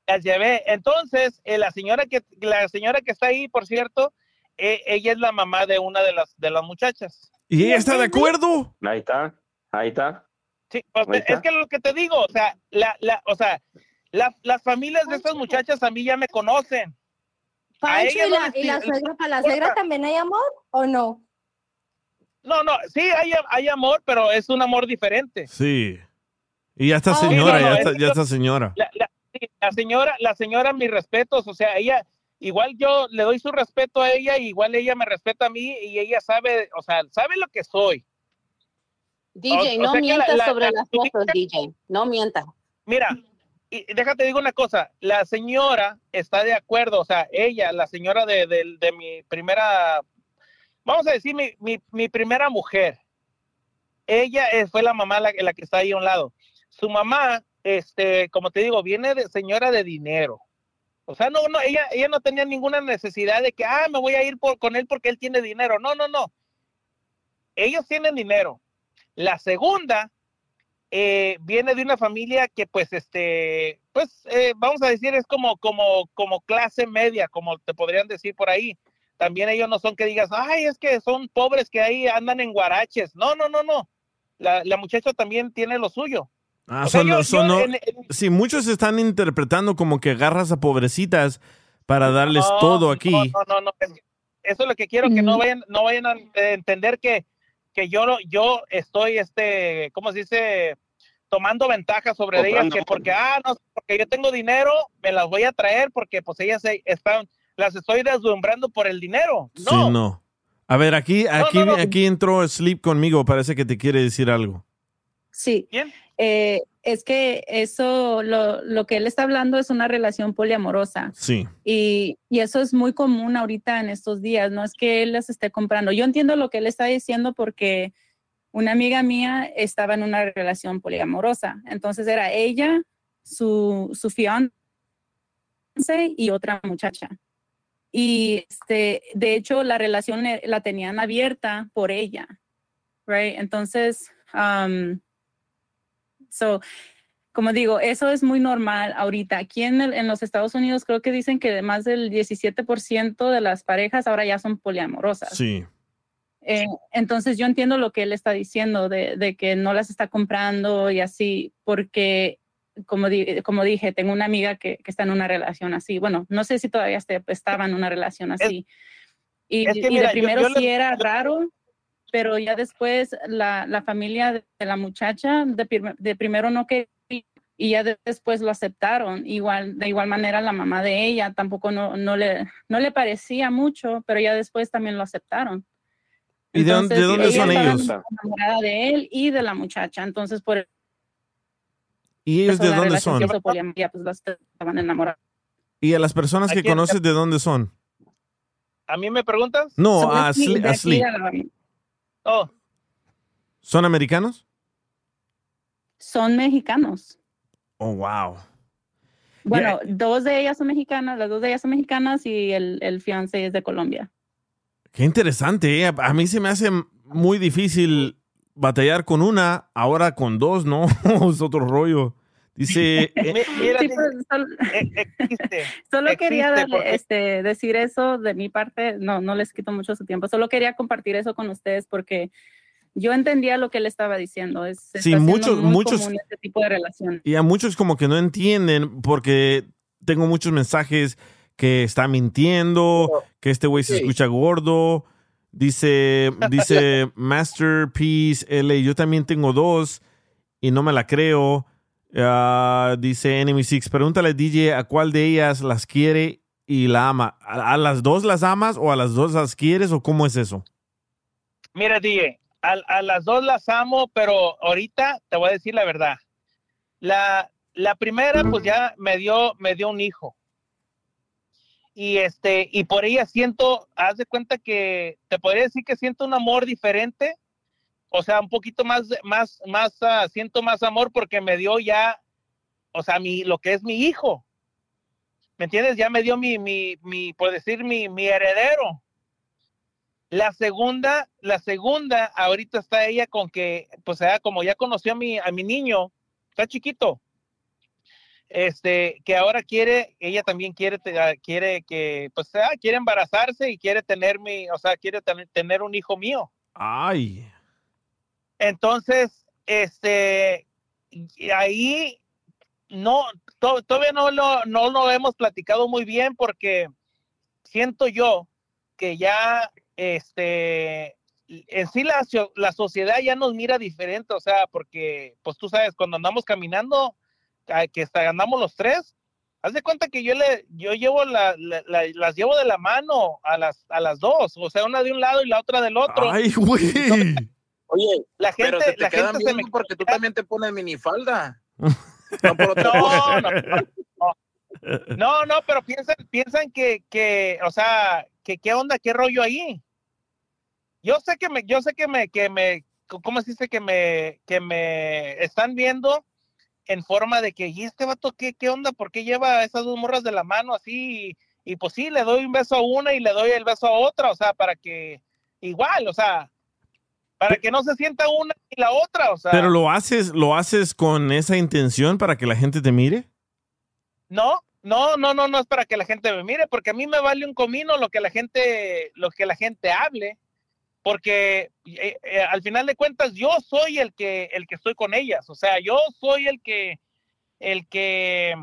las llevé. Entonces, eh, la señora que la señora que está ahí, por cierto, eh, ella es la mamá de una de las de las muchachas. ¿Y ella está de acuerdo? Ahí está, ahí está. Sí, pues, Ahí está. es que lo que te digo, o sea, la, la, o sea, la- las familias de estas muchachas a mí ya me conocen. A Pancho, ella ¿y no la, les y la suegra, para la suegra también hay amor o no? No, no, sí hay, hay amor, pero es un amor diferente. Sí. Y ya está Ah, señora, no, no, ya, es está, ya está señora. La, la- señora, la señora, mis respetos, o sea, ella, igual yo le doy su respeto a ella, igual ella me respeta a mí y ella sabe, o sea, sabe lo que soy. DJ, O- o no sea mientas la- sobre la- las fotos, DJ. No mientas. Mira, y y déjate digo una cosa, la señora está de acuerdo, o sea, ella, la señora de, de- de mi primera, vamos a decir, mi, mi, mi primera mujer, ella eh, fue la mamá la, que está ahí a un lado. Su mamá, este, como te digo, viene de señora de dinero. O sea, no, no, ella, ella no tenía ninguna necesidad de que, ah, me voy a ir por, con él porque él tiene dinero. No, no, no. Ellos tienen dinero. La segunda eh, viene de una familia que, pues, este, pues, eh, vamos a decir, es como, como, como clase media, como te podrían decir por ahí. También ellos no son que digas, ay, es que son pobres que ahí andan en guaraches. No, no, no, no. La, la muchacha también tiene lo suyo. Ah, O sea, son- yo- son- yo no- en- en- sí, muchos están interpretando como que agarras a pobrecitas para darles No, todo aquí. No, no, no, no, es que Eso es lo que quiero, que no vayan, no vayan a eh, entender que, que yo, lo- yo estoy, este, ¿cómo se dice? tomando ventaja sobre ellas que porque ah no porque yo tengo dinero me las voy a traer porque pues ellas se- están las estoy deslumbrando por el dinero Sí, no. A ver, aquí, aquí, no, no. aquí entró Sleep conmigo. Parece que te quiere decir algo. Sí. Eh, es que eso, lo, lo que él está hablando es una relación poliamorosa. Sí. Y, y eso es muy común ahorita en estos días, no es que él las esté comprando. Yo entiendo lo que él está diciendo porque una amiga mía estaba en una relación poliamorosa. Entonces era ella, su, su fiance y otra muchacha. Y este, de hecho, la relación eh, la tenían abierta por ella, right? Entonces, um, so, como digo, eso es muy normal ahorita. Aquí en, el- en los Estados Unidos creo que dicen que más del 17% de las parejas ahora ya son poliamorosas. Sí. Eh, entonces yo entiendo lo que él está diciendo de, de que no las está comprando y así, porque como, di- como dije, tengo una amiga que, que está en una relación así. Bueno, no sé si todavía esté- estaba en una relación así. y, es que y mira, de yo- primero yo le- sí era raro, pero ya después la, la familia de la muchacha de, prim- de primero no quería y ya de- después lo aceptaron. Igual, de igual manera la mamá de ella tampoco no, no, le, no le parecía mucho, pero ya después también lo aceptaron. ¿Y de dónde, de Entonces, dónde ella son ellos? enamorada de él y de la muchacha. Entonces, por ¿Y ellos eso de dónde son? poliamorosa, pues los tres estaban enamorados. ¿Y a las personas que conoces de dónde son? a mí me preguntas No, Son a, aquí, Sle- de a aquí Sleep. a la- oh ¿Son americanos? Son mexicanos. Oh, wow. Bueno, dos de ellas son mexicanas, las dos de ellas son mexicanas y el, el fiance es de Colombia. Qué interesante. ¿eh? A mí se me hace muy difícil batallar con una, ahora con dos, ¿no? es otro rollo. Dice, eh, mira, Sí, pues, existe Solo quería existe darle, porque- este, decir eso de mi parte, no, no les quito mucho su tiempo, solo quería compartir eso con ustedes porque yo entendía lo que él estaba diciendo. Es, Sí, muchos- muy muchos- común este tipo de relación. y a muchos como que no entienden porque tengo muchos mensajes que está mintiendo, que este güey se escucha gordo. Dice, dice Masterpiece L, yo también tengo dos y no me la creo. Ah, dice Enemy Six, pregúntale DJ a cuál de ellas las quiere y la ama. ¿A, las dos las amas o a las dos las quieres o cómo es eso? Mira, DJ, a, a las dos las amo, pero ahorita te voy a decir la verdad. La, la primera, pues ya me dio, me dio un hijo. Y este, y por ella siento, haz de cuenta que te podría decir que siento un amor diferente. O sea, un poquito más, más, más, ah, siento más amor porque me dio ya, o sea, mi, lo que es mi hijo. ¿Me entiendes? Ya me dio mi, mi, mi por decir, mi, mi heredero. La segunda, la segunda, ahorita está ella con que, pues ya como ya conoció a mi, a mi niño, está chiquito, este, que ahora quiere, ella también quiere, ah, quiere que, pues ah, quiere embarazarse y quiere tener mi, o sea, quiere tener un hijo mío. Ay, Entonces, este, ahí no, to- todavía no lo, no lo hemos platicado muy bien porque siento yo que ya, este, en sí la, la sociedad ya nos mira diferente, o sea, porque, pues tú sabes, cuando andamos caminando, que hasta andamos los tres, haz de cuenta que yo le, yo llevo la, la- la- las llevo de la mano a las, a las dos, o sea, una de un lado y la otra del otro. ay, güey. Oye, la gente, Pero se te la quedan gente se me porque tú también te pones minifalda. no, no, no, no. No, no, pero piensan, piensan que, que, o sea, que qué onda, qué rollo ahí. Yo sé que me, yo sé que me, que me, ¿cómo se dice? Que me, que me están viendo en forma de que, ¿y este vato qué, qué onda? ¿Por qué lleva esas dos morras de la mano así? Y, y pues sí, le doy un beso a una y le doy el beso a otra, o sea, para que, igual, o sea, para que no se sienta una y la otra, o sea. Pero lo haces, lo haces con esa intención para que la gente te mire. No, no, no, no, no es para que la gente me mire, porque a mí me vale un comino lo que la gente, lo que la gente hable, porque eh, eh, al final de cuentas yo soy el que, el que estoy con ellas, o sea, yo soy el que, el que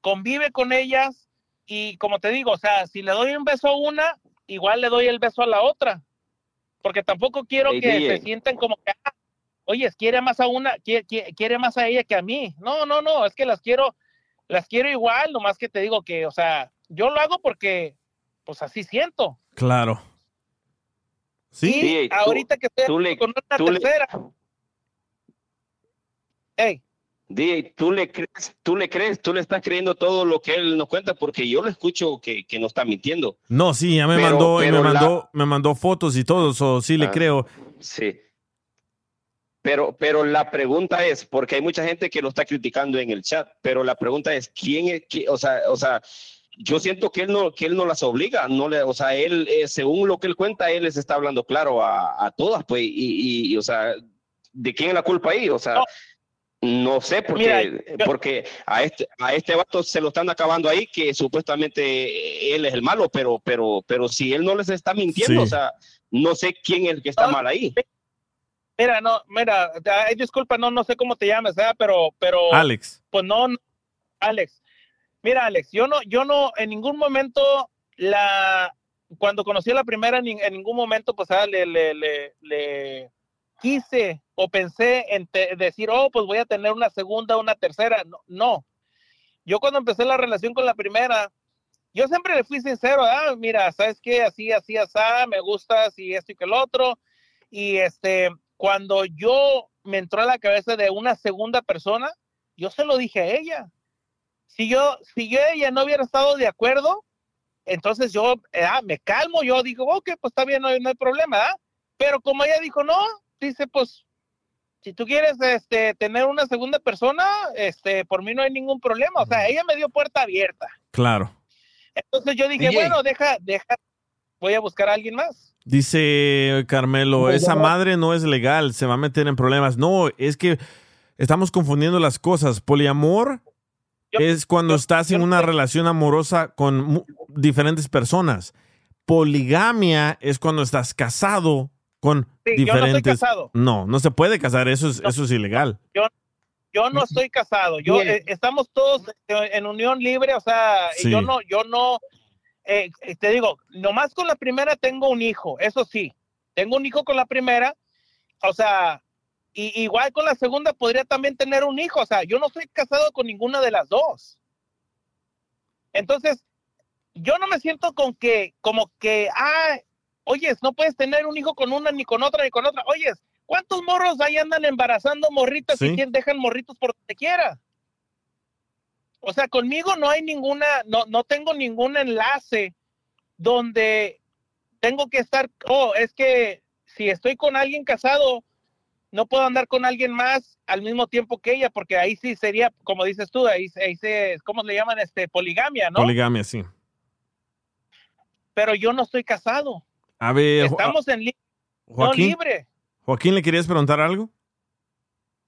convive con ellas y como te digo, o sea, si le doy un beso a una, igual le doy el beso a la otra, porque tampoco quiero Hey, que DJ. se sientan como que, ah, oye, quiere más a una, quiere, quiere, quiere más a ella que a mí. No, no, no, es que las quiero, las quiero igual, nomás que te digo que, o sea, yo lo hago porque, pues así siento. Claro. Sí. Y DJ, tú- ahorita que estoy tú le- con una tú le- tercera. DJ, ¿tú le crees, tú le crees, tú le estás creyendo todo lo que él nos cuenta? Porque yo lo escucho que, que no está mintiendo. No, sí, ya me Pero- mandó y me pero la- mandó, me mandó fotos y todo, so, sí le Ah. creo. Sí. Pero, pero la pregunta es, porque hay mucha gente que lo está criticando en el chat, pero la pregunta es, ¿quién es, qui- o sea, o sea, yo siento que él no, que él no las obliga, no le, o sea, él, eh, según lo que él cuenta, él les está hablando claro a, a todas, pues, y, y- y, o sea, ¿de quién es la culpa ahí? O sea, no sé, porque, Mira, porque a este, a este vato se lo están acabando ahí, que supuestamente él es el malo, pero, pero, pero si él no les está mintiendo, Sí. o sea, no sé quién es el que está mal ahí. mira, no, mira, disculpa, no, no sé cómo te llamas. Pero, pero. Alex. Pues no, no, Alex. Mira, Alex, yo no, yo no, en ningún momento la, cuando conocí a la primera, en ningún momento, pues, ah, le, le, le, le quise o pensé en decir, oh, pues voy a tener una segunda, una tercera. No, no. Yo cuando empecé la relación con la primera, yo siempre le fui sincero, ah, mira, ¿sabes qué? Así, así, así, me gusta, así, esto y que el otro. Y este, cuando yo me entró a la cabeza de una segunda persona, yo se lo dije a ella. Si yo, si yo ella no hubiera estado de acuerdo, entonces yo eh, ah, me calmo, yo digo, ok, pues está bien, no no hay problema, ¿ah? Pero como ella dijo, no, dice, pues, si tú quieres este, tener una segunda persona, este, por mí no hay ningún problema. O sea, ella me dio puerta abierta. Claro. Entonces yo dije, DJ. bueno, deja, deja, voy a buscar a alguien más. Dice Carmelo, Pues esa madre no es legal, se va a meter en problemas. No, es que estamos confundiendo las cosas. Poliamor es cuando estás en una relación amorosa con diferentes personas. Poligamia es cuando estás casado con Sí, yo no estoy diferentes. casado. No, no se puede casar, eso es, eso es ilegal. Yo, yo no estoy casado. Yo eh, estamos todos eh, en unión libre, o sea, Sí. yo no, yo no, eh, eh, te digo, nomás con la primera tengo un hijo, eso sí, tengo un hijo con la primera, o sea, y, igual con la segunda podría también tener un hijo, o sea, yo no estoy casado con ninguna de las dos. Entonces, yo no me siento con que, como que, ah, oyes, no puedes tener un hijo con una, ni con otra, ni con otra. Oyes, ¿cuántos morros ahí andan embarazando morritas y Sí. quien dejan morritos por donde quiera? O sea, conmigo no hay ninguna, no, no tengo ningún enlace donde tengo que estar, oh, es que si estoy con alguien casado, no puedo andar con alguien más al mismo tiempo que ella, porque ahí sí sería, como dices tú, ahí, ahí se, ¿cómo le llaman? Este, poligamia, ¿no? Poligamia, sí. Pero yo no estoy casado. A ver, Jo- Estamos en li- no Joaquín, libre. Joaquín, ¿le querías preguntar algo?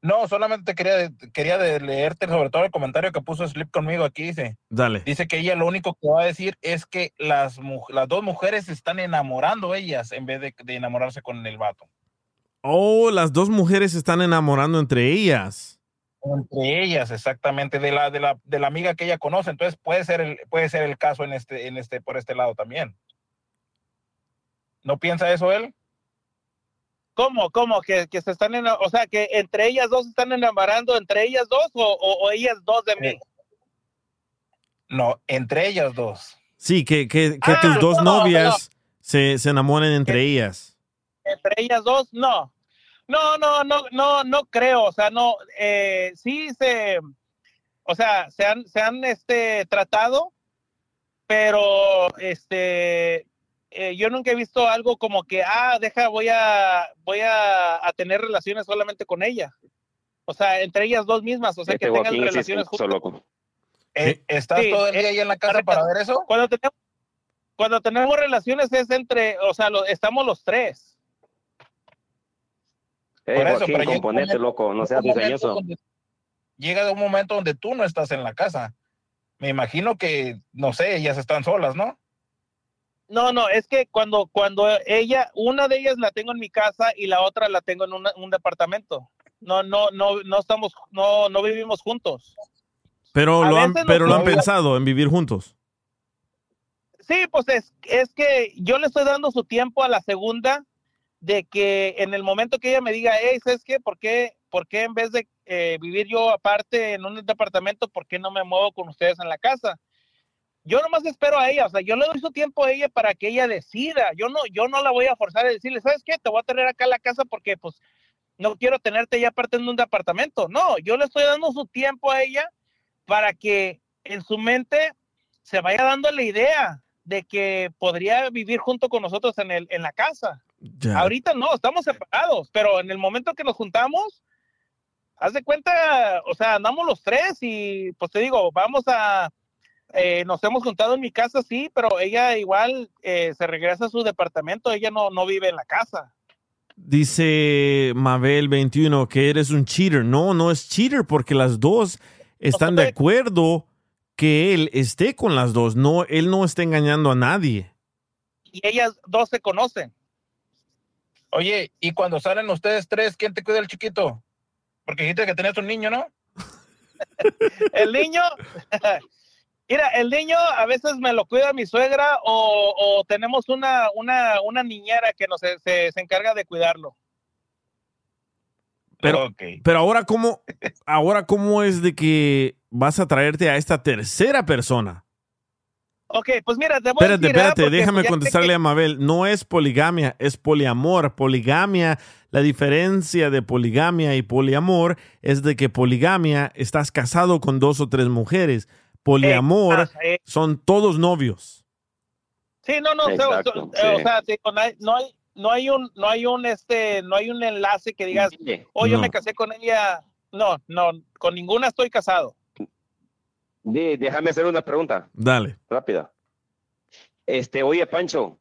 No, solamente quería, quería leerte sobre todo el comentario que puso Slip conmigo aquí. Dice, Dale. dice que ella lo único que va a decir es que las, las dos mujeres se están enamorando ellas en vez de, de enamorarse con el vato. Oh, las dos mujeres se están enamorando entre ellas. Entre ellas, exactamente, de la, de la, de la amiga que ella conoce. Entonces puede ser el, puede ser el caso en este, en este, por este lado también. ¿No piensa eso él? ¿Cómo? ¿Cómo? Que, que se están, ena- o sea, que entre ellas dos se están enamorando, entre ellas dos o, o- o ellas dos de mí. No, entre ellas dos. Sí, que, que, que Ah, tus dos no, novias se, se enamoren entre ellas. Entre ellas dos, no. No, no, no, no, no creo. O sea, no, eh, sí se, o sea, se han, se han este, tratado, pero este, eh, yo nunca he visto algo como que, ah, deja, voy a, voy a, a tener relaciones solamente con ella. O sea, entre ellas dos mismas, o sea, Este que tengan Joaquín sí relaciones un juntas. loco. Eh, ¿Estás Sí, todo el día eh, ahí en la casa para ver eso? Cuando tenemos, cuando tenemos relaciones es entre, o sea, lo- estamos los tres. Hey, Por eso, Joaquín, pero llega un componete, momento- loco, no llega seas diseñoso. donde- Llega un momento donde tú no estás en la casa. Me imagino que, no sé, ellas están solas, ¿no? No, no, es que cuando, cuando ella, una de ellas la tengo en mi casa y la otra la tengo en una- un departamento. No, no, no, no estamos, no, no vivimos juntos. Pero A lo han, pero lo han pensado en vivir juntos. Sí, pues es, es que yo le estoy dando su tiempo a la segunda de que en el momento que ella me diga, hey, ¿sabes qué? ¿Por qué, por qué en vez de eh, vivir yo aparte en un departamento, por qué no me muevo con ustedes en la casa? Yo nomás espero a ella, o sea, yo le doy su tiempo a ella para que ella decida. Yo no, yo no la voy a forzar a decirle, ¿sabes qué? Te voy a tener acá en la casa porque pues no quiero tenerte ya aparte en un departamento. No, yo le estoy dando su tiempo a ella para que en su mente se vaya dando la idea de que podría vivir junto con nosotros en, el, en la casa. Ahorita no, estamos separados, pero en el momento que nos juntamos, haz de cuenta, o sea, andamos los tres y pues te digo, vamos a, eh, nos hemos juntado en mi casa, sí, pero ella igual eh, se regresa a su departamento, ella no, no vive en la casa. Dice Mabel 21 que eres un cheater. No, no es cheater porque las dos están de acuerdo que él esté con las dos. No, él no está engañando a nadie. Y ellas dos se conocen. Oye, y cuando salen ustedes tres, ¿quién te cuida el chiquito? Porque dijiste que tenías un niño, ¿no? el niño, mira, el niño a veces me lo cuida mi suegra o, o tenemos una, una, una niñera que nos, se, se encarga de cuidarlo. Pero, pero ahora cómo, ahora cómo es de que vas a traerte a esta tercera persona. Ok, pues mira, te voy Espérate, a decir, espérate, ¿verdad? Porque déjame contestarle que- a Mabel. No es poligamia, es poliamor. Poligamia, la diferencia de poligamia y poliamor es de que poligamia estás casado con dos o tres mujeres. Poliamor Exacto, eh. son todos novios. Sí, no, no, o sea, Exacto, o sea, sí. o sea, sí, no hay, no hay, no hay un, no hay un, este, no hay un enlace que digas, oye, No. me casé con ella. No, no, con ninguna estoy casado. Déjame hacer una pregunta Dale. rápida. Este, oye, Pancho,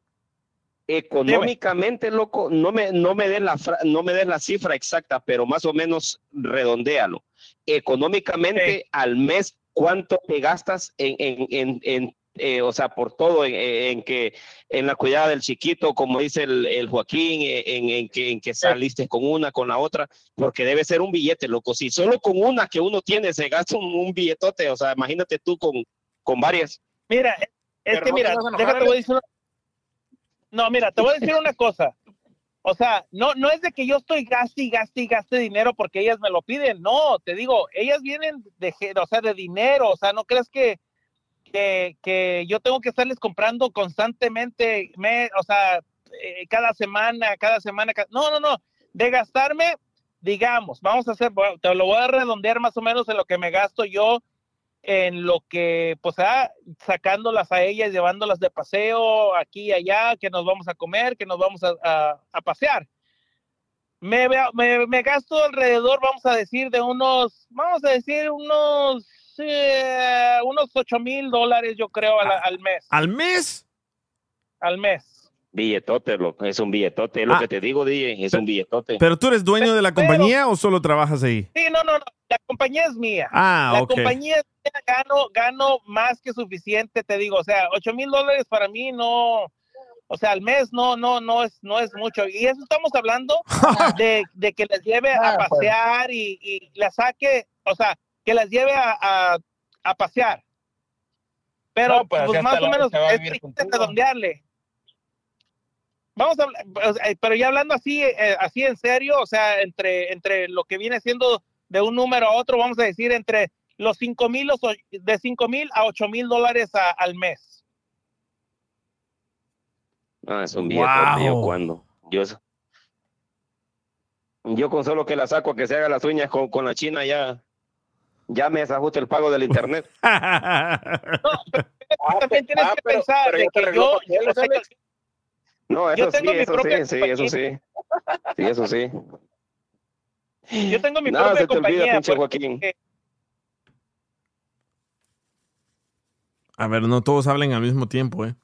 económicamente, loco, no me, no me des la, fra- no me des la cifra exacta, pero más o menos redondéalo. Económicamente, al mes, ¿cuánto te gastas en, en, en, en, eh, o sea, por todo, en, en que, en la cuidada del chiquito, como dice el, el Joaquín, eh, en, en que, en que saliste con una, con la otra, porque debe ser un billete, loco. Si solo con una que uno tiene se gasta un, un billetote, o sea, imagínate tú con, con varias. Mira, es Pero que no te mira, déjate, voy a decir una- No, mira, te voy a decir una cosa. O sea, no, no es de que yo estoy gaste y gaste y gaste dinero porque ellas me lo piden. No, te digo, ellas vienen de, o sea, de dinero. O sea, no crees que, que, que yo tengo que estarles comprando constantemente, me, o sea, eh, cada semana, cada semana. No, no, no. De gastarme, digamos, vamos a hacer, te lo voy a redondear más o menos en lo que me gasto yo en lo que, pues, ah, sacándolas a ellas, llevándolas de paseo aquí y allá, que nos vamos a comer, que nos vamos a, a- a pasear. Me, me, me gasto alrededor, vamos a decir, de unos, vamos a decir, unos, eh, unos 8 mil dólares, yo creo, al, al mes. ¿Al mes? Al mes. Billetote, loco, es un billetote, es lo Ah. que te digo, DJ, es un billetote. ¿Pero tú eres dueño de la compañía o solo trabajas ahí? Sí, no, no, no, la compañía es mía. Ah, la ok. compañía es mía, gano, gano más que suficiente, te digo, o sea, 8 mil dólares para mí no, o sea, al mes no, no, no es, no es mucho. Y eso estamos hablando de, de que las lleve a Ah, pues. pasear y, y las saque, o sea, que las lleve a, a, a pasear. Pero No, pues, pues, más o menos es triste redondearle. Vamos a hablar, o sea, pero ya hablando así, eh, así en serio, o sea, entre, entre lo que viene siendo de un número a otro, vamos a decir, entre los 5 mil, de 5 mil a 8 mil dólares al mes. Ah, es un Wow. cuando. Yo, yo con solo que la saco a que se haga las uñas con, con la china ya, ya me desajuste el pago del internet. También tienes ah, que pero- pensar pero de que yo, No, Yo eso sí, mi eso propia sí, sí, eso sí. Sí, eso sí. yo tengo mi Nada propia se te olvida, compañía. pinche pues, Joaquín. A ver, no todos hablen al mismo tiempo, ¿eh?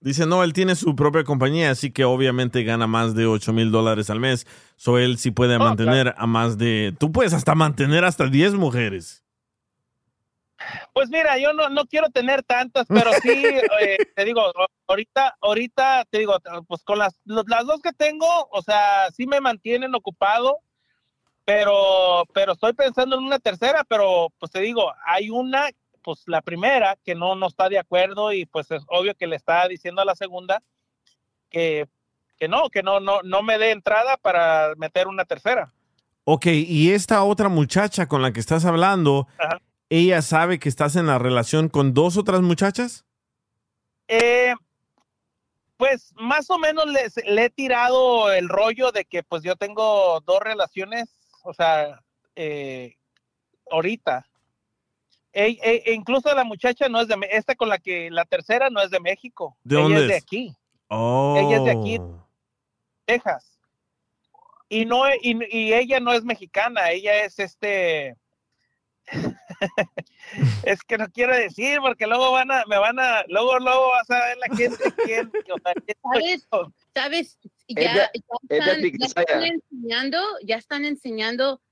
Dice, no, él tiene su propia compañía, así que obviamente gana más de 8 mil dólares al mes. So él sí puede mantener a más de... Tú puedes hasta mantener hasta 10 mujeres. Pues mira, yo no, no quiero tener tantas, pero sí, eh, te digo, ahorita, ahorita, te digo, pues con las, las dos que tengo, o sea, sí me mantienen ocupado, pero, pero estoy pensando en una tercera, pero pues te digo, hay una, pues la primera que no, no está de acuerdo y pues es obvio que le está diciendo a la segunda que que no, que no, no, no me dé entrada para meter una tercera. Ok, y esta otra muchacha con la que estás hablando, Ajá. ¿Ella sabe que estás en la relación con dos otras muchachas? Eh, pues más o menos les- le he tirado el rollo de que pues yo tengo dos relaciones, o sea, eh, ahorita. E- e- e incluso la muchacha no es de, esta con la que, la tercera no es de México. ¿De Ella dónde es de aquí, Oh. Ella es de aquí. Texas. Y no, y, y ella no es mexicana, ella es este, es que no quiero decir porque luego van a, me van a, luego, luego vas a ver la gente quién, ¿Sabes? ¿Sabes? Es Ya, ya están, ya Tiquisaya. están enseñando, ya están enseñando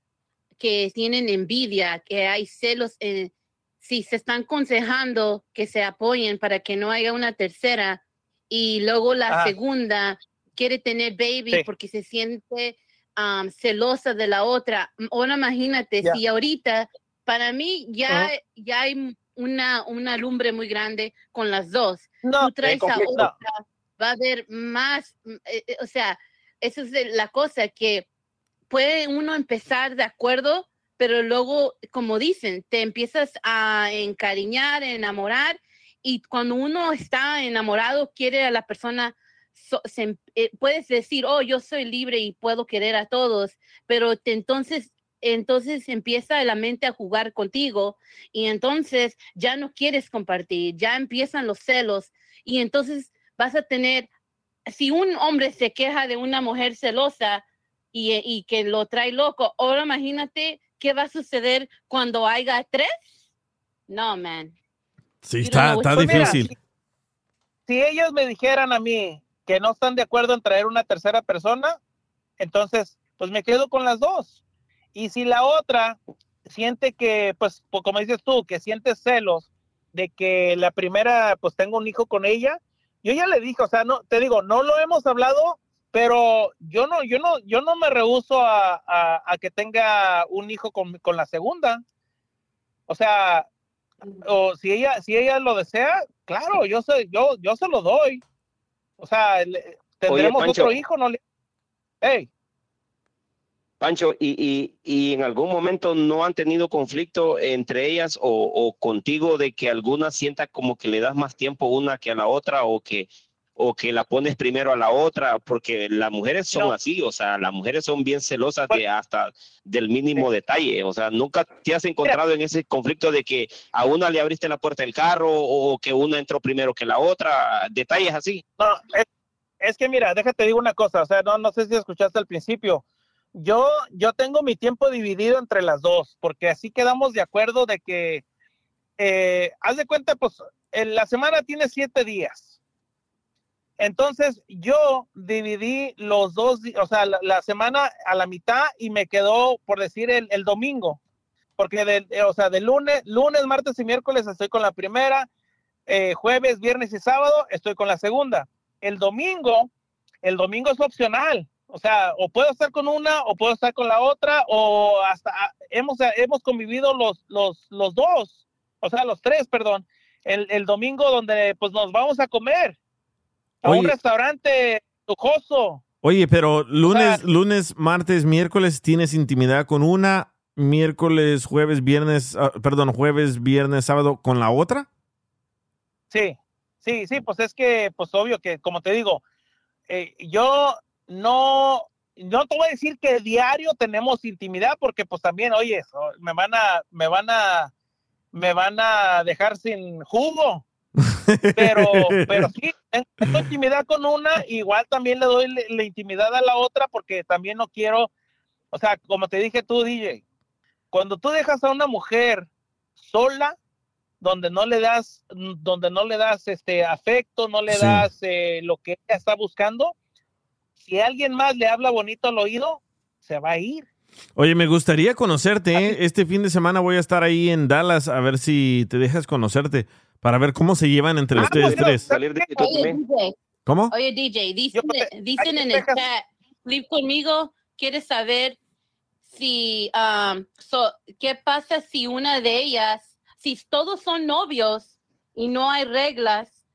que tienen envidia, que hay celos, eh, si se están aconsejando que se apoyen para que no haya una tercera y luego la Ajá. segunda quiere tener baby Sí. porque se siente um, celosa de la otra. Ahora imagínate, si ahorita, para mí ya, ya hay una, una lumbre muy grande con las dos. No, Tú traes a otra, va a haber más, eh, eh, o sea, esa es la cosa que puede uno empezar de acuerdo, pero luego, como dicen, te empiezas a encariñar, enamorar, y cuando uno está enamorado, quiere a la persona, so- se em- eh, puedes decir, oh, yo soy libre y puedo querer a todos, pero te- entonces, entonces empieza la mente a jugar contigo y entonces ya no quieres compartir, ya empiezan los celos y entonces vas a tener, si un hombre se queja de una mujer celosa y, y que lo trae loco, ahora imagínate qué va a suceder cuando haya tres. No, man. Sí, está, Pues mira, difícil. si ellos me dijeran a mí que no están de acuerdo en traer una tercera persona, entonces pues me quedo con las dos. Y si la otra siente que, pues, como dices tú, que siente celos de que la primera, pues tengo un hijo con ella, yo ya le dije, o sea, no, te digo, no lo hemos hablado, pero yo no, yo no, yo no me rehuso a, a- a que tenga un hijo con, con la segunda. O sea, o si ella, si ella lo desea, claro, yo sé, yo, yo se lo doy. O sea, le- tendremos otro hijo, no le. Hey, Pancho, y, y, y en algún momento no han tenido conflicto entre ellas o, o contigo de que alguna sienta como que le das más tiempo una que a la otra o que, o que la pones primero a la otra, porque las mujeres son No. así, o sea, las mujeres son bien celosas de hasta del mínimo detalle, o sea, nunca te has encontrado en ese conflicto de que a una le abriste la puerta del carro o que una entró primero que la otra, detalles así. No, es, es que mira, déjate digo una cosa, o sea, no, no sé si escuchaste al principio. Yo, yo tengo mi tiempo dividido entre las dos, porque así quedamos de acuerdo de que, eh, haz de cuenta, pues, en la semana tiene siete días. Entonces, yo dividí los dos, o sea, la, la semana a la mitad y me quedó, por decir, el, el domingo. Porque, de, eh, o sea, de lunes, lunes, martes y miércoles estoy con la primera, eh, jueves, viernes y sábado estoy con la segunda. El domingo, el domingo es opcional. O sea, o puedo estar con una o puedo estar con la otra o hasta ah, hemos, hemos convivido los, los, los dos, o sea, los tres, perdón, el, el domingo donde pues nos vamos a comer a un restaurante lujoso. Oye, pero lunes, lunes, martes, miércoles tienes intimidad con una, miércoles, jueves, viernes, ah, perdón, jueves, viernes, sábado con la otra. Sí, sí, sí, pues es que, pues obvio que, como te digo, eh, yo no, no te voy a decir que diario tenemos intimidad, porque pues también, oye, me van a, me van a, me van a dejar sin jugo. Pero, pero sí, tengo- intimidad con una, igual también le doy la intimidad a la otra, porque también no quiero, o sea, como te dije tú, DJ, cuando tú dejas a una mujer sola, donde no le das, donde no le das este afecto, no le Sí. das eh, lo que ella está buscando, si alguien más le habla bonito al oído, se va a ir. Oye, me gustaría conocerte. ¿eh? Este fin de semana voy a estar ahí en Dallas a ver si te dejas conocerte para ver cómo se llevan entre ustedes tres. Oye, DJ, ¿Cómo? Oye, DJ, dicen, dicen en el chat, Live conmigo, quieres saber si, um, so, ¿qué pasa si una de ellas, si todos son novios y no hay reglas,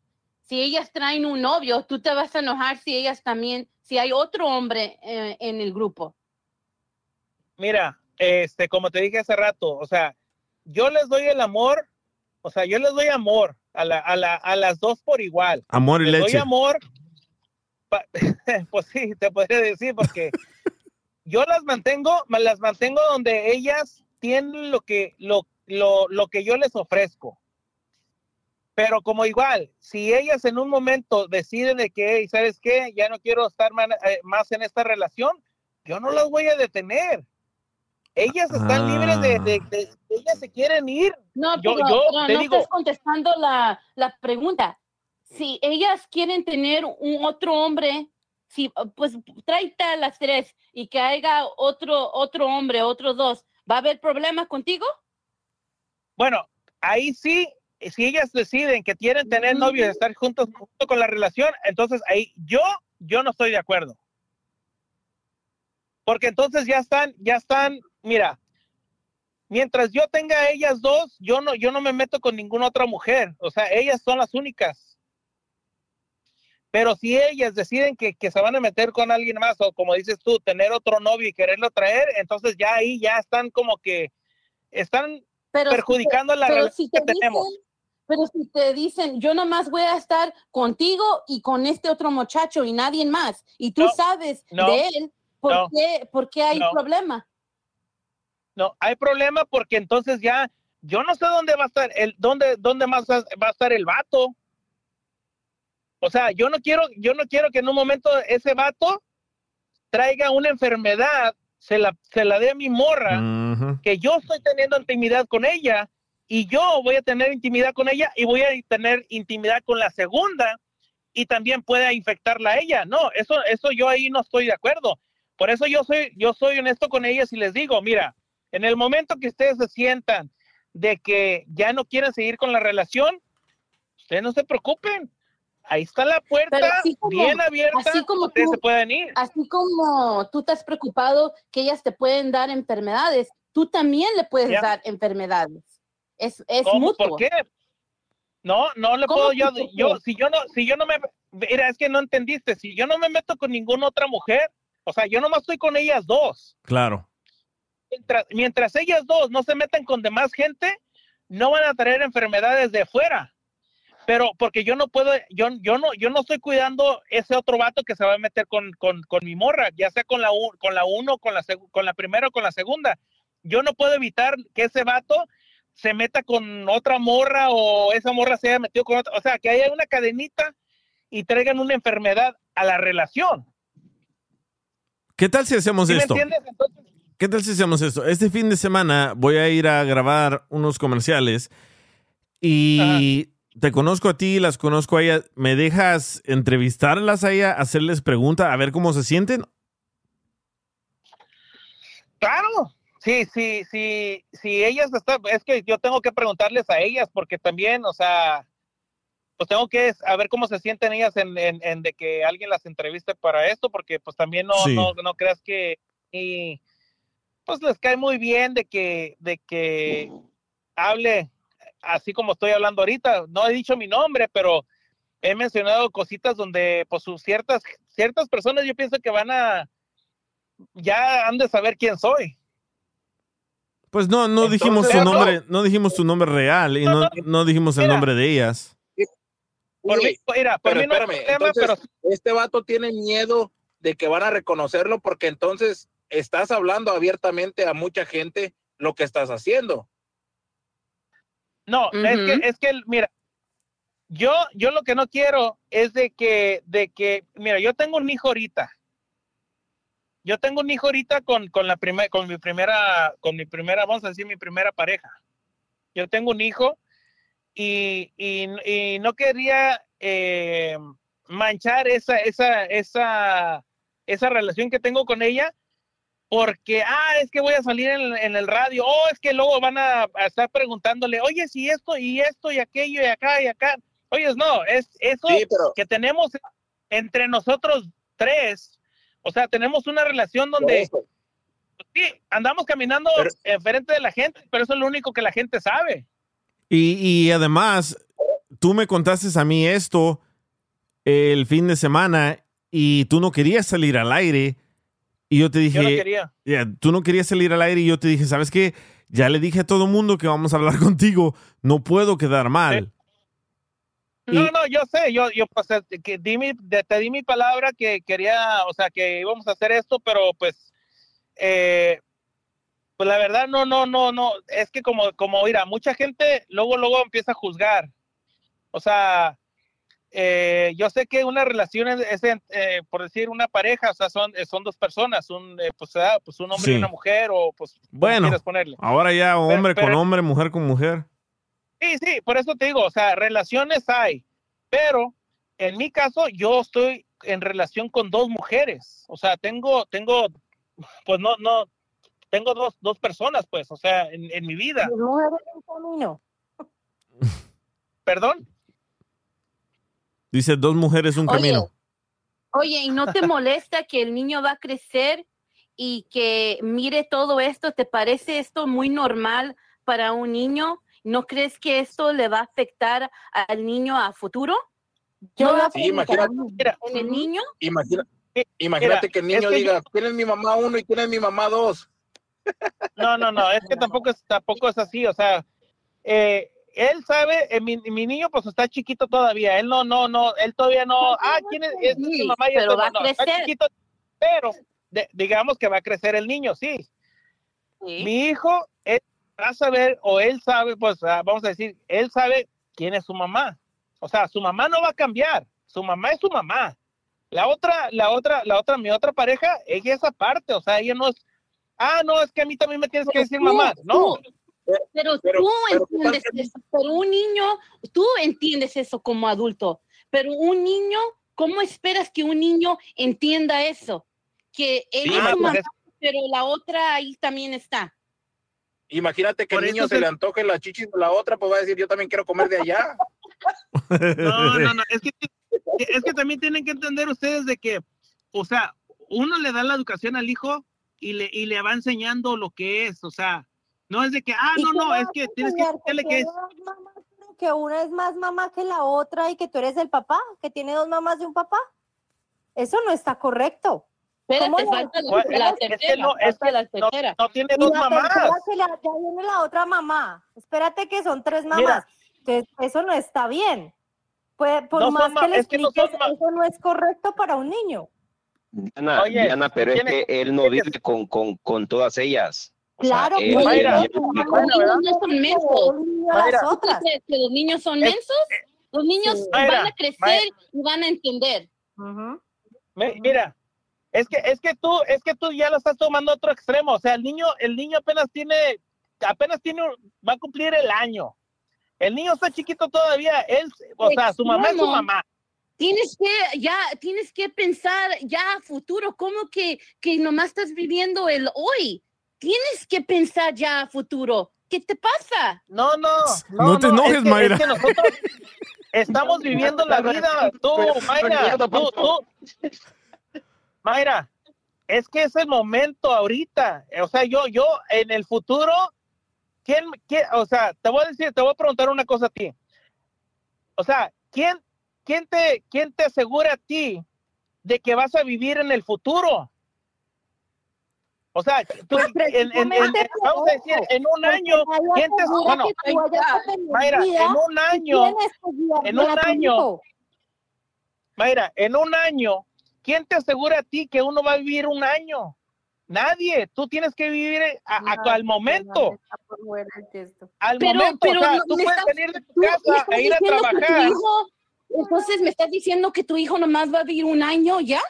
si ellas traen un novio, tú te vas a enojar si ellas también si hay otro hombre eh, en el grupo. Mira, este, como te dije hace rato, o sea, yo les doy el amor, o sea, yo les doy amor a, la, a, la, a las dos por igual. Amor y les leche. doy amor, pa- pues sí, te podría decir, porque yo las mantengo, las mantengo donde ellas tienen lo que, lo, lo, lo que yo les ofrezco. Pero como igual, si ellas en un momento deciden de que, "Hey, ¿sabes qué? Ya no quiero estar man- eh, más en esta relación, yo no las voy a detener. Ellas están libres de, de- de- ellas se quieren ir. No, yo, pero, yo pero te no digo, estás contestando la, la pregunta. Si ellas quieren tener un otro hombre, si, pues tráete a las tres y que haya otro, otro hombre, otros dos, ¿va a haber problemas contigo? bueno, ahí sí, si ellas deciden que quieren tener novios y estar juntos junto con la relación, entonces ahí yo, yo no estoy de acuerdo. Porque entonces ya están, ya están, mira, mientras yo tenga a ellas dos, yo no, yo no me meto con ninguna otra mujer. O sea, ellas son las únicas. Pero si ellas deciden que, que se van a meter con alguien más, o como dices tú, tener otro novio y quererlo traer, entonces ya ahí ya están como que están Pero si te- perjudicando la pero relación si te que tenemos. Pero si te dicen, yo nomás voy a estar contigo y con este otro muchacho y nadie más, y tú No, sabes no, de él, ¿por, no, qué, ¿por qué hay no. problema? No, hay problema porque entonces ya, yo no sé dónde va a estar el, dónde, dónde más va a estar el vato. O sea, yo no quiero, yo no quiero que en un momento ese vato traiga una enfermedad, se la, se la dé a mi morra, que yo estoy teniendo intimidad con ella y yo voy a tener intimidad con ella y voy a tener intimidad con la segunda y también pueda infectarla a ella. No, eso, eso yo ahí no estoy de acuerdo. Por eso yo soy, yo soy honesto con ellas y les digo, mira, en el momento que ustedes se sientan de que ya no quieren seguir con la relación, ustedes no se preocupen. Ahí está la puerta como- bien abierta, así como ustedes tú- se pueden ir. Así como tú estás preocupado que ellas te pueden dar enfermedades, tú también le puedes dar enfermedades. Es, es ¿Cómo? mutuo. ¿Por qué? No, no le ¿Cómo puedo yo, yo, si yo no, si yo no me, mira, es que no entendiste, si yo no me meto con ninguna otra mujer, o sea, yo nomás estoy con ellas dos. Claro. Mientras, mientras ellas dos no se metan con demás gente, no van a traer enfermedades de fuera. Pero porque yo no puedo, yo, yo no, yo no estoy cuidando ese otro vato que se va a meter con, con, con mi morra, ya sea con la, con la uno, con la, con la primera o con la segunda. Yo no puedo evitar que ese vato se meta con otra morra o esa morra se haya metido con otra. O sea, que haya una cadenita y traigan una enfermedad a la relación. ¿Qué tal si hacemos ¿Sí me esto? entiendes? Entonces, ¿Qué tal si hacemos esto? Este fin de semana voy a ir a grabar unos comerciales y te conozco a ti, las conozco a ellas. ¿Me dejas entrevistarlas a ella, hacerles preguntas, a ver cómo se sienten? Claro, sí, sí, sí, sí, ellas están, es que yo tengo que preguntarles a ellas porque también, o sea, pues tengo que a ver cómo se sienten ellas en, en, en de que alguien las entreviste para esto, porque pues también no, Sí. no, no creas que y, pues les cae muy bien de que, de que hable así como estoy hablando ahorita. No he dicho mi nombre, pero he mencionado cositas donde pues ciertas, ciertas personas yo pienso que van a, ya han de saber quién soy. Pues no, no dijimos Entonces- nombre, no dijimos tu nombre real y no, no dijimos el nombre de ellas. Por mí, mira, por pero mí no espérame, problema, entonces, pero este vato tiene miedo de que van a reconocerlo porque entonces estás hablando abiertamente a mucha gente lo que estás haciendo. no, es que, es que, mira, yo, yo lo que no quiero es de que, de que, mira, yo tengo un hijo ahorita. Yo tengo un hijo ahorita con, con la primera, con mi primera, con mi primera, vamos a decir, mi primera pareja. Yo tengo un hijo y, y, y no quería eh, manchar esa, esa, esa, esa relación que tengo con ella porque, ah, es que voy a salir en, en el radio, oh, es que luego van a, a estar preguntándole, oye, si esto y esto y aquello y acá y acá. Oye, no, es eso Sí, pero- que tenemos entre nosotros tres. O sea, tenemos una relación donde sí, andamos caminando enfrente de la gente, pero eso es lo único que la gente sabe. Y, y además, tú me contaste a mí esto el fin de semana y tú no querías salir al aire. Y yo te dije, Yo no quería. Ya, tú no querías salir al aire y yo te dije, ¿sabes qué? Ya le dije a todo el mundo que vamos a hablar contigo, no puedo quedar mal. No, no, yo sé, yo, yo pues, eh, que di mi- te di mi palabra que quería, o sea, que íbamos a hacer esto, pero pues, eh, pues la verdad, no, no, no, no, es que como, como, mira, mucha gente luego, luego empieza a juzgar. O sea, eh, yo sé que una relación es, es, eh, por decir, una pareja, o sea, son, eh, son dos personas, un, eh, pues, ah, pues un hombre y una mujer, o pues, Bueno, quieras ponerle. ahora ya Pero- hombre con pero- hombre, mujer con mujer. Sí, sí, por eso te digo, o sea, relaciones hay, pero en mi caso yo estoy en relación con dos mujeres, o sea, tengo, tengo, pues no, no, tengo dos, dos personas, pues, o sea, en, en mi vida. Dos mujeres en camino. ¿Perdón? Dice dos mujeres, un Oye, camino. Oye, ¿y no te molesta que el niño va a crecer y que mire todo esto? ¿Te parece esto muy normal para un niño? ¿No crees que esto le va a afectar al niño a futuro? Yo ¿No lo va a Sí, imagínate, afectar en el niño? imagina- imagínate Mira, que el niño es que diga, yo- ¿quién es mi mamá uno y quién es mi mamá dos? No, no, no, es que tampoco es, tampoco es así, o sea, eh, él sabe, eh, mi, mi niño pues está chiquito todavía, él no, no, no, él todavía no, ah, ¿quién es? Esta es mi mamá y pero esta va a no, no, está crecer. chiquito, pero de- digamos que va a crecer el niño, sí. Mi hijo, a saber, o él sabe, pues ah, vamos a decir, él sabe quién es su mamá. O sea, su mamá no va a cambiar, su mamá es su mamá. La otra, la otra, la otra, mi otra pareja, ella es aparte, o sea, ella no es, ah, no, es que a mí también me tienes que Pero decir tú- mamá. No, tú- Pero, Pero- tú pero- entiendes eso, pero un niño, tú entiendes eso como adulto, pero un niño, ¿cómo esperas que un niño entienda eso? Que él Sí, es su pues mamá, es- pero la otra ahí también está. Imagínate que Por el niño se se- le antoje la chichis de la otra, pues va a decir, yo también quiero comer de allá. No, no, no, es que, es que también tienen que entender ustedes de que, o sea, uno le da la educación al hijo y le, y le va enseñando lo que es, o sea, no es de que, ah, ¿Y no, no, es que tienes que decirle que es, que una es más mamá que la otra y que tú eres el papá, que tiene dos mamás de un papá. Eso no está correcto. Espérate, ¿Cómo le falta la, la tercera, no, es que la no, tercera. no tiene Y dos la mamás. que la- ya viene la otra mamá. Espérate que son tres mamás. Mira. Entonces, eso no está bien. Pues, por No más que le es que no expliques, ma- eso no es correcto para un niño. Diana, Oye, Diana, pero es que él no vive con, con, con todas ellas. O sea, Claro, él- Mayra, él- Mayra, Los niños no son mensos. un niño a las Mayra. ¿Tú otras. crees que los niños son Es- mensos? Los niños Sí. van a crecer Mayra. y van a entender. Ujú. Me- mira, es que, es que tú, es que tú ya lo estás tomando a otro extremo, o sea, el niño, el niño apenas tiene, apenas tiene, va a cumplir el año. El niño está chiquito todavía, él, o sea, su mamá es su mamá. Tienes que, ya, tienes que pensar ya a futuro, como que, que nomás estás viviendo el hoy. Tienes que pensar ya a futuro. ¿Qué te pasa? No, no, no, No te enojes, es que, Mayra. Es que nosotros estamos viviendo la vida, tú, Mayra, tú, tú. Mayra, es que es el momento ahorita. O sea, yo, yo, en el futuro, ¿quién, quién, o sea, te voy a decir, te voy a preguntar una cosa a ti. O sea, ¿quién, quién te, quién te asegura a ti de que vas a vivir en el futuro? O sea, tú, Pues en- en- en- precisamente por vamos a decir, eso, en un año, ¿quién te asegura bueno, Mayra, en un año, en un año. Mayra, en un año, ¿quién te asegura a ti que uno va a vivir un año? Nadie. Tú tienes que vivir a- a- No, al momento. texto. Al Pero, momento. pero o sea, no- tú me puedes estás- venir de tu tú casa e ir a trabajar. hijo- entonces, ¿me estás diciendo que tu hijo nomás va a vivir un año ya?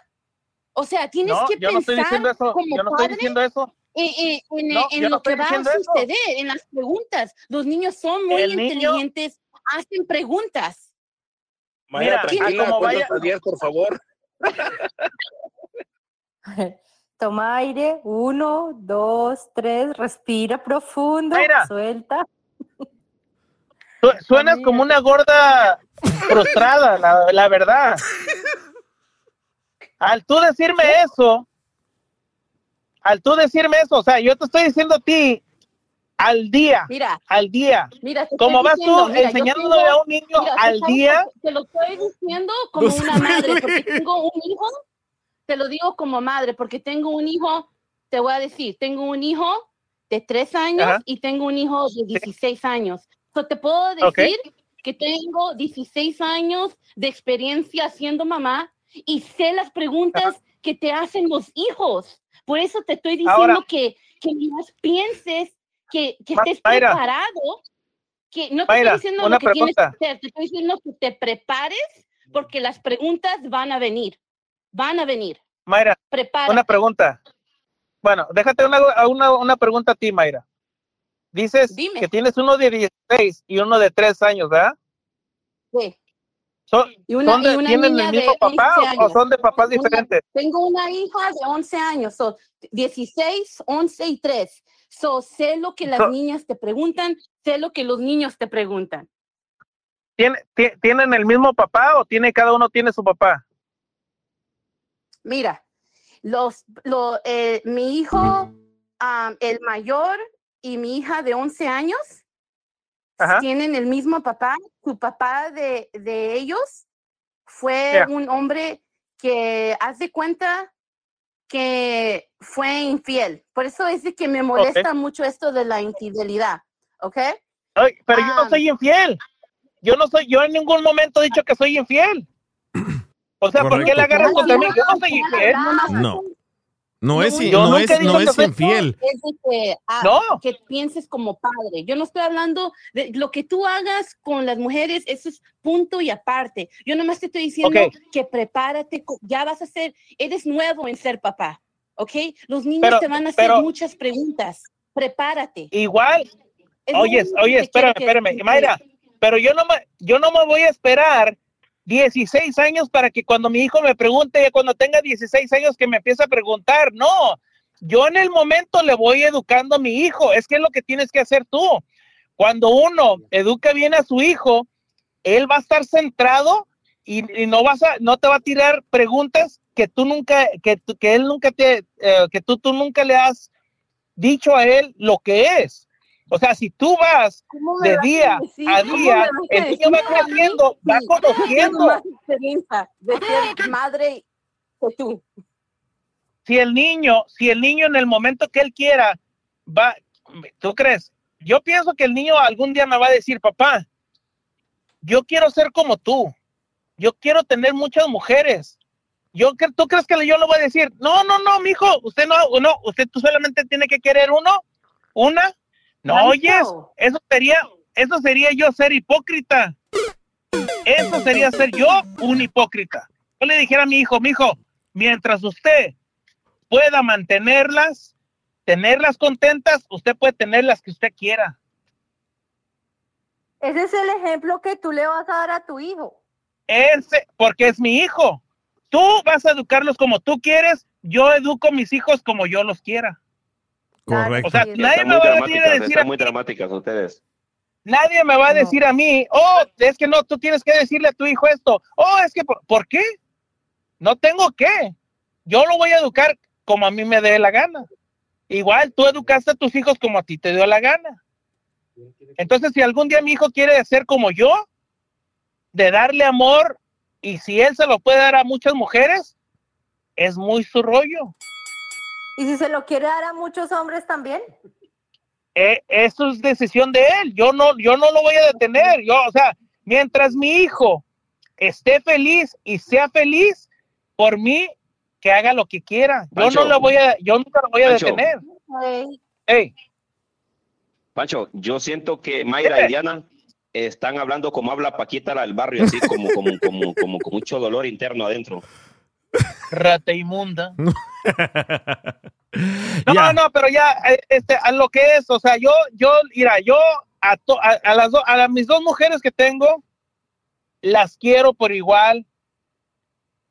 O sea, tienes No, que yo no estoy pensar diciendo eso. como Yo no estoy padre diciendo eso. en, en- en- No, en yo no lo que estoy va a diciendo eso. suceder, en las preguntas. Los niños son muy El niño- inteligentes, hacen preguntas. Mira, tranquila, a como vaya- 10, por favor. Toma aire, uno, dos, tres, respira profundo, Mayra. suelta. Su- Suenas como una gorda frustrada, la, la verdad. Al tú decirme eso, al tú decirme eso, o sea, yo te estoy diciendo a ti al día, Mira, al día. mira, te ¿Cómo estoy vas diciendo, tú mira, enseñándole tengo- a un niño mira, al día? Te lo estoy diciendo como No una madre, porque tengo un hijo te lo digo como madre, porque tengo un hijo, te voy a decir, tengo un hijo de tres años Ajá. y tengo un hijo de 16 años. So, te puedo decir que tengo 16 años de experiencia siendo mamá y sé las preguntas que te hacen los hijos. Por eso te estoy diciendo Ahora- que, que más pienses, que, que estés Mayra. preparado, que no te Mayra, estoy diciendo una lo que tienes que pregunta. hacer, te estoy diciendo que te prepares porque las preguntas van a venir, van a venir. Mayra, Prepárate. una pregunta. Bueno, déjate una, una, una pregunta a ti, Mayra. Dices que tienes uno de 16 y uno de 3 años, ¿verdad? Sí. Son, Y una- son de- y una ¿Tienen niña el de mismo papá 11 o- o son de papás Una- diferentes? tengo una hija de 11 años, so, 16, 11 y 3. So, sé lo que las So- niñas te preguntan, sé lo que los niños te preguntan. ¿Tiene- ti- ¿Tienen el mismo papá o tiene cada uno tiene su papá? Mira, los, lo, eh, mi hijo, am, el mayor y mi hija de 11 años Ajá. tienen el mismo papá. Su papá de, de ellos fue Yeah. un hombre que hace cuenta que fue infiel. Por eso es de que me molesta mucho esto de la infidelidad, ¿ok? Ay, pero yo no Ah. soy infiel. Yo no soy, yo en ningún momento he dicho que soy infiel. O sea, ¿por qué le agarras contra mí? Yo no soy infiel. No. No es, Yo no es, no infiel. es de que, ah, No. que pienses como padre. Yo no estoy hablando de lo que tú hagas con las mujeres, eso es punto y aparte. Yo nomás te estoy diciendo que prepárate, ya vas a ser, eres nuevo en ser papá, ¿ok? Los niños Pero- te van a hacer pero- muchas preguntas. Prepárate. Igual. Es Oye, oye, espérame, espérame. que- Mayra, pero yo no me, yo no me voy a esperar 16 años para que cuando mi hijo me pregunte, cuando tenga 16 años que me empiece a preguntar. No, yo en el momento le voy educando a mi hijo. Es que es lo que tienes que hacer tú. Cuando uno educa bien a su hijo, él va a estar centrado y, no vas a, no te va a tirar preguntas que tú nunca, que, que él nunca te, eh, que tú, tú nunca le has dicho a él lo que es. O sea, si tú vas de a día a ¿Cómo me día, el niño va creciendo, va conociendo. más experiencia de ser madre que tú. Si el niño, si el niño en el momento que él quiera va, ¿tú crees? Yo pienso que el niño algún día me va a decir, papá, yo quiero ser como tú. Yo quiero tener muchas mujeres. Yo, ¿Tú crees que yo le voy a decir? No, no, no, mijo, usted no, no, usted tú solamente tiene que querer uno, una. No, oyes, eso sería, eso sería yo ser hipócrita. Eso sería ser yo un hipócrita. Yo le dijera a mi hijo, mi hijo, mientras usted pueda mantenerlas, tenerlas contentas, usted puede tener las que usted quiera. Ese es el ejemplo que tú le vas a dar a tu hijo. Ese, porque es mi hijo. Tú vas a educarlos como tú quieres, yo educo a mis hijos como yo los quiera. Correcto. O sea, nadie me va a venir a decir están a muy mí, dramáticas ustedes. nadie me va a decir a mí, oh, es que no, tú tienes que decirle a tu hijo esto. Oh, es que, ¿por, ¿por qué? No tengo que. Yo lo voy a educar como a mí me dé la gana. Igual tú educaste a tus hijos como a ti te dio la gana. Entonces, si algún día mi hijo quiere ser como yo, de darle amor, y si él se lo puede dar a muchas mujeres, es muy su rollo. Y si se lo quiere dar a muchos hombres también. Eh, eso es decisión de él. Yo no, yo no lo voy a detener. Yo, o sea, mientras mi hijo esté feliz y sea feliz, por mí, que haga lo que quiera. Yo Pancho. no lo voy a, yo nunca lo voy a Pancho. detener. Hey. Ey, Pancho, yo siento que Mayra y Diana están hablando como habla Paquita la del barrio, así como, como, como, como con mucho dolor interno adentro. Rata inmunda. No, no, pero ya, eh, este, a lo que es, o sea, yo, yo, mira, yo a, to- a, a las do- a mis dos mujeres que tengo, las quiero por igual.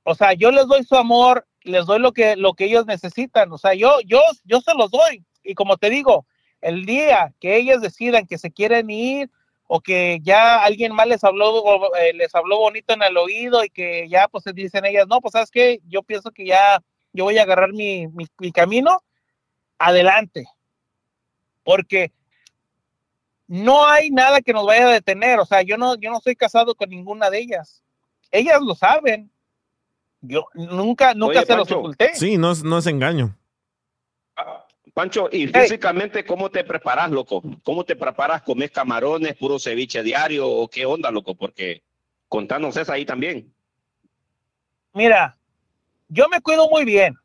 O sea, yo les doy su amor, les doy lo que, lo que ellos necesitan. O sea, yo, yo, yo se los doy. Y como te digo, el día que ellas decidan que se quieren ir o que ya alguien más les habló, eh, les habló bonito en el oído y que ya pues dicen ellas, no, pues sabes qué, yo pienso que ya yo voy a agarrar mi, mi, mi camino, adelante. Porque no hay nada que nos vaya a detener. O sea, yo no, yo no estoy casado con ninguna de ellas. Ellas lo saben. Yo nunca, nunca Oye, se los Pancho. oculté. Sí, no es, no es engaño. Pancho, ¿y físicamente cómo te preparas, loco? ¿Cómo te preparas? ¿Comes camarones, puro ceviche diario o qué onda, loco? Porque contanos esa ahí también. Mira, yo me cuido muy bien.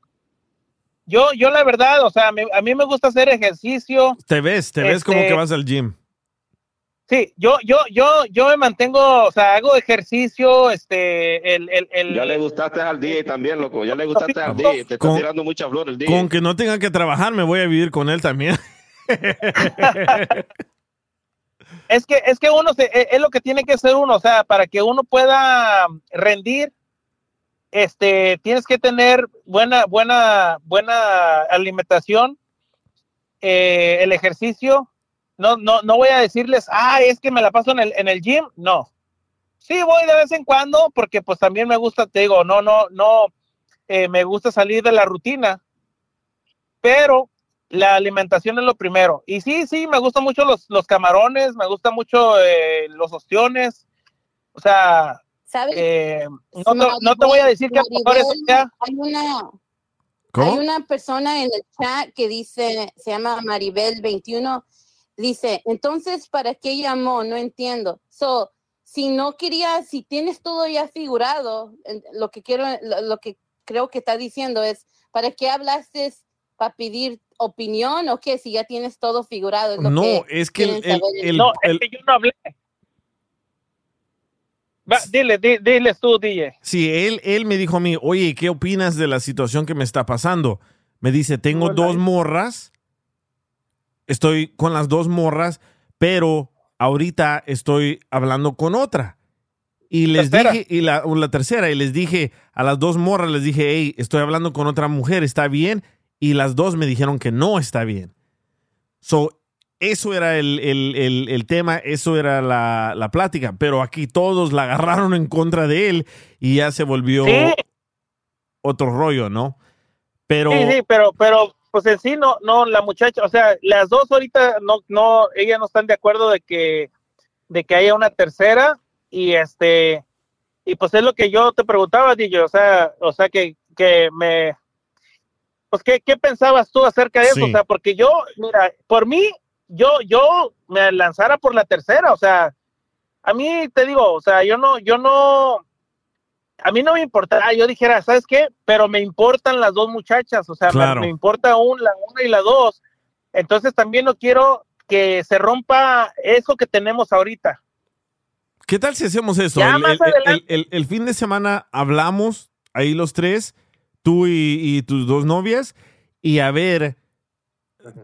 Yo, yo la verdad, o sea, me- a mí me gusta hacer ejercicio. Te ves, te ves como Este- que vas al gym. Sí, yo, yo, yo, yo me mantengo, o sea, hago ejercicio, este, el, el, el- Ya le gustaste al DJ también, loco. Ya le gustaste al DJ. Te está tirando mucha flor el DJ. Con que no tenga que trabajar, me voy a vivir con él también. es que, es que uno se, es, es lo que tiene que ser uno, o sea, para que uno pueda rendir, este, tienes que tener buena, buena, buena alimentación, eh, el ejercicio. No, no, no voy a decirles, ah, es que me la paso en el, en el gym. No. Sí, voy de vez en cuando, porque pues también me gusta, te digo, no, no, no, eh, me gusta salir de la rutina, pero la alimentación es lo primero. Y sí, sí, me gustan mucho los, los camarones, me gustan mucho eh, los ostiones. O sea, ¿Sabes? eh, no, te, no te voy a decir que a lo mejor eso sea. Hay una, ¿Cómo? hay una persona en el chat que dice, se llama Maribel21, dice, entonces, ¿para qué llamó? No entiendo. So, si no quería, si tienes todo ya figurado, lo que quiero, lo, lo que creo que está diciendo es, ¿para qué hablaste para pedir opinión o qué? Si ya tienes todo figurado. es lo No, que es que el- el- el- No, es que yo no hablé. Va, dile, di- diles tú, DJ. Sí, él, él me dijo a mí, oye, ¿qué opinas de la situación que me está pasando? Me dice, tengo dos morras, estoy con las dos morras, pero ahorita estoy hablando con otra. Y les Tercera. dije, y la, tercera, y les dije a las dos morras, les dije, hey, estoy hablando con otra mujer, ¿está bien? Y las dos me dijeron que no está bien. So, eso era el, el- el- el tema, eso era la, la plática, pero aquí todos la agarraron en contra de él y ya se volvió Sí. otro rollo, ¿no? Pero Sí, sí, pero, pero, pues en sí no, no, la muchacha, o sea, las dos ahorita no, no, ellas no están de acuerdo de que, de que haya una tercera y este, y pues es lo que yo te preguntaba, DJ, o sea, o sea que, que me, pues qué, qué pensabas tú acerca de eso, o sea, porque yo, mira, por mí, yo, yo me lanzara por la tercera, o sea, a mí te digo, o sea, yo no, yo no, a mí no me importaba, yo dijera, ¿sabes qué? Pero me importan las dos muchachas, o sea, me- Claro. me, importa un, la una y la dos. Entonces también no quiero que se rompa eso que tenemos ahorita. ¿qué tal si hacemos eso? Ya El, más el- el- adelante. el- el fin de semana hablamos, ahí los tres, tú y, y tus dos novias, y a ver,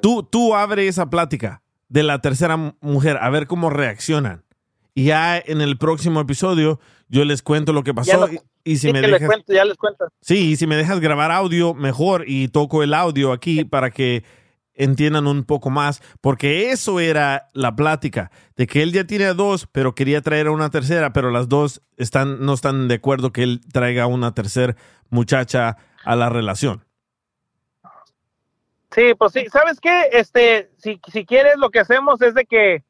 tú, tú abre esa plática de la tercera mu- mujer, a ver cómo reaccionan. Y ya en el próximo episodio yo les cuento lo que pasó. lo- y, si sí me que les dejas... cuento, ya les cuento. Sí, y si me dejas grabar audio, mejor, y toco el audio aquí para que entiendan un poco más, porque eso era la plática, de que él ya tiene a dos, pero quería traer a una tercera, pero las dos están, no están de acuerdo que él traiga una tercera muchacha a la relación. Sí, pues sí, ¿sabes qué? Este, si, si quieres, lo que hacemos es de que,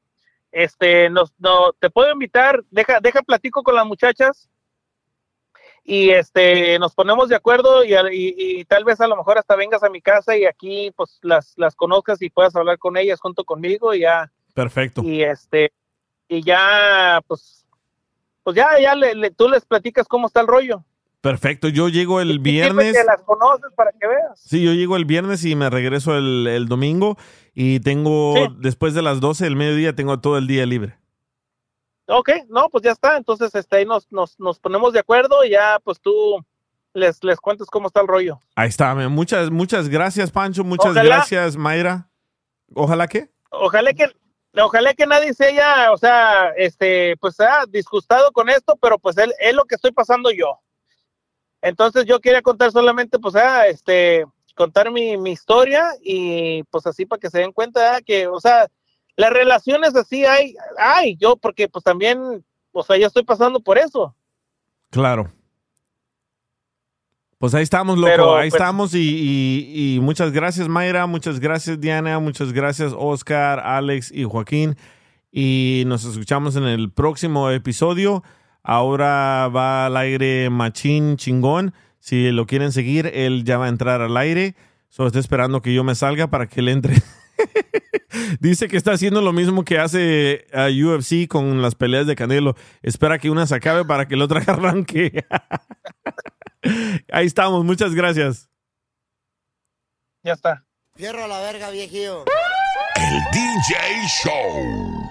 este, nos, no, te puedo invitar, deja, deja platico con las muchachas y este, nos ponemos de acuerdo y, y- y tal vez a lo mejor hasta vengas a mi casa y aquí pues las, las conozcas y puedas hablar con ellas junto conmigo y ya, Perfecto. y este, y ya, pues, pues ya, ya le, le- tú les platicas cómo está el rollo. Perfecto, yo llego el viernes. que las conoces para que veas. Sí, yo llego el viernes y me regreso el, el domingo y tengo, Sí. después de las 12 del mediodía, tengo todo el día libre. Ok, no, pues ya está. Entonces, este, ahí nos, nos, nos ponemos de acuerdo y ya, pues tú les, les cuentas cómo está el rollo. Ahí está, man. muchas, muchas gracias, Pancho, muchas Ojalá- gracias, Mayra. Ojalá que. Ojalá que, ojalá que nadie se haya, o sea, este, pues sea disgustado con esto, pero pues él, es lo que estoy pasando yo. Entonces yo quería contar solamente, pues, ah, este, contar mi, mi historia y pues así para que se den cuenta ah, que, o sea, las relaciones así hay, hay, yo porque pues también, o sea, yo estoy pasando por eso. Claro. Pues ahí estamos, loco. Pero, ahí pues- estamos y, y- y muchas gracias, Mayra. Muchas gracias, Diana. Muchas gracias, Oscar, Alex y Joaquín. Y nos escuchamos en el próximo episodio. Ahora va al aire Machín Chingón. Si lo quieren seguir, él ya va a entrar al aire. Solo está esperando que yo me salga para que él entre. Dice que está haciendo lo mismo que hace a UFC con las peleas de Canelo. Espera que una se acabe para que la otra arranque. Ahí estamos, muchas gracias. Ya está. Fierro a la verga, viejillo. El DJ Show.